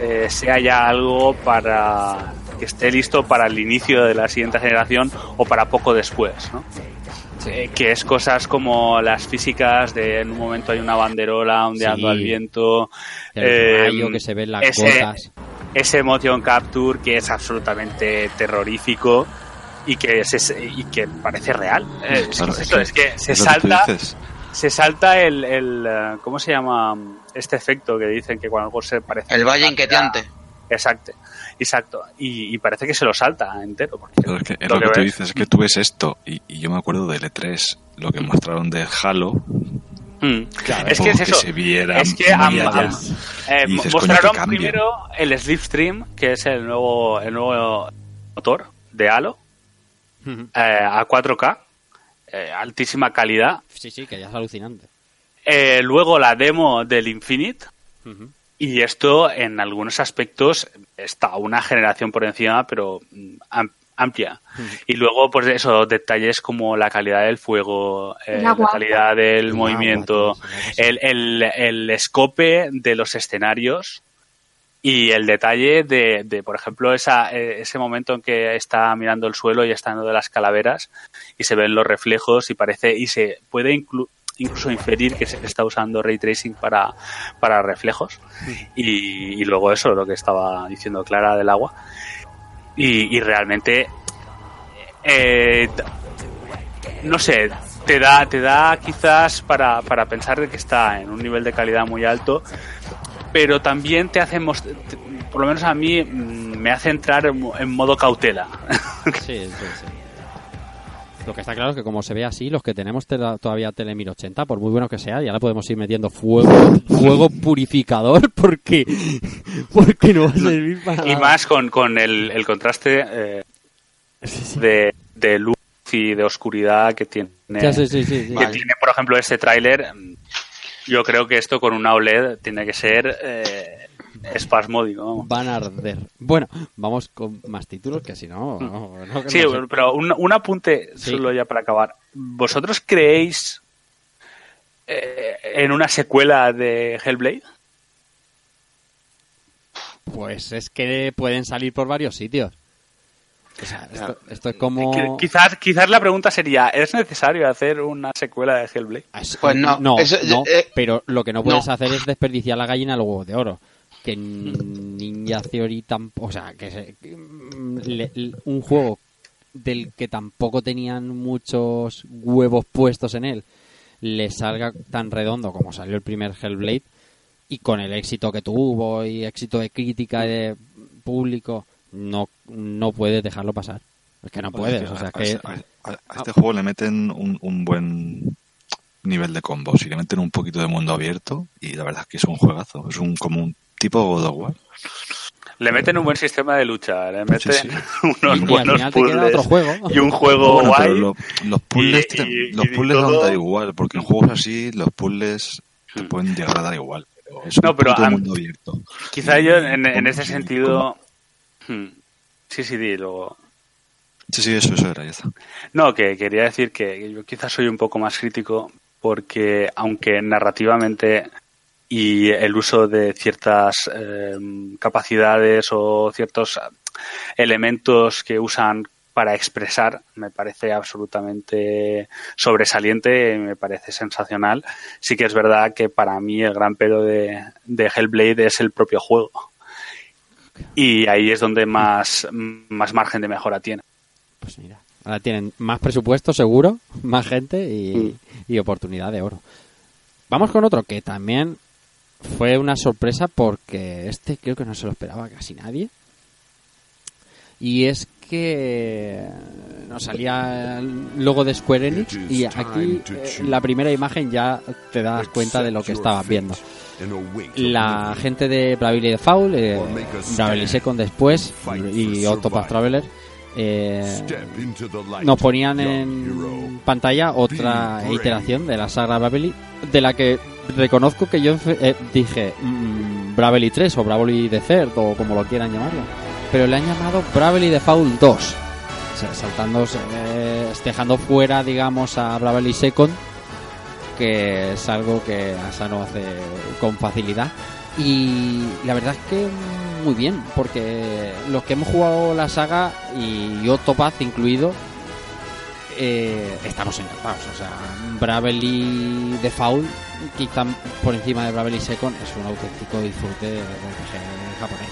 eh, sea ya algo para que esté listo para el inicio de la siguiente generación o para poco después, ¿no? Eh, que es cosas como las físicas de en un momento hay una banderola ondeando Sí. al viento, eh, que se ve en las ese- gotas ese motion capture que es absolutamente terrorífico y que se, y que parece real. Eh, es, Claro, que es es es se es salta se salta el, el eh, ¿cómo se llama este efecto que dicen que cuando algo se parece El valle inquietante. exacto exacto. Y, y parece que se lo salta entero porque Pero es que es lo lo que, que tú ves- dices, es que tú ves esto y, y yo me acuerdo del E3, lo que mostraron del Halo, Mm. es o que es eso. se viera es que am- eh, dices, mostraron primero el Slipstream que es el nuevo el nuevo motor de Halo Eh, a 4K eh, altísima calidad. Sí sí que ya es alucinante. Eh, luego la demo del Infinite. Y esto en algunos aspectos está una generación por encima pero mm, am- amplia. Y luego pues eso detalles como la calidad del fuego eh, la calidad del El movimiento el, el, el escope de los escenarios y el detalle de, de, por ejemplo, esa, eh, ese momento en que está mirando el suelo y está en uno de las calaveras y se ven los reflejos y parece y se puede inclu- incluso inferir que se está usando ray tracing para, para reflejos. Y, y luego eso, lo que estaba diciendo Clara del agua. Y, y realmente eh, no sé, te da, te da quizás para, para pensar de que está en un nivel de calidad muy alto, pero también te hace, most- te- por lo menos a mí, mm, me hace entrar en, mo- en modo cautela. sí, sí, sí. Lo que está claro es que como se ve así, los que tenemos tela- todavía tele 1080, por muy bueno que sea, ya le podemos ir metiendo fuego, fuego purificador porque, porque no va a servir para Y más con, con el, el contraste eh, de, de luz y de oscuridad que tiene, Ya, sí, sí, sí, sí. que tiene por ejemplo, este tráiler. Mm, Yo creo que esto con una OLED tiene que ser eh, espasmódico. Van a arder. Bueno, vamos con más títulos que si no... no, no- Sí, no sé. pero un, un apunte Sí. solo ya para acabar. ¿Vosotros creéis eh, en una secuela de Hellblade? Pues es que pueden salir por varios sitios. O sea, esto, esto es como... Qui- Quizás, quizás la pregunta sería, ¿es necesario hacer una secuela de Hellblade? Pues no, No, eso- no, eh, pero lo que no puedes no. hacer es desperdiciar la gallina del huevo de oro. Que Ninja Theory tampoco... O sea, que, se- que, mm, le- le- un juego del que tampoco tenían muchos huevos puestos en él le salga tan redondo como salió el primer Hellblade y con el éxito que tuvo y éxito de crítica y de público no no puedes dejarlo pasar es que no puedes o sea a, que a- a- a este juego le meten un, un buen nivel de combos y le meten un poquito de mundo abierto y la verdad es que es un juegazo. Es un como un tipo God of War. Le meten un buen sistema de lucha, le meten sí. unos Y buenos puzzles otro juego. y un juego Bueno, pero guay. lo- los puzzles, y- te- y- los puzzles dar igual, porque en juegos así los puzzles te pueden llegar a dar igual. Pero es un Hmm. No, pero puto a- mundo abierto. Quizá yo en, en ese sentido... Hmm. Sí, sí, di, luego... Sí, sí, eso, eso era, ya está. No, que quería decir que yo quizás soy un poco más crítico porque aunque narrativamente y el uso de ciertas eh, capacidades o ciertos elementos que usan para expresar me parece absolutamente sobresaliente, me parece sensacional. Sí que es verdad que para mí el gran pero de, de Hellblade es el propio juego. Y ahí es donde más, más margen de mejora tiene. Pues mira, ahora tienen más presupuesto seguro, más gente y, y oportunidad de oro. Vamos con otro que también fue una sorpresa porque este creo que no se lo esperaba casi nadie. Y es que nos salía el logo de Square Enix y aquí eh, la primera imagen ya te das cuenta de lo que estabas viendo. La gente de Bravely Default, eh, Bravely Second después y Octopath Traveler eh, nos ponían en pantalla otra iteración de la saga Bravely de la que reconozco que yo eh, dije mm, Bravely 3 o Bravely Third o como lo quieran llamarlo pero le han llamado Bravely Default 2 o sea, saltando eh, dejando fuera digamos a Bravely Second que es algo que Asano hace con facilidad. Y la verdad es que muy bien porque los que hemos jugado la saga y Octopath incluido eh, estamos encantados. O sea Bravely Default quizá por encima de Bravely Second es un auténtico disfrute de japonés.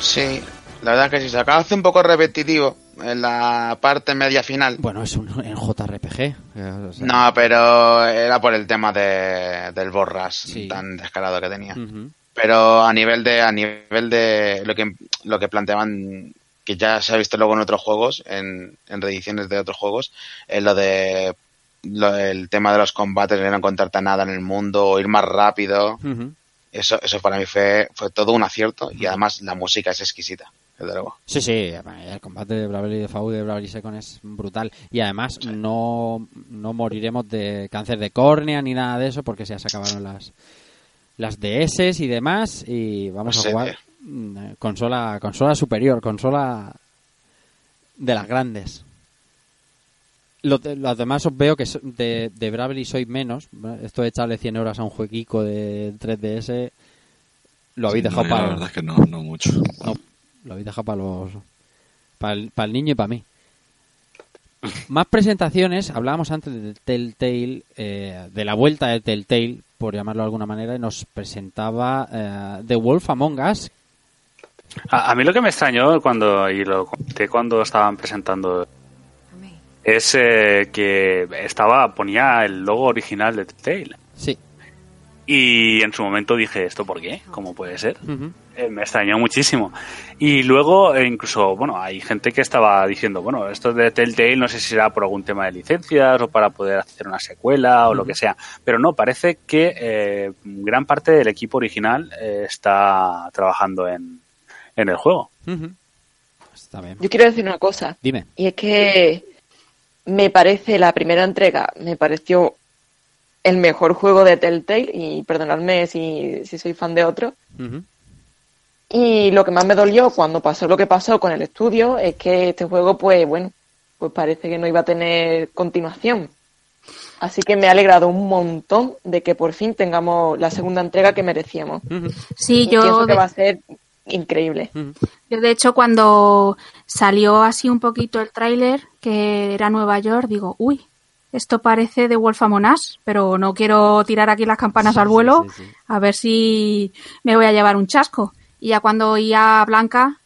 Sí, la verdad que sí, se acaba de hacer un poco repetitivo en la parte media final. bueno es un en JRPG eh, o sea, No, pero era por el tema de, del borras Sí. tan descarado que tenía. Pero a nivel de a nivel de lo que lo que planteaban que ya se ha visto luego en otros juegos, en, en reediciones de otros juegos, es lo de lo- el tema de los combates, de no encontrarte nada en el mundo, o ir más rápido. Eso, eso para mí fue, fue todo un acierto y además la música es exquisita, desde luego. Sí, sí, el combate de Bravely Default y de Bravely Second es brutal. Y además no, no moriremos de cáncer de córnea ni nada de eso porque ya se acabaron las, las DS y demás y vamos No a jugar mm, consola, consola superior, consola de las grandes. Los, de- los demás os veo que de, de Bravely sois menos. Esto de echarle 100 horas a un jueguico de 3DS lo habéis dejado no, para... La verdad es que no, no mucho. No, lo habéis dejado para los. Para el, para el niño y para mí. Más presentaciones, hablábamos antes de Telltale, eh, de la vuelta de Telltale, por llamarlo de alguna manera, y nos presentaba eh, The Wolf Among Us. A, a mí lo que me extrañó cuando, y lo comenté cuando estaban presentando, es eh, que estaba, ponía el logo original de Telltale. Sí, Y en su momento dije, ¿esto por qué? ¿Cómo puede ser? Eh, me extrañó muchísimo. Y luego, eh, incluso, bueno, hay gente que estaba diciendo, bueno, esto de Telltale no sé si será por algún tema de licencias o para poder hacer una secuela o lo que sea. Pero no, parece que eh, gran parte del equipo original eh, está trabajando en, en el juego. Está bien. Yo quiero decir una cosa, Dime. y es que me parece la primera entrega, me pareció el mejor juego de Telltale, y perdonadme si, si soy fan de otro. Y lo que más me dolió cuando pasó lo que pasó con el estudio es que este juego, pues bueno, pues parece que no iba a tener continuación. Así que me ha alegrado un montón de que por fin tengamos la segunda entrega que merecíamos. Sí, Y pienso yo que de, va a ser increíble. Yo de hecho cuando salió así un poquito el tráiler, que era Nueva York, digo, uy, esto parece de Wolf Among Us, pero no quiero tirar aquí las campanas al vuelo, Sí, sí, sí. a ver si me voy a llevar un chasco. Y ya cuando oía a Blanca,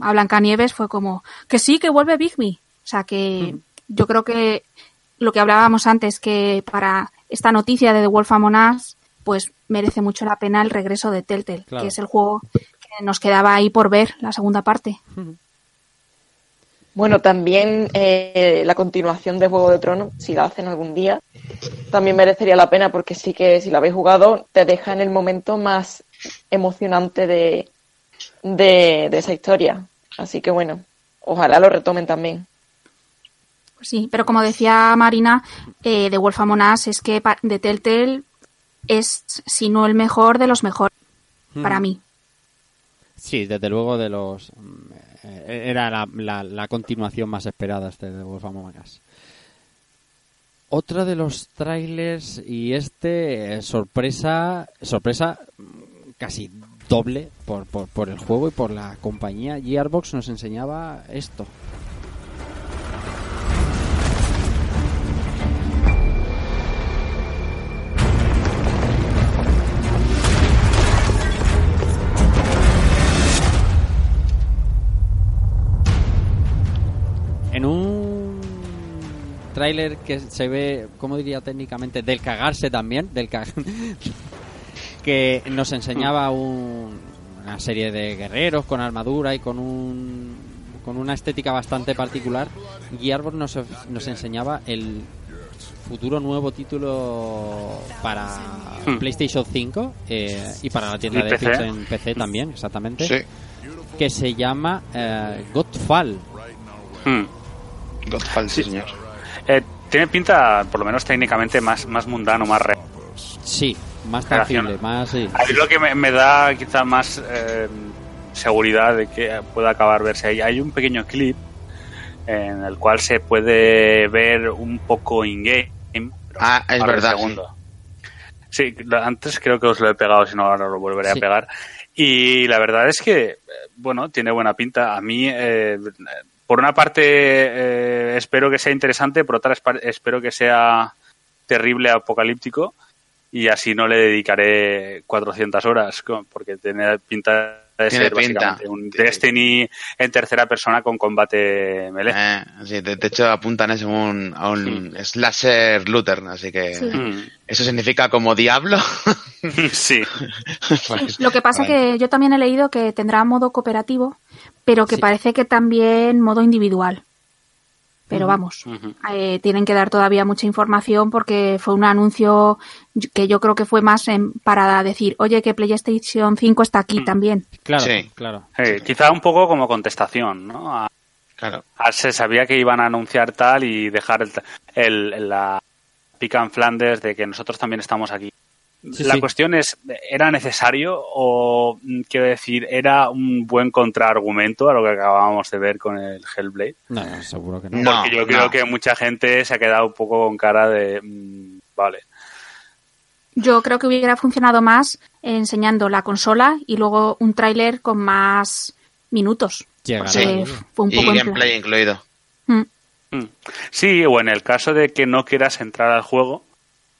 a Blanca Nieves, fue como, que sí, que vuelve Big Me. O sea que yo creo que lo que hablábamos antes, que para esta noticia de The Wolf Among Us, pues merece mucho la pena el regreso de Telltale, Claro. que es el juego que nos quedaba ahí por ver, la segunda parte. Bueno, también eh, la continuación de Juego de Tronos, si la hacen algún día, también merecería la pena porque sí que si la habéis jugado te deja en el momento más emocionante de, de, de esa historia. Así que bueno, ojalá lo retomen también. Pues sí, pero como decía Marina, eh, The Wolf Among Us es que pa- de Telltale es, si no el mejor, de los mejores, para mí. Sí, desde luego de los... eh, Era la, la- la continuación más esperada este de Wolf Among Us. Otro de los trailers y este eh, sorpresa sorpresa mm, casi doble por, por, por el juego y por la compañía. Gearbox nos enseñaba esto. Tráiler que se ve, ¿cómo diría técnicamente? Del cagarse también, del que nos enseñaba un- una serie de guerreros con armadura y con un con una estética bastante particular. Gearbox nos, nos enseñaba el futuro nuevo título para Hmm. PlayStation 5 eh, y para la tienda Y de PC. En PC también, exactamente, Sí. que se llama eh, Godfall. Hmm. Godfall, sí, señor. Eh, tiene pinta, por lo menos técnicamente, más, más mundano, más real. Sí, más tangible, más sí. Ahí lo que me, me da quizá más eh, seguridad de que pueda acabar verse ahí. Hay un pequeño clip en el cual se puede ver un poco in-game. Ah, es verdad, segundo. Sí, antes creo que os lo he pegado, si no ahora lo volveré Sí. a pegar. Y la verdad es que, eh, bueno, tiene buena pinta. A mí, eh, por una parte, eh, espero que sea interesante, por otra, espero que sea terrible, apocalíptico, y así no le dedicaré 400 horas, porque tiene pinta de Tiene ser pinta. básicamente un Destiny en tercera persona con combate melee. Eh, sí, de, de hecho apuntan eso a un, a un slasher looter, así que Sí. Mm. eso significa como diablo. sí. Pues, Lo que pasa ahí. que yo también he leído que tendrá modo cooperativo, pero que Sí. parece que también modo individual. Pero vamos, eh, tienen que dar todavía mucha información porque fue un anuncio que yo creo que fue más en- para decir, oye, que PlayStation 5 está aquí también. Claro, Sí. claro. Eh, quizá un poco como contestación, ¿no? A- Claro. a- se sabía que iban a anunciar tal y dejar el, el- la pica en Flanders de que nosotros también estamos aquí. Sí, la sí. cuestión es, ¿era necesario o, mm, quiero decir, era un buen contraargumento a lo que acabábamos de ver con el Hellblade? No, no, seguro que no. No. Porque yo creo que mucha gente se ha quedado un poco con cara de, mm, vale, Yo creo que hubiera funcionado más enseñando la consola y luego un tráiler con más minutos. Sí. Fue un poco gameplay incluido. Mm. Mm. Sí, o en el caso de que no quieras entrar al juego,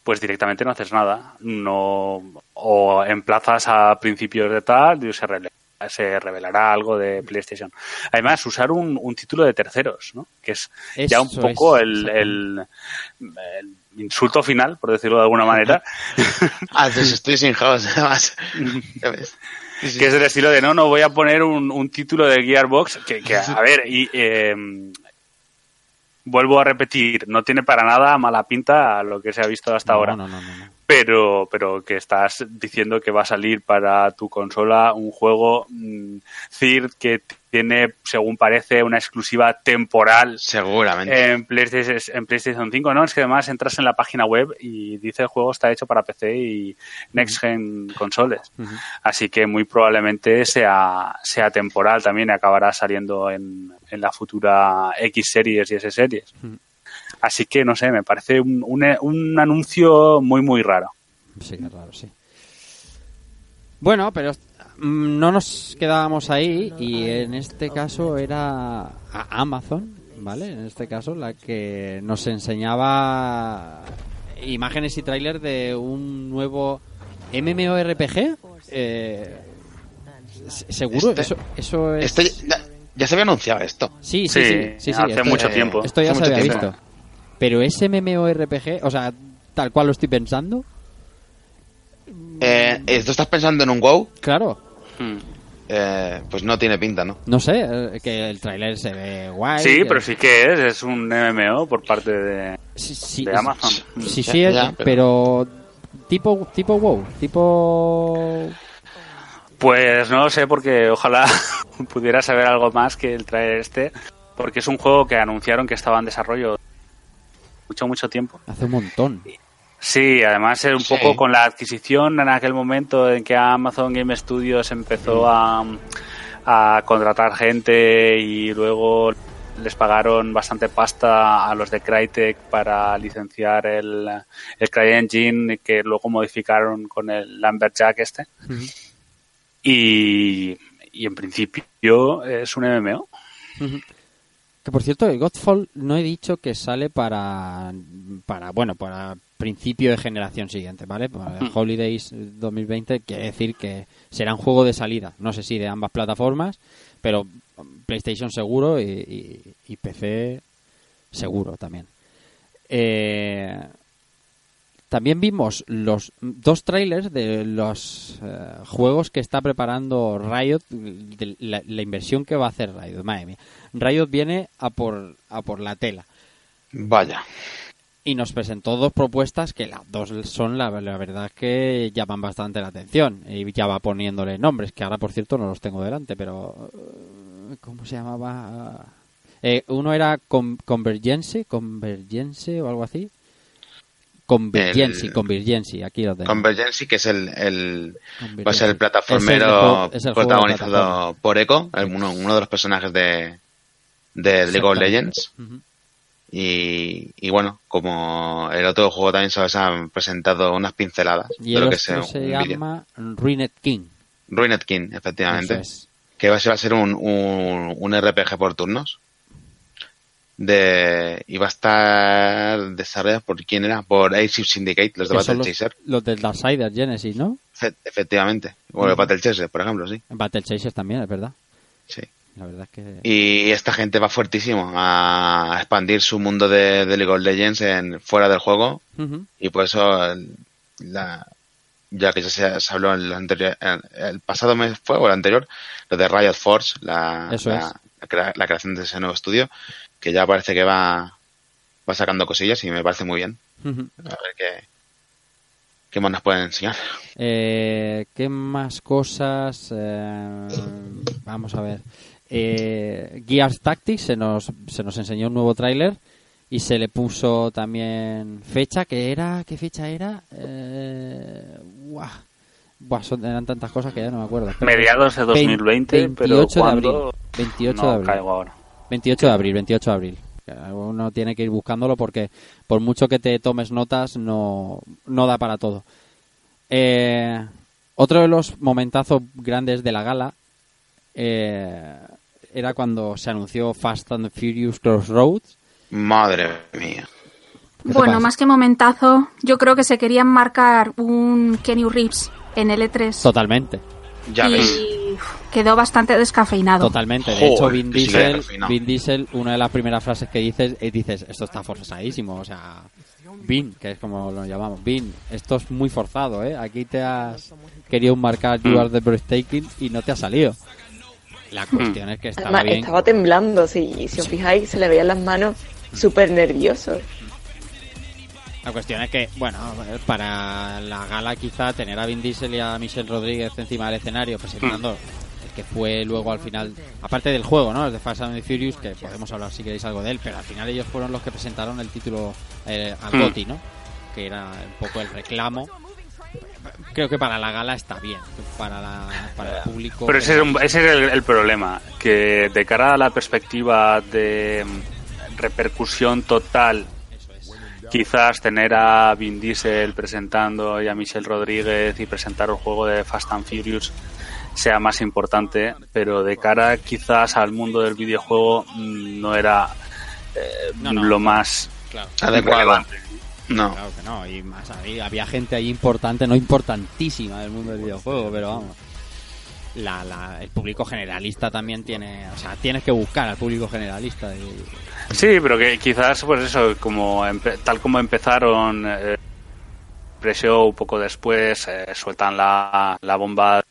pues directamente no haces nada. No, o emplazas a principios de tal y se, rele- se revelará algo de PlayStation. Además, usar un, un título de terceros, ¿no? Que es ya un poco es, el, el, el- insulto final, por decirlo de alguna manera, Ah, entonces estoy sin house, además. Ya ves. Sí, sí. que es del estilo de no, no voy a poner un, un título de Gearbox que, que, a ver, y eh, vuelvo a repetir, no tiene para nada mala pinta a lo que se ha visto hasta No, ahora. No, no, no, no. Pero pero que estás diciendo que va a salir para tu consola un juego mm, CIR que tiene, según parece, una exclusiva temporal Seguramente. en PlayStation, en PlayStation 5, ¿no? Es que además entras en la página web y dice el juego está hecho para PC y Next Gen consoles. Así que muy probablemente sea, sea temporal también y acabará saliendo en, en la futura X series y S series. Ujú. Así que no sé, me parece un, un, un anuncio muy, muy raro. Sí, es raro, sí. Bueno, pero mm, no nos quedábamos ahí y en este caso era a- Amazon, ¿vale? En este caso la que nos enseñaba imágenes y tráiler de un nuevo MMORPG. Eh, se- ¿Seguro? Este- eso, eso es... Esto ya, ya se había anunciado esto. Sí, sí, sí, Sí, sí, sí, hace esto- mucho tiempo. Esto ya Hace se había tiempo. visto. Pero ese MMORPG, o sea, tal cual lo estoy pensando, Eh, ¿Tú estás pensando en un WoW? claro, Hmm. Eh, pues no tiene pinta, ¿no? No sé, eh, que el tráiler se ve guay. Sí, que- pero sí que es, es un MMO por parte de, sí, sí, de es- Amazon. Sí, Ya, sí, es, ya, pero... tipo tipo WoW, tipo Pues no lo sé, porque ojalá pudiera saber algo más que el traer este, porque es un juego que anunciaron que estaba en desarrollo mucho, mucho tiempo. hace un montón. Sí, además es un Sí. poco con la adquisición en aquel momento en que Amazon Game Studios empezó a, a contratar gente y luego les pagaron bastante pasta a los de Crytek para licenciar el, el CryEngine que luego modificaron con el Lumberjack este. Y, y en principio es un MMO. Que por cierto, el Godfall no he dicho que sale para para bueno, para principio de generación siguiente, ¿vale? Para el Holidays 2020 quiere decir que será un juego de salida, no sé si de ambas plataformas, pero PlayStation seguro y, y- y PC seguro también. Eh, también vimos los dos trailers de los eh, juegos que está preparando Riot, de la, la inversión que va a hacer Riot. Madre mía. Riot viene a por, a por la tela Vaya. y nos presentó dos propuestas que las dos son, la, la verdad, que llaman bastante la atención. Y ya va poniéndole nombres, que ahora, por cierto, no los tengo delante, pero. eh, ¿Cómo se llamaba? Eh, uno era Con- Convergence, Convergence o algo así. Convergence, El- Convergence, aquí lo tengo. Convergence, que es el, va a ser el plataformero es el protagonizado por Echo, uno, uno de los personajes de, de League of. Legends. Y, y bueno, como el otro juego también se han presentado unas pinceladas Y de el lo que es se llama Ruined King. Ruined King, efectivamente. Es. que va a ser, va a ser un, un, un RPG por turnos. De, y va a estar desarrollado por quién era, por Ace Syndicate, los de Battle los, Chaser. los del Darksiders Genesis, ¿no? Efe- efectivamente. O el Battle Chaser, por ejemplo, sí. Battle Chasers también, es verdad. sí. La verdad es que... Y esta gente va fuertísimo a expandir su mundo de, de League of Legends en, fuera del juego. Y por eso, la, ya que ya se, se habló en el, anterior, en el pasado mes fue, o el anterior, lo de Riot Force, la, Eso la creación de ese nuevo estudio, que ya parece que va, va sacando cosillas y me parece muy bien. A ver qué, qué más nos pueden enseñar. Eh, ¿Qué más cosas? Eh, vamos a ver. Eh, Gears Tactics se nos, se nos enseñó un nuevo tráiler y se le puso también fecha, que era, ¿qué fecha era? Eh, buah. Buah, son- eran tantas cosas que ya no me acuerdo. Mediados de 2020, pero 28 de abril. ¿cuándo? 28 no de abril. caigo ahora. 28 de abril, 28 de abril. Uno tiene que ir buscándolo porque por mucho que te tomes notas no, no da para todo. Eh, otro de los momentazos grandes de la gala eh, era cuando se anunció Fast and Furious Crossroads. Madre mía. ¿Qué te Bueno, pasa? más que momentazo, yo creo que se querían marcar un Kenny Reeves en L3 Totalmente, Ya ves. y uf, quedó bastante descafeinado. totalmente. De Joder, hecho, Vin Diesel. Vin Diesel, una de las primeras frases que dices, eh, dices, esto está forzadísimo, o sea, Vin, que es como lo llamamos, Vin, esto es muy forzado, ¿eh? Aquí te has querido marcar You are the breathtaking y no te ha salido. La cuestión es que estaba Además, bien. estaba temblando, si, si os fijáis, se le veían las manos súper nervioso. La cuestión es que, bueno, para la gala quizá tener a Vin Diesel y a Michelle Rodríguez encima del escenario presentando el que fue luego al final, aparte del juego, ¿no? El de Fast and the Furious, que podemos hablar si queréis algo de él, pero al final ellos fueron los que presentaron el título eh, al Mm. GOTY, ¿no? Que era un poco el reclamo. Creo que para la gala está bien, para, la, para el público. Pero ese es, un- ese es el, el problema, que de cara a la perspectiva de mm, repercusión total, quizás tener a Vin Diesel presentando y a Michelle Rodríguez y presentar el juego de Fast and Furious sea más importante, pero de cara quizás al mundo del videojuego mm, no era eh, No, no. lo más Claro. Adecuado. relevante. No. Claro que no, y más había, había gente ahí importante, no importantísima del mundo del videojuego, pero vamos. La, la- el público generalista también tiene, o sea, tienes que buscar al público generalista. Y, Sí, pero que quizás, pues eso, como tal como empezaron eh, pre-show, poco después eh, sueltan la, la bomba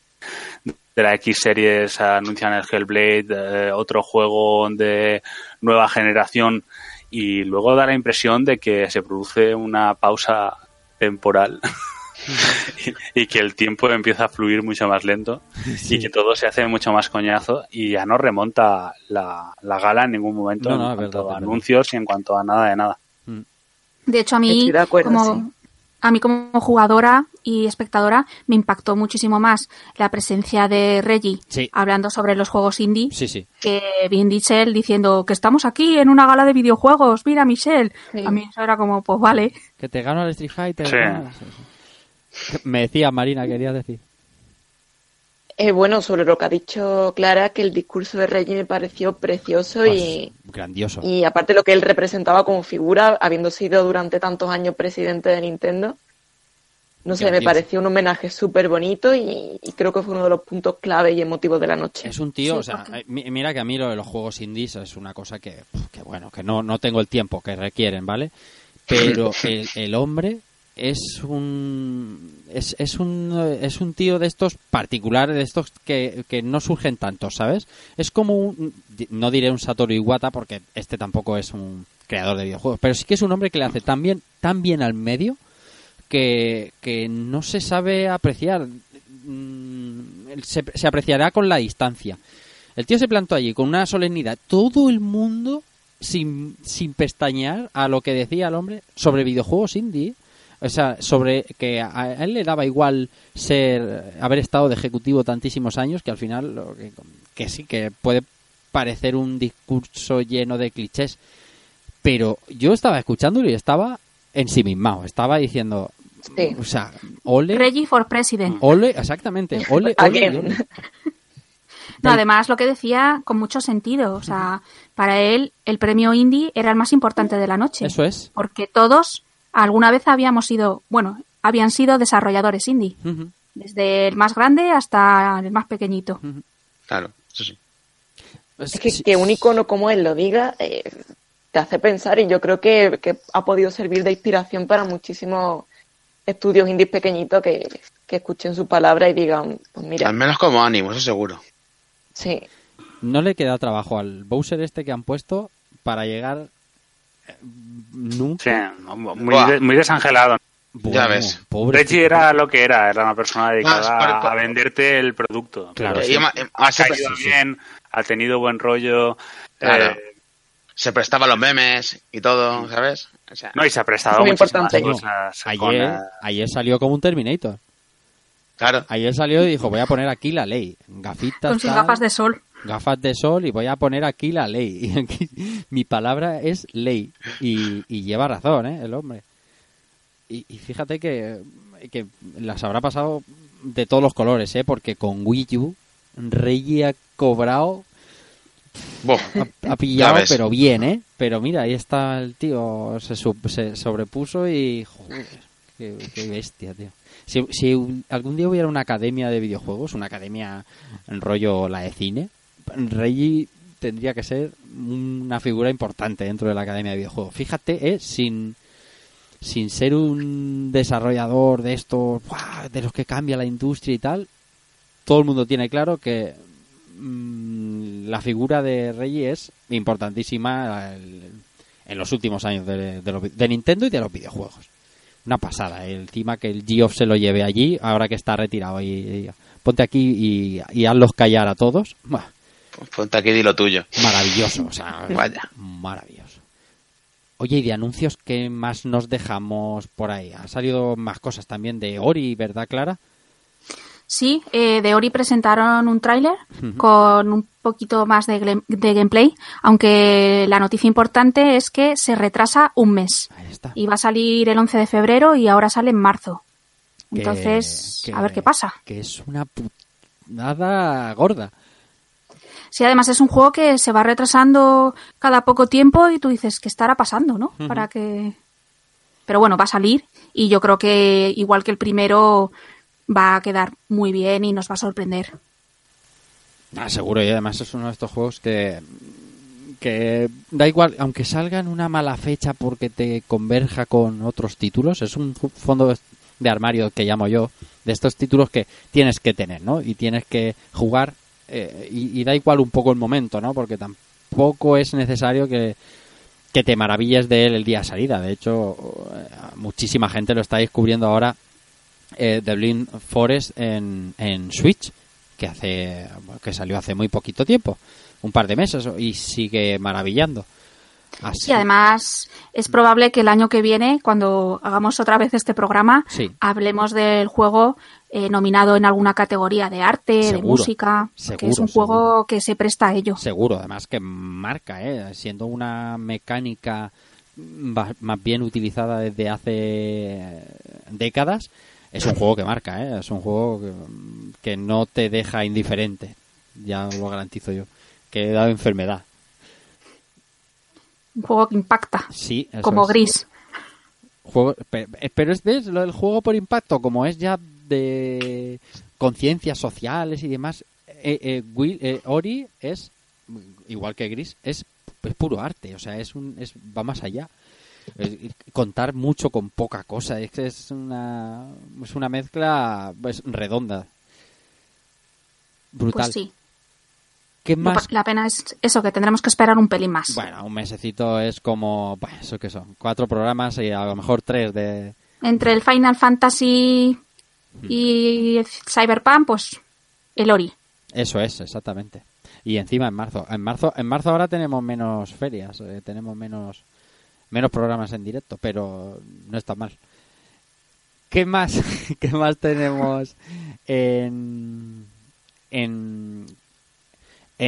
de la X series, anuncian el Hellblade, eh, otro juego de nueva generación y luego da la impresión de que se produce una pausa temporal y, y que el tiempo empieza a fluir mucho más lento y que todo se hace mucho más coñazo y ya no remonta la, la gala en ningún momento No, no, en cuanto verdad, a verdad. anuncios y en cuanto a nada de nada. De hecho, a mí, Estoy de acuerdo, como, sí. a mí como jugadora y espectadora, me impactó muchísimo más la presencia de Reggie Sí. hablando sobre los juegos indie sí, sí. que Vin Diesel diciendo que estamos aquí en una gala de videojuegos, mira Michelle. Sí. A mí eso era como, pues vale. Que te gano el Street Fighter. Sí. ¿no? Me decía Marina, querías decir. Eh, bueno, sobre lo que ha dicho Clara, que el discurso de Reggie me pareció precioso y, Pues, grandioso. y aparte lo que él representaba como figura, habiendo sido durante tantos años presidente de Nintendo. No sé, me pareció un homenaje súper bonito y, y creo que fue uno de los puntos clave y emotivos de la noche. Es un tío, Sí, o sea, porque- eh, mi- mira que a mí lo de los juegos indies es una cosa que, que bueno, que no, no tengo el tiempo que requieren, ¿vale? Pero el, el hombre es un es, es un es un tío de estos particulares, de estos que, que no surgen tantos, ¿sabes? Es como un, no diré un Satoru Iwata porque este tampoco es un creador de videojuegos, pero sí que es un hombre que le hace tan bien, tan bien al medio que, que no se sabe apreciar. Mm, Se, apreciará con la distancia. El tío se plantó allí con una solemnidad. Todo el mundo, sin, sin pestañear a lo que decía el hombre sobre videojuegos indie. O sea, sobre que a él le daba igual ser haber estado de ejecutivo tantísimos años que al final lo que, que sí que puede parecer un discurso lleno de clichés. Pero yo estaba escuchándolo y estaba ensimismado. Estaba diciendo, Sí. o sea, ole, Reggie for President. ole, exactamente, ole, ole, ole. No, además lo que decía con mucho sentido. O sea, para él el premio Indie era el más importante de la noche. Eso es. Porque todos alguna vez habíamos sido, bueno, habían sido desarrolladores indie. Desde el más grande hasta el más pequeñito. Claro, eso sí. Es que, un icono como él lo diga eh, te hace pensar y yo creo que, que ha podido servir de inspiración para muchísimos estudios indies pequeñitos que, que escuchen su palabra y digan, pues mira, Al menos como ánimo, eso seguro. sí, No le queda trabajo al Bowser este que han puesto para llegar nunca. Sí, muy, Buah. de- muy desangelado. Ya ves. Pobre Reggie era lo que era, era una persona dedicada Más, por- por- a venderte el producto. Claro, Y sí, ma- ha caído bien, ha tenido buen rollo. Claro. eh, se prestaba los memes y todo, ¿sabes? O sea, no, y se ha prestado Muy muchísimas importante. cosas. Ayer, con, eh, ayer salió como un Terminator. claro. Ayer salió y dijo, voy a poner aquí la ley. Gafitas, Con sus tal, gafas de sol. Gafas de sol y voy a poner aquí la ley. Y aquí, mi palabra es ley. Y, y lleva razón, ¿eh? El hombre. Y, y fíjate que, que las habrá pasado de todos los colores, ¿eh? Porque con Wii U, Reggie ha cobrado, ha, ha pillado, pero bien, ¿eh? Pero mira, ahí está el tío, se, sub- se sobrepuso y... Joder, qué, qué bestia, tío. Si, si algún día hubiera una academia de videojuegos, una academia en rollo la de cine, Reggie tendría que ser una figura importante dentro de la academia de videojuegos. Fíjate, eh, sin sin ser un desarrollador de estos, de los que cambia la industria y tal, todo el mundo tiene claro que mm, la figura de Reggie es importantísima en los últimos años de, los de Nintendo y de los videojuegos. Una pasada, eh. encima que el Geoff se lo lleve allí, ahora que está retirado y, ponte aquí y, hazlos callar a todos. Ponte aquí y di lo tuyo. maravilloso, o sea, Vaya. maravilloso. Oye, y de anuncios, ¿qué más nos dejamos por ahí? Ha salido más cosas también de Ori, ¿verdad, Clara? Sí, eh, de Ori presentaron un tráiler con un poquito más de, gameplay, aunque la noticia importante es que se retrasa un mes. Ahí está. Iba a salir el 11 de febrero y ahora sale en marzo. Que- Entonces, que- a ver qué pasa. Que es una putada gorda. Sí, además es un juego que se va retrasando cada poco tiempo y tú dices, ¿qué estará pasando, no? Para que... Pero bueno, va a salir y yo creo que igual que el primero va a quedar muy bien y nos va a sorprender. Ah, seguro, y además es uno de estos juegos que, que da igual, aunque salga en una mala fecha porque te converja con otros títulos, es un fondo de armario que llamo yo, de estos títulos que tienes que tener, ¿no? Y tienes que jugar, eh, y, da igual un poco el momento, ¿no? Porque tampoco es necesario que, que te maravilles de él el día de salida. De hecho, eh, muchísima gente lo está descubriendo ahora eh, The Blind Forest en, en Switch, que hace que salió hace muy poquito tiempo, un par de meses, y sigue maravillando. Y además es probable que el año que viene, cuando hagamos otra vez este programa, Sí. hablemos del juego eh, nominado en alguna categoría de arte, de Seguro, música, que es seguro, un juego que se presta a ello. Seguro, además que marca, ¿eh? siendo una mecánica más bien utilizada desde hace décadas, es un juego que marca, ¿eh? es un juego que, que no te deja indiferente, ya lo garantizo yo, que he dado enfermedad. Un juego que impacta, Sí, eso como es. gris. Juego, pe- pero es ¿ves? lo del juego por impacto, como es ya de conciencias sociales y demás, eh, eh, Will- eh, Ori es, igual que Gris, es, es puro arte, o sea, es un, es, va más allá. Es- contar mucho con poca cosa, es, que es una, es una mezcla pues, redonda. Brutal. Pues sí. ¿Qué más? La pena es eso, que tendremos que esperar un pelín más. Bueno, un mesecito es como, bueno, eso que son, cuatro programas y a lo mejor tres de, Entre el Final Fantasy Hmm. y Cyberpunk, pues el Ori. Eso es, exactamente. Y encima en marzo. En marzo, en marzo ahora tenemos menos ferias, eh, tenemos menos, menos programas en directo, pero no está mal. ¿Qué más, qué más tenemos en, en,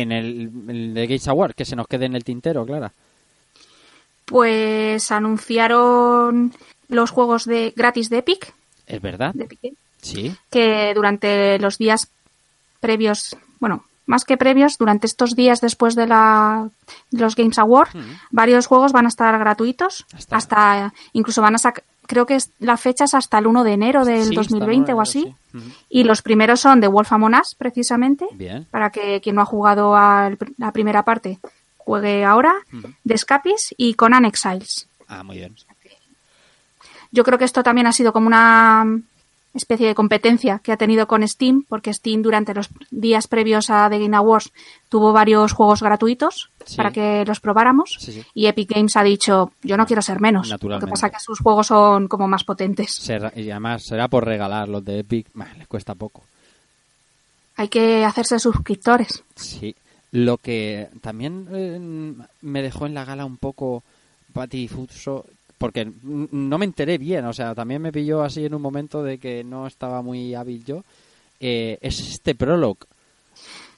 en el, el de Gates Award? Que se nos quede en el tintero, Clara. Pues anunciaron los juegos de gratis de Epic, ¿Es verdad? de Epic Sí. que durante los días previos, bueno, más que previos, durante estos días después de la, de los Games Awards, varios juegos van a estar gratuitos, Hasta- hasta, incluso van a sacar, creo que es, la fecha es hasta el 1 de enero del Sí, hasta 2020 el o 9 así. sí. Y los primeros son de Wolf Among Us, precisamente, Bien. para que quien no ha jugado a la primera parte juegue ahora, de Escapis y Conan Exiles. Ah, muy bien. Yo creo que esto también ha sido como una especie de competencia que ha tenido con Steam, porque Steam durante los días previos a The Game Awards tuvo varios juegos gratuitos Sí. para que los probáramos Sí, sí. y Epic Games ha dicho yo no quiero ser menos. Lo que pasa que sus juegos son como más potentes. Será- y además será por regalar los de Epic, bah, les cuesta poco. Hay que hacerse suscriptores. Sí, lo que también eh, me dejó en la gala un poco patidifuso, porque no me enteré bien, o sea, también me pilló así en un momento de que no estaba muy hábil yo, eh, es este prologue.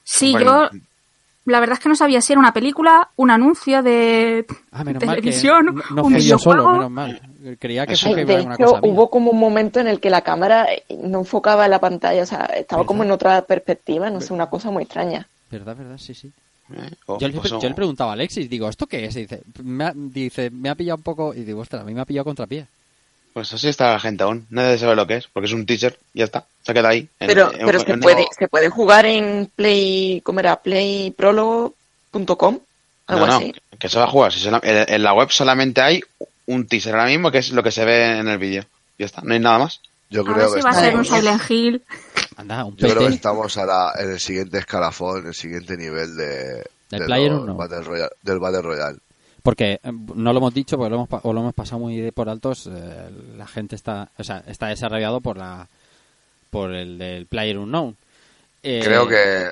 Sí, Bueno, yo la verdad es que no sabía si era una película, un anuncio de Ah, menos mal que televisión, no, no un fui yo solo, menos mal. Creía que Eso de una mía. hubo como un momento en el que la cámara no enfocaba la pantalla, o sea, estaba como en otra perspectiva, no sé, una cosa muy extraña. ¿Verdad, verdad? Sí, sí. Eh, oh, Yo le, pues, yo le preguntaba a Alexis, digo, ¿esto qué es? Y dice, me ha, dice, me ha pillado un poco, y digo, ostras, a mí me ha pillado contrapié. Pues así está la gente aún. Nadie sabe lo que es, porque es un teaser y ya está. Se queda ahí. En- Pero, en- pero se en- puede, se puede jugar en Play, ¿cómo era? Playprologo.com, algo No, no, así. que se va a jugar. Si sola- en, en la web solamente hay un teaser ahora mismo, que es lo que se ve en el vídeo. Ya está, no hay nada más. Yo A creo ver que va a ser un estamos, Silent Hill. Anda, un yo creo que PT. estamos ahora en el siguiente escalafón, en el siguiente nivel de, Del de Player los. Battle Royale- del Battle Royale. Porque eh, no lo hemos dicho, porque lo hemos, pa- o lo hemos pasado muy de por altos. eh, la gente está, o sea, está desarrollado por la, por el del Player Unknown. Eh, Creo que,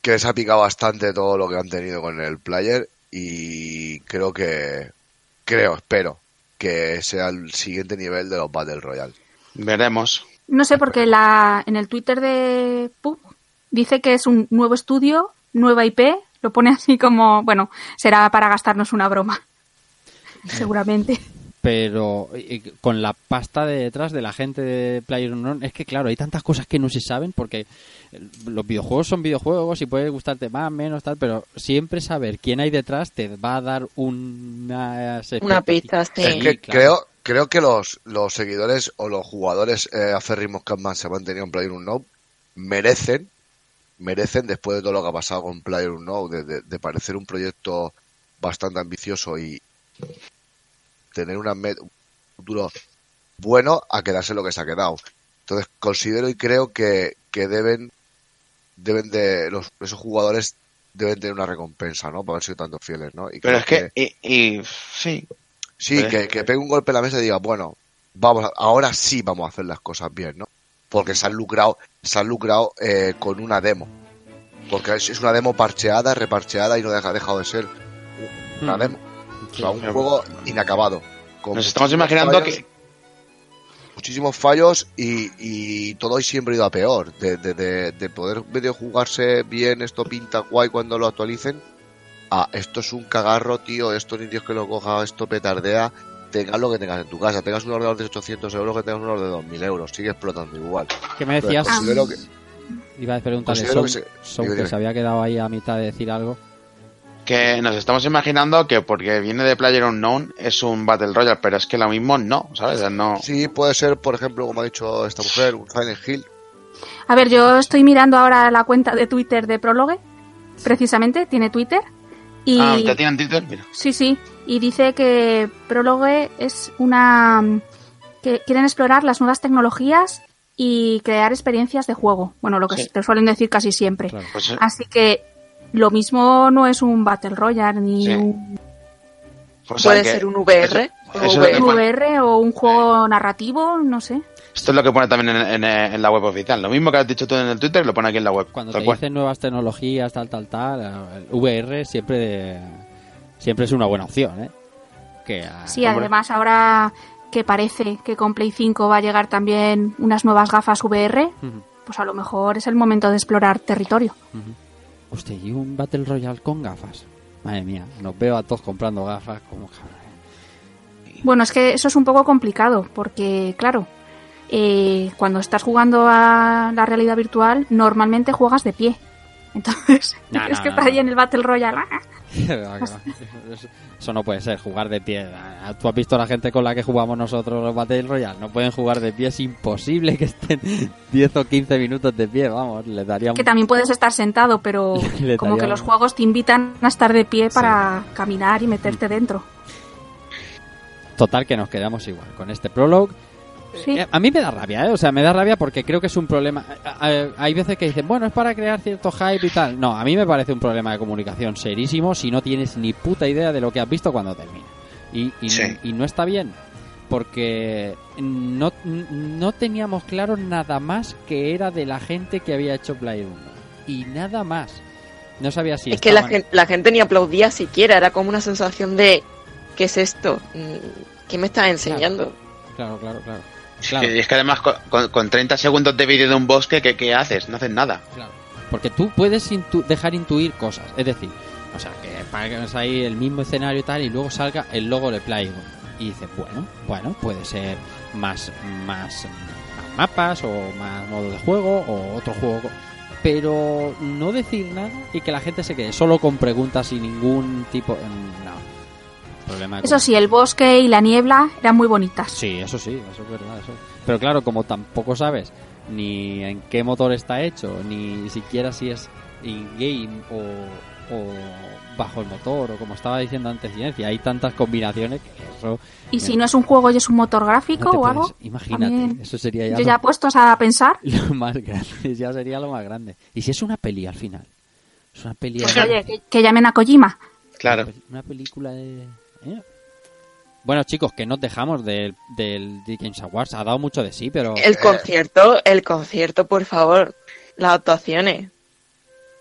que les ha picado bastante todo lo que han tenido con el player y creo que, creo, espero que sea el siguiente nivel de los Battle Royale. Veremos. No sé, porque la, en el Twitter de PUB dice que es un nuevo estudio, nueva IP, lo pone así como, bueno, será para gastarnos una broma. Seguramente. pero eh, con la pasta de detrás de la gente de PlayerUnknown es que claro hay tantas cosas que no se saben porque eh, los videojuegos son videojuegos y puede gustarte más menos tal pero siempre saber quién hay detrás te va a dar una Una pista, sí. Es que creo, creo que los, los seguidores o los jugadores eh, aférrimos que más se han mantenido en PlayerUnknown merecen, merecen después de todo lo que ha pasado con PlayerUnknown, de, de, de parecer un proyecto bastante ambicioso y tener una met- un futuro bueno a quedarse lo que se ha quedado. Entonces considero y creo que, que deben deben de los esos jugadores deben tener una recompensa, ¿no? Por haber sido tantos fieles, ¿no? Y Pero es que, y, y- sí. Sí, Pues- que, que pegue un golpe en la mesa y diga, bueno, vamos, a- ahora sí vamos a hacer las cosas bien, ¿no? Porque se han lucrado, se han lucrado eh, con una demo. Porque es, es una demo parcheada, reparcheada y no deja, ha dejado de ser una Mm. demo. O sea, un juego inacabado. con Nos estamos imaginando fallos, que, Muchísimos fallos y, y todo siempre ha ido a peor. De, de, de, de poder medio jugarse bien, esto pinta guay cuando lo actualicen. Ah, esto es un cagarro, tío, esto ni Dios que lo coja, esto petardea. Tengas lo que tengas en tu casa, tengas un ordenador de 800 euros que tengas un ordenador de 2000 euros, sigue explotando igual. ¿Qué me decías? Pero que, iba a preguntarle Son, que se- Son, que se había quedado ahí a mitad de decir algo que nos estamos imaginando que porque viene de Player Unknown es un Battle Royale, pero es que lo mismo no, ¿sabes? No. Sí, puede ser, por ejemplo, como ha dicho esta mujer, un Silent Hill. A ver, yo estoy mirando ahora la cuenta de Twitter de Prologue, precisamente, tiene Twitter. Y Ah, ¿ya tienen Twitter? Mira. sí, sí, y dice que Prologue es una que quieren explorar las nuevas tecnologías y crear experiencias de juego. Bueno, lo que Sí. te suelen decir casi siempre. Claro. Pues, eh, Así que lo mismo no es un Battle Royale ni Sí. un sea Puede ser un VR. eso- un eso es lo que VR. VR o un juego narrativo, no sé. Esto es lo que pone también en, en- en la web oficial. Lo mismo que has dicho tú en el Twitter, lo pone aquí en la web. cuando te cual. dicen nuevas tecnologías tal tal tal el VR siempre siempre es una buena opción ¿eh? que Sí, Hombre. además ahora que parece que con Play 5 va a llegar también unas nuevas gafas VR, pues a lo mejor es el momento de explorar territorio. Hostia, y un Battle Royale con gafas madre mía nos veo a todos comprando gafas como Bueno, es que eso es un poco complicado, porque claro, eh, cuando estás jugando a la realidad virtual, normalmente juegas de pie. Entonces, No, es no, que no, está ahí no. en el Battle Royale. ¡ah! Eso no puede ser, jugar de pie. ¿Tú has visto a la gente con la que jugamos nosotros los Battle Royale? No pueden jugar de pie, es imposible que estén 10 o 15 minutos de pie, vamos, le daría un- Que también puedes estar sentado, pero como que los juegos te invitan a estar de pie para caminar y meterte dentro. Total que nos quedamos igual con este prologue. Sí. Eh, A mí me da rabia, ¿eh? O sea, me da rabia porque creo que es un problema. Hay veces que dicen, bueno, es para crear cierto hype y tal. No, a mí me parece un problema de comunicación serísimo si no tienes ni puta idea de lo que has visto cuando termina. Y, y, Sí. y no está bien, porque no, no teníamos claro nada más que era de la gente que había hecho Play 1. Y nada más. No sabía si es que la gente, la gente ni aplaudía siquiera, era como una sensación de ¿qué es esto? Mm, ¿Qué me estás enseñando? Claro, claro, claro. Claro. es que además con, con- con 30 segundos de vídeo de un bosque, ¿qué, qué haces? No haces nada. Claro. Porque tú puedes intu- dejar intuir cosas. Es decir, o sea, que pongas ahí el mismo escenario y tal y luego salga el logo de Playground. Y dices, bueno, bueno, puede ser más, más, más mapas o más modo de juego o otro juego. Pero no decir nada y que la gente se quede solo con preguntas sin ningún tipo... mm, No. Problema Eso sí, el bosque y la niebla eran muy bonitas. Sí, eso sí, eso es verdad. Eso. Pero claro, como tampoco sabes ni en qué motor está hecho, ni siquiera si es in-game o, o bajo el motor o como estaba diciendo antes Ciencia, hay tantas combinaciones que eso Y si no es un juego y es un motor gráfico no o puedes- algo, Imagínate, también- eso sería ya yo ya puestos a pensar, lo más grande, ya sería lo más grande. ¿Y si es una peli al final? Es una peli pues oye, que, que llamen a Kojima. Claro. Una película de... ¿eh? Bueno, chicos, que nos dejamos del, del The Games Awards. Ha dado mucho de sí, pero... El concierto, el concierto, por favor. Las actuaciones.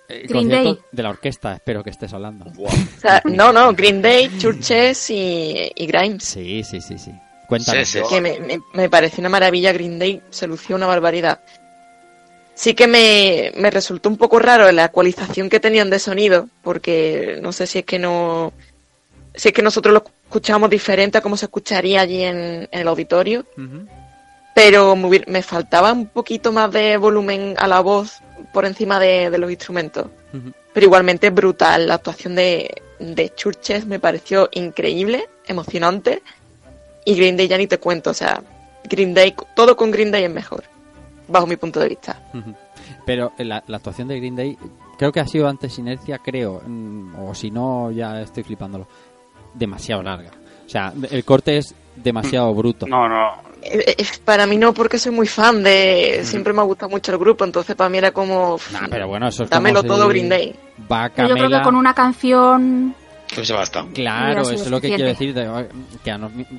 el Green concierto Day. de la orquesta, espero que estés hablando. O sea, no, no, Green Day, Churches y, y Grimes. Sí, sí, sí, sí. Cuéntanos. Sí, sí. Que me, me, me parece una maravilla. Green Day se lució una barbaridad. Sí que me, me resultó un poco raro la ecualización que tenían de sonido, porque no sé si es que no. Si es que nosotros lo escuchamos diferente a cómo se escucharía allí en, en el auditorio. Pero me, faltaba un poquito más de volumen a la voz por encima de, de los instrumentos. Pero igualmente brutal. La actuación de, de Churches me pareció increíble, emocionante. Y Green Day ya ni te cuento. O sea, Green Day, todo con Green Day es mejor, bajo mi punto de vista. Pero la, la actuación de Green Day, creo que ha sido antes inercia, creo, mm, o si no, ya estoy flipándolo, demasiado larga. O sea, el corte es demasiado bruto. No, no. Eh, eh, Para mí no, porque soy muy fan de... Siempre me ha gustado mucho el grupo, entonces para mí era como... Nah, pero bueno, eso es como Dámelo si todo Green Day. Va Pero yo creo Camela- que con una canción Pues se basta. Claro, eso es lo que quiero decir. de- que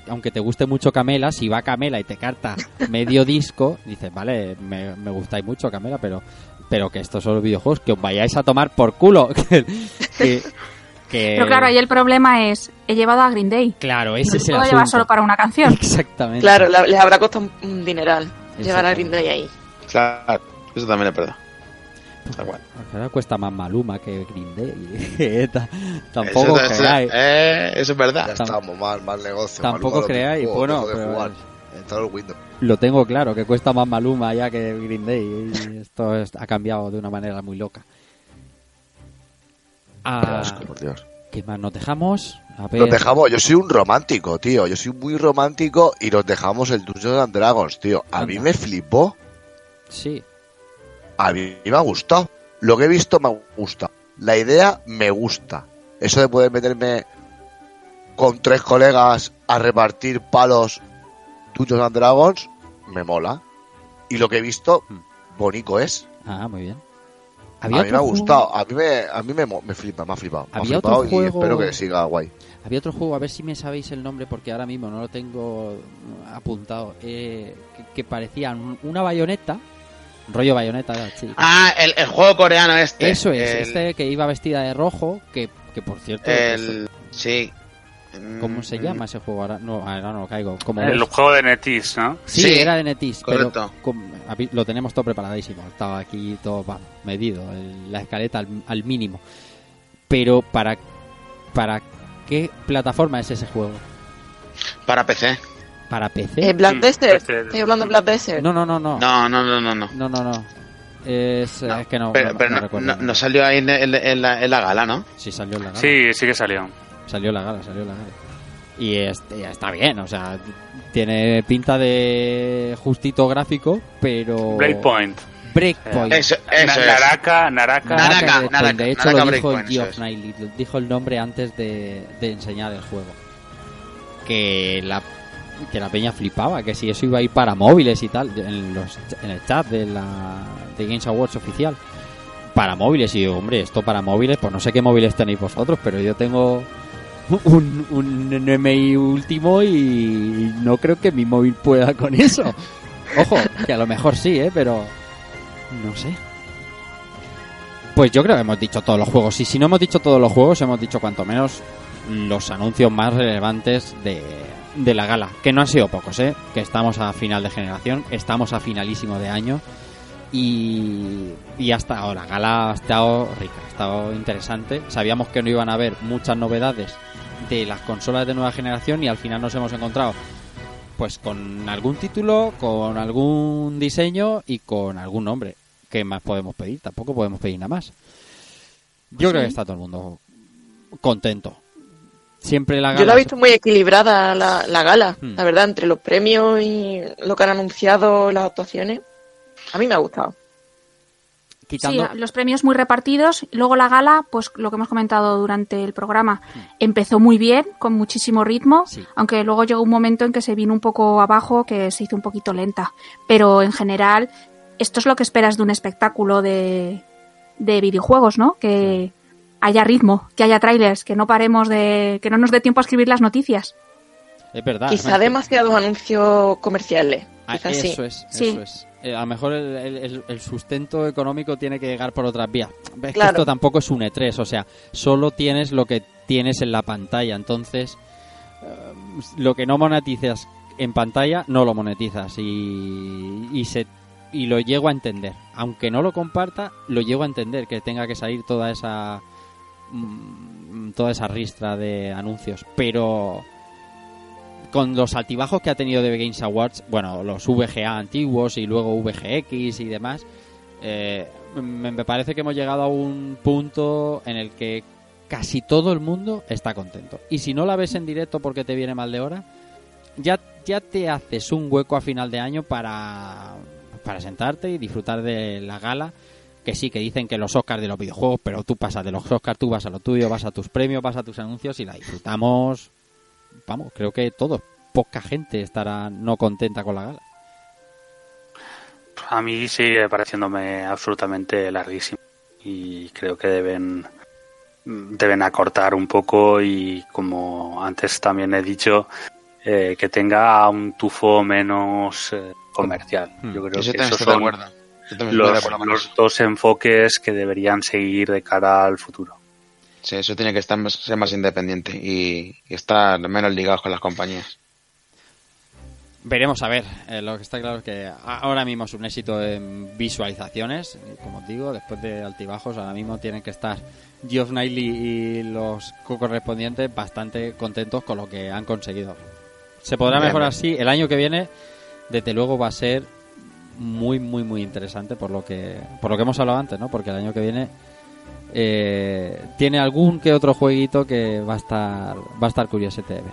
aunque te guste mucho Camela, si va Camela y te carta medio disco, dices, vale, me, me gustáis mucho Camela, pero pero que estos son los videojuegos, que os vayáis a tomar por culo. que, que- Pero claro, ahí el problema es, he llevado a Green Day. Claro, ese No es el puedo llevar solo para una canción. Exactamente. Claro, la- les habrá costado un- dineral llevar a. Green Day ahí. Claro, eso también es verdad. Ahora cuesta más Maluma que Green Day. Ta- Tampoco eso, creáis. eh, eso es verdad. Ya estamos, mal, mal negocio. Tampoco Maluma creáis, mismo, bueno, pero- el. Lo tengo claro, que cuesta más Maluma ya que Green Day. Y esto es- ha cambiado de una manera muy loca. Ah, asco, por Dios. ¿Qué más nos dejamos? A ver. Nos dejamos, yo soy un romántico, tío. Yo soy muy romántico y nos dejamos el Dungeons and Dragons, tío. A mí Anda. me flipó. Sí. A mí me ha gustado. Lo que he visto me gusta. La idea me gusta. Eso de poder meterme con tres colegas a repartir palos Dungeons and Dragons me mola. Y lo que he visto, Hmm. bonito es. Ah, muy bien. A mí me ha gustado. juego- A mí me, a mí me, me flipa, me ha flipado. Me ha Había flipado otro y juego- espero que siga guay. Había otro juego, a ver si me sabéis el nombre porque ahora mismo no lo tengo apuntado. eh, que, que parecía un- una bayoneta. Rollo bayoneta, sí. Ah, el, el juego coreano este. Eso es, El, este que iba vestida de rojo, que, que por cierto... el- sí. ¿Cómo se Mm, llama ese juego? Ahora no, ahora no caigo. ¿Cómo El ves? juego de Netis, ¿no? Sí, Sí, era de Netis, pero correcto. habi- lo tenemos todo preparadísimo. Estaba aquí todo medido, el- la escaleta al, al mínimo. Pero para para qué plataforma es ese juego? Para PC. ¿Para PC? Eh, Black Mm, Desert. Estoy hablando de Black Desert. No, no, no, no. No, no, no, no, no. No, no, no. Es, No, es que no, pero no- pero no no, recuerdo. no- no salió ahí en, en- en la, en la gala, ¿no? Sí, salió en la gala. Sí, sí que salió. Salió la gala, salió la gala. Y este, está bien, o sea, tiene pinta de justito gráfico, pero... Breakpoint. Breakpoint. Eso, eso Na- es. Naraka, Naraka. Naraka, de hecho Naraka lo dijo el Geoff eso dijo el nombre antes de, de enseñar el juego. Que la que la peña flipaba, que si eso iba a ir para móviles y tal, en, los, en el chat de la de Games Awards oficial. Para móviles, y yo, hombre, esto para móviles, pues no sé qué móviles tenéis vosotros, pero yo tengo un, un NMI último y no creo que mi móvil pueda con eso. Ojo, que a lo mejor sí, ¿eh? Pero no sé. Pues yo creo que hemos dicho todos los juegos. Y si no hemos dicho todos los juegos, hemos dicho cuanto menos los anuncios más relevantes de, de la gala. Que no han sido pocos, ¿eh? Que estamos a final de generación, estamos a finalísimo de año. Y, y hasta ahora, la gala ha estado rica, ha estado interesante. Sabíamos que no iban a haber muchas novedades de las consolas de nueva generación y al final nos hemos encontrado pues con algún título, con algún diseño y con algún nombre. ¿Qué más podemos pedir? Tampoco podemos pedir nada más. Yo creo que está todo el mundo contento. Siempre la gala... Yo la he visto muy equilibrada la, la gala, Hmm. la verdad, entre los premios y lo que han anunciado, las actuaciones. A mí me ha gustado. Quitando... Sí, los premios muy repartidos. Luego la gala, pues lo que hemos comentado durante el programa, empezó muy bien, con muchísimo ritmo, Sí. aunque luego llegó un momento en que se vino un poco abajo, que se hizo un poquito lenta. Pero en general, esto es lo que esperas de un espectáculo de, de videojuegos, ¿no? Que haya ritmo, que haya trailers, que no paremos de... que no nos dé tiempo a escribir las noticias. Es verdad. Quizá además que- demasiados anuncios comerciales. Ah, sí. eso es, Sí. eso es. Eh, a lo mejor el, el- el- el sustento económico tiene que llegar por otras vías. Ves que esto tampoco es un E3, o sea, solo tienes lo que tienes en la pantalla. Entonces, eh, lo que no monetizas en pantalla, no lo monetizas. Y, y, se, y lo llego a entender. Aunque no lo comparta, lo llego a entender que tenga que salir toda esa mm, toda esa ristra de anuncios. Pero con los altibajos que ha tenido de Games Awards, bueno, los VGA antiguos y luego VGX y demás, eh, me, parece que hemos llegado a un punto en el que casi todo el mundo está contento. Y si no la ves en directo porque te viene mal de hora, ya, ya te haces un hueco a final de año para, para sentarte y disfrutar de la gala. Que sí, que dicen que los Oscars de los videojuegos, pero tú pasas de los Oscars, tú vas a lo tuyo, vas a tus premios, vas a tus anuncios y la disfrutamos vamos, creo que todos, poca gente estará no contenta con la gala. A mí sigue pareciéndome absolutamente larguísimo y creo que deben deben acortar un poco y como antes también he dicho eh, que tenga un tufo menos eh, comercial. Hmm. Yo creo Eso que esos son. Yo los, los dos enfoques que deberían seguir de cara al futuro. Sí, eso tiene que estar más, ser más independiente y, y estar menos ligados con las compañías. Veremos a ver. Eh, lo que está claro es que ahora mismo es un éxito en visualizaciones. Como os digo, después de altibajos, ahora mismo tienen que estar Geoff Knightley y los correspondientes bastante contentos con lo que han conseguido. Se podrá Bien, mejorar así. El año que viene, desde luego, va a ser muy, muy, muy interesante por lo que, por lo que hemos hablado antes, ¿no? Porque el año que viene eh, tiene algún que otro jueguito que va a estar, va a estar curiosete de ver.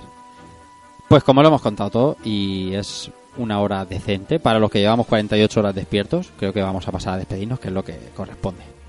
Pues como lo hemos contado todo y es una hora decente para los que llevamos 48 horas despiertos, creo que vamos a pasar a despedirnos, que es lo que corresponde.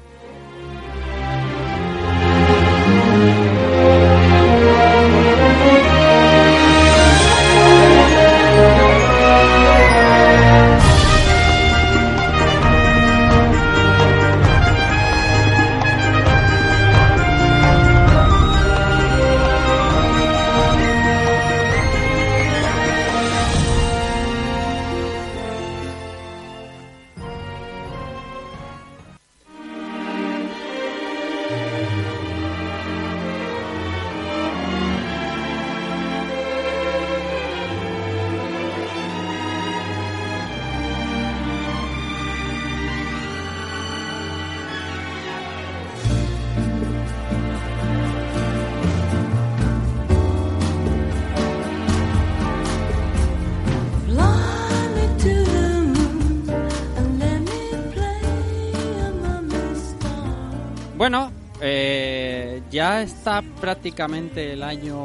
Está prácticamente el año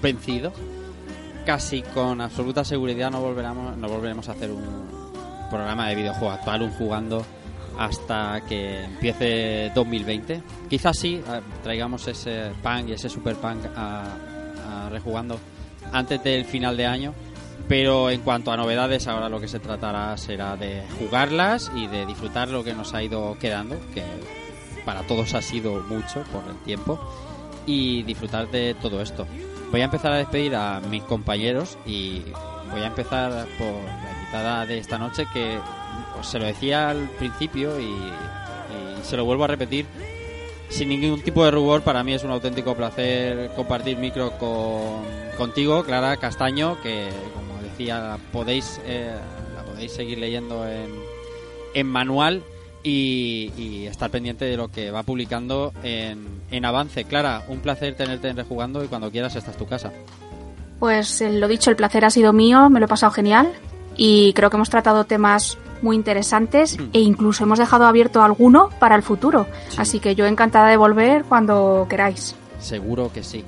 vencido. Casi con absoluta seguridad no volveremos, no volveremos a hacer un programa de videojuego actual, un jugando hasta que empiece 2020. Quizás sí, eh, traigamos ese punk y ese super punk a, a rejugando antes del final de año. Pero en cuanto a novedades, ahora lo que se tratará será de jugarlas y de disfrutar lo que nos ha ido quedando, que para todos ha sido mucho por el tiempo, y disfrutar de todo esto. Voy a empezar a despedir a mis compañeros y voy a empezar por la invitada de esta noche que os se lo decía al principio y, se lo vuelvo a repetir sin ningún tipo de rubor. Para mí es un auténtico placer compartir micro con, contigo, Clara Castaño, que como decía podéis eh, la podéis seguir leyendo en, en manual y, y estar pendiente de lo que va publicando en, en avance. Clara, un placer tenerte en Rejugando y cuando quieras esta es tu casa. Pues eh, lo dicho, el placer ha sido mío, me lo he pasado genial y creo que hemos tratado temas muy interesantes e incluso hemos dejado abierto alguno para el futuro. Así que yo encantada de volver cuando queráis. Seguro que sí.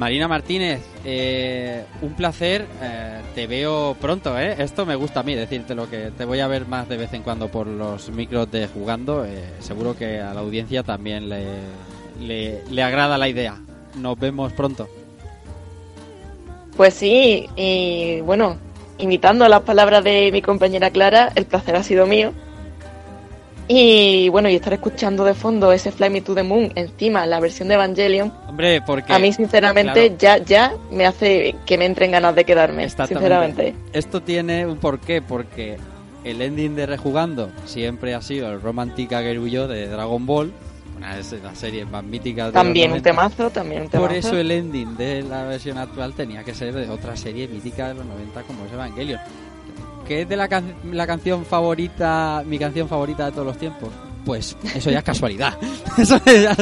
Marina Martínez, eh, un placer. eh, te veo pronto, ¿eh? Esto me gusta a mí, decirte lo que te voy a ver más de vez en cuando por los micros de jugando. eh, seguro que a la audiencia también le, le, le agrada la idea. Nos vemos pronto. Pues sí, y bueno, imitando las palabras de mi compañera Clara, el placer ha sido mío. Y bueno, y estar escuchando de fondo ese Fly Me to the Moon, encima la versión de Evangelion, Hombre, porque... a mí sinceramente claro. ya ya me hace que me entren ganas de quedarme, sinceramente. Esto tiene un porqué, porque el ending de Rejugando siempre ha sido el Romantica Geruyo de Dragon Ball, una de las series más míticas de También los un 90. temazo, también un temazo. Por eso el ending de la versión actual tenía que ser de otra serie mítica de los 90 como es Evangelion. ¿Qué es de la, can- la canción favorita, mi canción favorita de todos los tiempos? Pues eso ya es casualidad. Eso ya-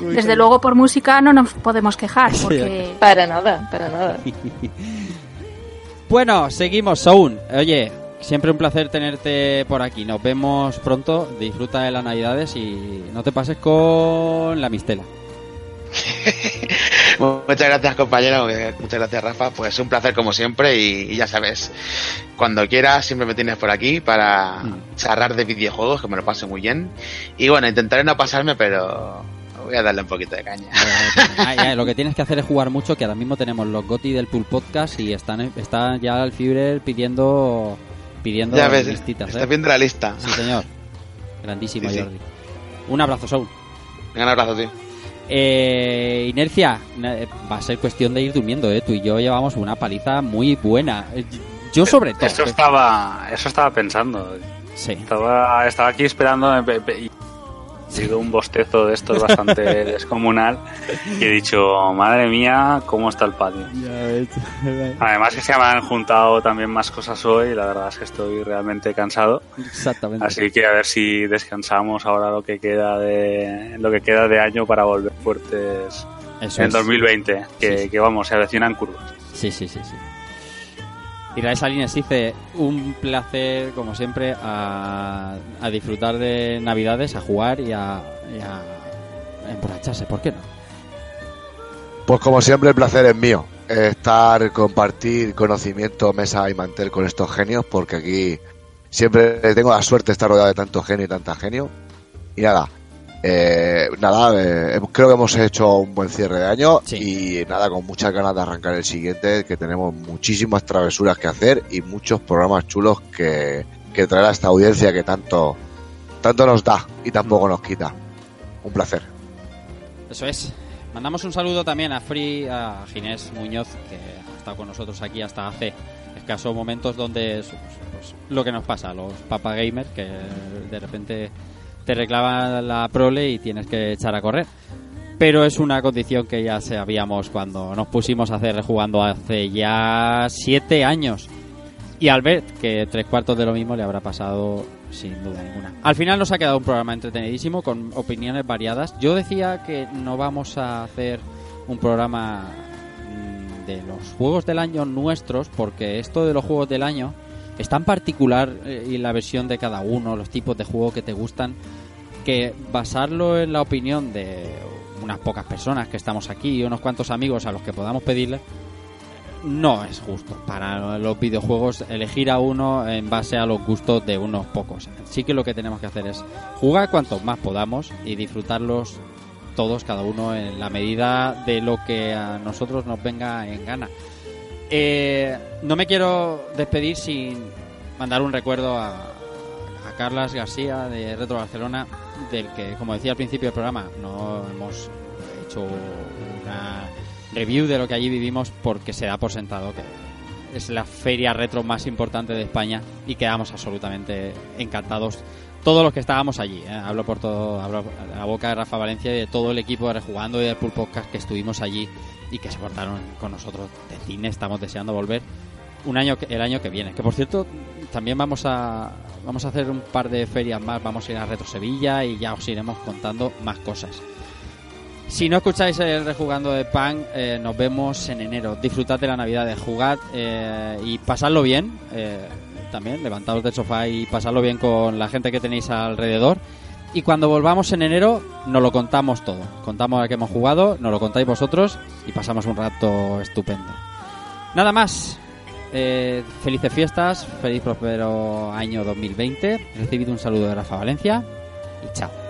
Desde luego por música no nos podemos quejar, Sí. porque Para nada, para nada. Bueno, seguimos, Soun. Oye, siempre un placer tenerte por aquí. Nos vemos pronto. Disfruta de las navidades y no te pases con la mistela. Muchas gracias, compañero. Muchas gracias, Rafa. Pues un placer como siempre y, y ya sabes, cuando quieras siempre me tienes por aquí para Mm. charlar de videojuegos, que me lo paso muy bien. Y bueno, intentaré no pasarme, pero voy a darle un poquito de caña. Ah, ya, lo que tienes que hacer es jugar mucho, que ahora mismo tenemos los GOTI del Pool Podcast y están, están ya al Fibre pidiendo pidiendo ya ves, listitas. estás ¿eh? viendo la lista. Sí, señor. Grandísimo, Sí, sí. Jordi. Un abrazo. Venga, un abrazo, tío. Eh, inercia, eh, va a ser cuestión de ir durmiendo, ¿eh? Tú y yo llevamos una paliza muy buena. Eh, Yo sobre todo. Eso estaba, eso estaba pensando. Sí. Estaba, estaba aquí esperando eh, y sido un bostezo de estos bastante descomunal y he dicho, madre mía, cómo está el patio. Además que se me han juntado también más cosas hoy, la verdad es que estoy realmente cansado. Exactamente. Así que a ver si descansamos ahora lo que queda de lo que queda de año para volver fuertes Eso en es. 2020, que, Sí, sí. que vamos, se avecinan curvas. Sí, sí, sí, sí. Israel Salines dice, un placer, como siempre, a, a disfrutar de Navidades, a jugar y a, y a emborracharse, ¿por qué no? Pues como siempre el placer es mío. Estar, compartir conocimiento, mesa y mantel con estos genios, porque aquí siempre tengo la suerte de estar rodeado de tanto genio y tanta genio. Y nada, eh, nada, eh, creo que hemos hecho un buen cierre de año y nada, con muchas ganas de arrancar el siguiente, que tenemos muchísimas travesuras que hacer y muchos programas chulos que, que traer a esta audiencia que tanto, tanto nos da y tampoco nos quita. Un placer. Eso es. Mandamos un saludo también a Free, a Ginés Muñoz, que ha estado con nosotros aquí hasta hace escasos momentos donde es, pues, lo que nos pasa, los papa gamers, que de repente te reclaman la prole y tienes que echar a correr. Pero es una condición que ya sabíamos cuando nos pusimos a hacer jugando hace ya siete años. Y Albert, que tres cuartos de lo mismo le habrá pasado sin duda ninguna. Al final nos ha quedado un programa entretenidísimo con opiniones variadas. Yo decía que no vamos a hacer un programa mm, de los juegos del año nuestros, porque esto de los juegos del año es tan particular eh, y la versión de cada uno, los tipos de juego que te gustan, que basarlo en la opinión de unas pocas personas que estamos aquí y unos cuantos amigos a los que podamos pedirle, no es justo para los videojuegos elegir a uno en base a los gustos de unos pocos. Sí que lo que tenemos que hacer es jugar cuantos más podamos y disfrutarlos todos, cada uno en la medida de lo que a nosotros nos venga en gana. Eh, no me quiero despedir sin mandar un recuerdo a, a Carlas García de Retro Barcelona, del que, como decía al principio del programa, no hemos hecho una review de lo que allí vivimos porque se da por sentado que es la feria retro más importante de España y quedamos absolutamente encantados todos los que estábamos allí. ¿eh? Hablo por todo, hablo a la boca de Rafa Valencia y de todo el equipo de Rejugando y del Podcast que estuvimos allí y que se portaron con nosotros de cine. Estamos deseando volver un año el año que viene. Que por cierto, también vamos a vamos a hacer un par de ferias más. Vamos a ir a Retro Sevilla y ya os iremos contando más cosas. Si no escucháis el Rejugando de Pan, eh, nos vemos en enero. Disfrutad de la Navidad, de jugad eh, y pasadlo bien. eh, también, levantaos del sofá y pasadlo bien con la gente que tenéis alrededor. Y cuando volvamos en enero, nos lo contamos todo. Contamos a qué hemos jugado, nos lo contáis vosotros y pasamos un rato estupendo. Nada más. Eh, felices fiestas, feliz próspero año 2020. Recibido un saludo de Rafa Valencia y chao.